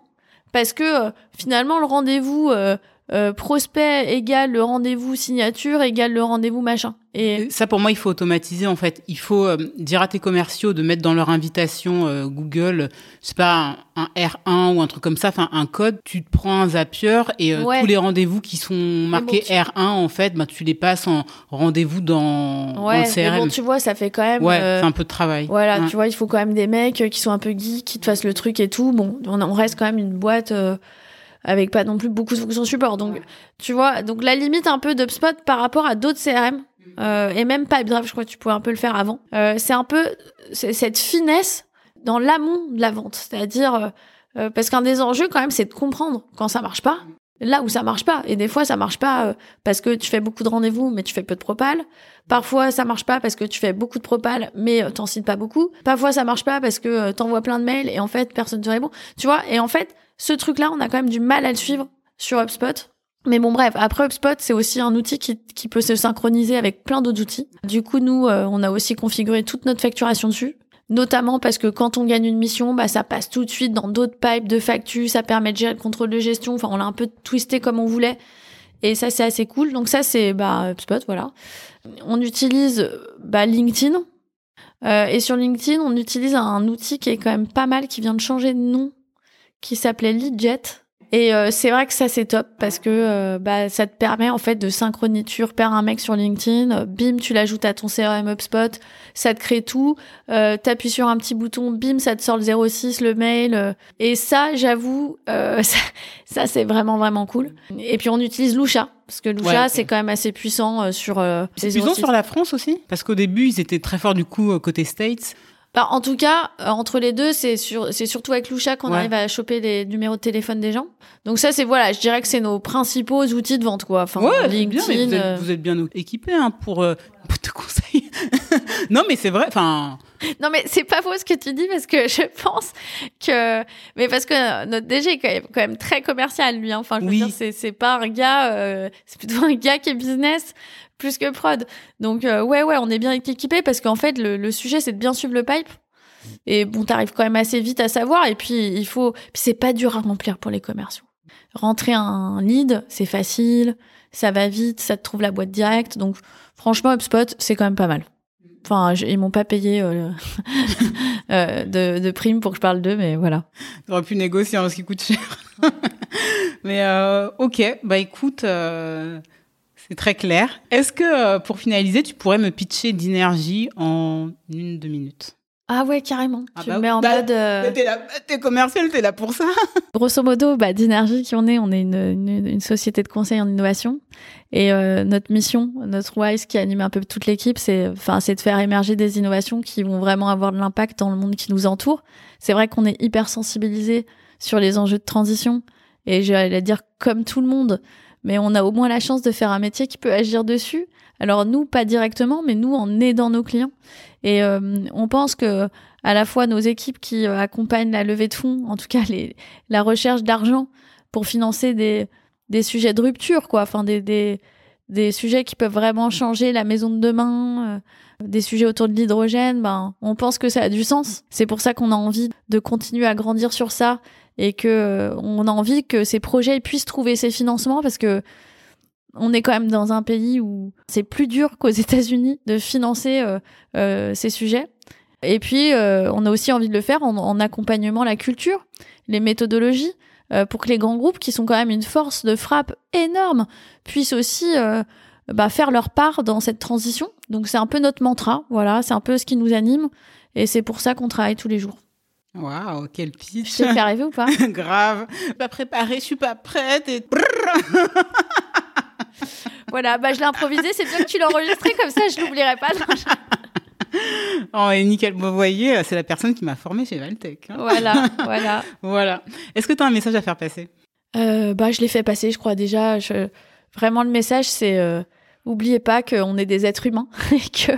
parce que euh, finalement, le rendez-vous euh, euh, prospect égale le rendez-vous signature égale le rendez-vous machin. Et Ça, pour moi, il faut automatiser, en fait. Il faut euh, dire à tes commerciaux de mettre dans leur invitation euh, Google, c'est pas un, un R1 ou un truc comme ça, enfin, un code. Tu te prends un Zapier et euh, Ouais. tous les rendez-vous qui sont marqués tu- R1, en fait, bah, tu les passes en rendez-vous dans, dans le mais CRM. bon, tu vois, ça fait quand même. ouais, euh, c'est un peu de travail. Voilà, Ouais. tu vois, il faut quand même des mecs euh, qui sont un peu geeks, qui te fassent le truc et tout. Bon, on, on reste quand même une boîte euh, avec pas non plus beaucoup de fonctions support. Donc, tu vois, donc la limite un peu d'UpSpot par rapport à d'autres CRM, euh, et même PipeDrive, je crois que tu pouvais un peu le faire avant, euh, c'est un peu cette finesse dans l'amont de la vente. C'est-à-dire, euh, euh, parce qu'un des enjeux quand même, c'est de comprendre quand ça marche pas. Là où ça marche pas, et des fois ça marche pas euh, parce que tu fais beaucoup de rendez-vous mais tu fais peu de propal. Parfois ça marche pas parce que tu fais beaucoup de propal mais euh, t'en cites pas beaucoup. Parfois ça marche pas parce que t'envoies plein de mails et en fait personne te répond. Tu vois Et en fait ce truc-là on a quand même du mal à le suivre sur HubSpot. Mais bon bref, après HubSpot c'est aussi un outil qui, qui peut se synchroniser avec plein d'autres outils. Du coup nous euh, on a aussi configuré toute notre facturation dessus. Notamment parce que quand on gagne une mission, bah, ça passe tout de suite dans d'autres pipes de factures, ça permet de gérer le contrôle de gestion. Enfin, on l'a un peu twisté comme on voulait. Et ça, c'est assez cool. Donc ça, c'est bah, HubSpot, voilà. On utilise bah, LinkedIn. Euh, et sur LinkedIn, on utilise un outil qui est quand même pas mal, qui vient de changer de nom, qui s'appelait Leadjet. Et euh, c'est vrai que ça c'est top parce que euh, bah, ça te permet en fait de synchroniser. Tu repères un mec sur LinkedIn, euh, bim, tu l'ajoutes à ton CRM HubSpot, ça te crée tout. Euh, T'appuies sur un petit bouton, bim, ça te sort le 06, le mail. et ça, j'avoue, ça, ça c'est vraiment vraiment cool. Et puis on utilise Lusha parce que Lusha Ouais. c'est quand même assez puissant sur. C'est ces puissant 06. sur la France aussi? Parce qu'au début, ils étaient très forts du coup euh, côté States. Bah, en tout cas, euh, entre les deux, c'est sur, c'est surtout avec Lusha qu'on Ouais. arrive à choper les numéros de téléphone des gens. Donc ça, c'est voilà, je dirais que c'est nos principaux outils de vente, quoi. Enfin, ouais, c'est LinkedIn. bien, mais vous, euh, êtes, vous êtes bien équipés hein, pour, euh, pour te conseiller. Non, mais c'est vrai. Enfin, Non, mais c'est pas faux ce que tu dis parce que je pense que, mais parce que notre DG est quand même, quand même très commercial, lui. hein. Enfin, je veux Oui. dire, c'est, c'est pas un gars, euh, c'est plutôt un gars qui est business plus que prod. Donc, euh, ouais, ouais, on est bien équipé parce qu'en fait, le, le sujet, c'est de bien suivre le pipe. Et bon, t'arrives quand même assez vite à savoir. Et puis, il faut, puis c'est pas dur à remplir pour les commerciaux. Rentrer un lead, c'est facile, ça va vite, ça te trouve la boîte directe. Donc, franchement, HubSpot, c'est quand même pas mal. Enfin, ils m'ont pas payé euh, euh, de, de prime pour que je parle d'eux, mais voilà. j'aurais pu négocier en ce qui coûte cher. mais euh, ok, bah écoute, c'est très clair. Est-ce que pour finaliser, tu pourrais me pitcher d'énergie en une, deux minutes? Ah ouais, carrément. Ah tu bah me mets en bah, mode... euh, T'es là, t'es commercial, t'es là pour ça. Grosso modo, bah, d'énergie qui on est, on est une, une, une société de conseil en innovation. Et euh, notre mission, notre WISE qui anime un peu toute l'équipe, c'est enfin c'est de faire émerger des innovations qui vont vraiment avoir de l'impact dans le monde qui nous entoure. C'est vrai qu'on est hyper sensibilisé sur les enjeux de transition. Et j'allais dire comme tout le monde, mais on a au moins la chance de faire un métier qui peut agir dessus. Alors nous, pas directement, mais nous en aidant nos clients. Et euh, on pense que à la fois nos équipes qui euh, accompagnent la levée de fonds, en tout cas les, la recherche d'argent pour financer des, sujets de rupture, quoi. Enfin, des, des, des sujets qui peuvent vraiment changer la maison de demain, euh, des sujets autour de l'hydrogène, ben, on pense que ça a du sens. C'est pour ça qu'on a envie de continuer à grandir sur ça et que euh, on a envie que ces projets puissent trouver ces financements parce que on est quand même dans un pays où c'est plus dur qu'aux États-Unis de financer euh, euh, ces sujets. Et puis, euh, on a aussi envie de le faire en, en accompagnement la culture, les méthodologies, euh, pour que les grands groupes, qui sont quand même une force de frappe énorme, puissent aussi bah, faire leur part dans cette transition. Donc, c'est un peu notre mantra, voilà, c'est un peu ce qui nous anime, et c'est pour ça qu'on travaille tous les jours. Waouh, quel pitch. Je t'ai fait rêver ou pas? Grave. Je suis pas préparée, je suis pas prête. Et... Voilà, bah, je l'ai improvisé, c'est bien que tu l'as enregistré, comme ça je l'oublierai pas. Oh, et nickel. Vous voyez, c'est la personne qui m'a formée chez Valtech. hein. voilà, voilà. Voilà. Est-ce que tu as un message à faire passer? Euh, bah, je l'ai fait passer, je crois déjà. Je... Vraiment, le message, c'est euh, oubliez pas qu'on est des êtres humains et que,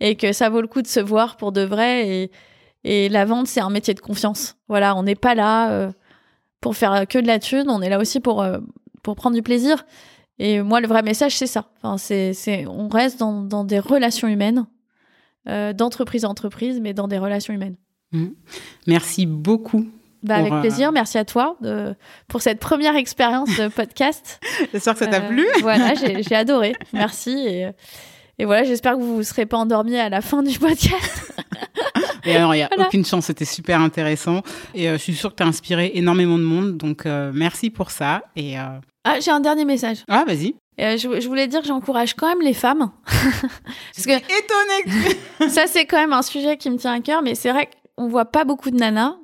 et que ça vaut le coup de se voir pour de vrai. Et, et la vente, c'est un métier de confiance. Voilà, on n'est pas là euh, pour faire que de la thune, on est là aussi pour, euh, pour prendre du plaisir. Et moi, le vrai message, c'est ça. Enfin, c'est, on reste dans, dans des relations humaines, euh, d'entreprise à entreprise, mais dans des relations humaines. Merci beaucoup. Bah, avec plaisir. Merci à toi pour cette première expérience de podcast. J'espère que ça t'a Euh, plu. Voilà, j'ai adoré. Merci. Et, et voilà, j'espère que vous ne serez pas endormis à la fin du podcast. Et alors, il n'y a Voilà. aucune chance, c'était super intéressant. Et euh, je suis sûre que tu as inspiré énormément de monde. Donc, euh, merci pour ça. Et, euh, Ah, j'ai un dernier message. Ah, vas-y. Euh, je, je voulais dire que j'encourage quand même les femmes. Parce que Étonné que... ça, c'est quand même un sujet qui me tient à cœur, mais c'est vrai qu'on voit pas beaucoup de nanas,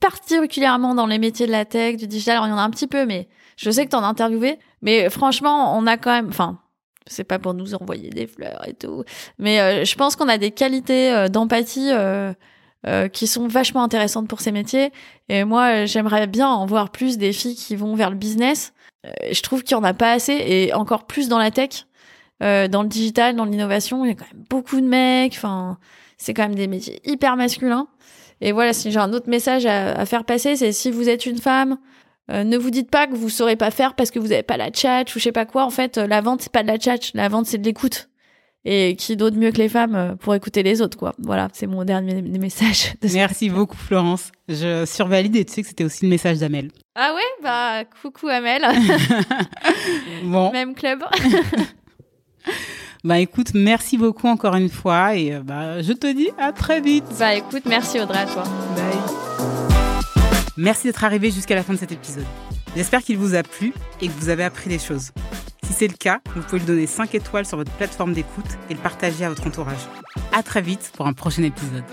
particulièrement dans les métiers de la tech, du digital. Alors, il y en a un petit peu, mais je sais que t'en as interviewé. Mais franchement, on a quand même, enfin, c'est pas pour nous envoyer des fleurs et tout, mais euh, je pense qu'on a des qualités euh, d'empathie euh, euh, qui sont vachement intéressantes pour ces métiers. Et moi, euh, j'aimerais bien en voir plus des filles qui vont vers le business. Euh, je trouve qu'il y en a pas assez, et encore plus dans la tech. Dans le digital, dans l'innovation, il y a quand même beaucoup de mecs. Enfin, c'est quand même des métiers hyper masculins. Et voilà, si j'ai un autre message à faire passer, c'est si vous êtes une femme, euh, ne vous dites pas que vous saurez pas faire parce que vous avez pas la chat ou je sais pas quoi. En fait, euh, la vente c'est pas de la chat, la vente c'est de l'écoute. Et qui d'autre mieux que les femmes euh, pour écouter les autres, quoi. Voilà, c'est mon dernier message. De Merci beaucoup, Florence. Je survalide et tu sais que c'était aussi le message d'Amel. Ah ouais, bah coucou Amel, Bon, même club. Bah écoute, merci beaucoup encore une fois et bah, je te dis à très vite. Bah écoute, merci Audrey à toi. Bye. Merci d'être arrivé jusqu'à la fin de cet épisode. J'espère qu'il vous a plu et que vous avez appris des choses. Si c'est le cas, vous pouvez lui donner 5 étoiles sur votre plateforme d'écoute et le partager à votre entourage. À très vite pour un prochain épisode.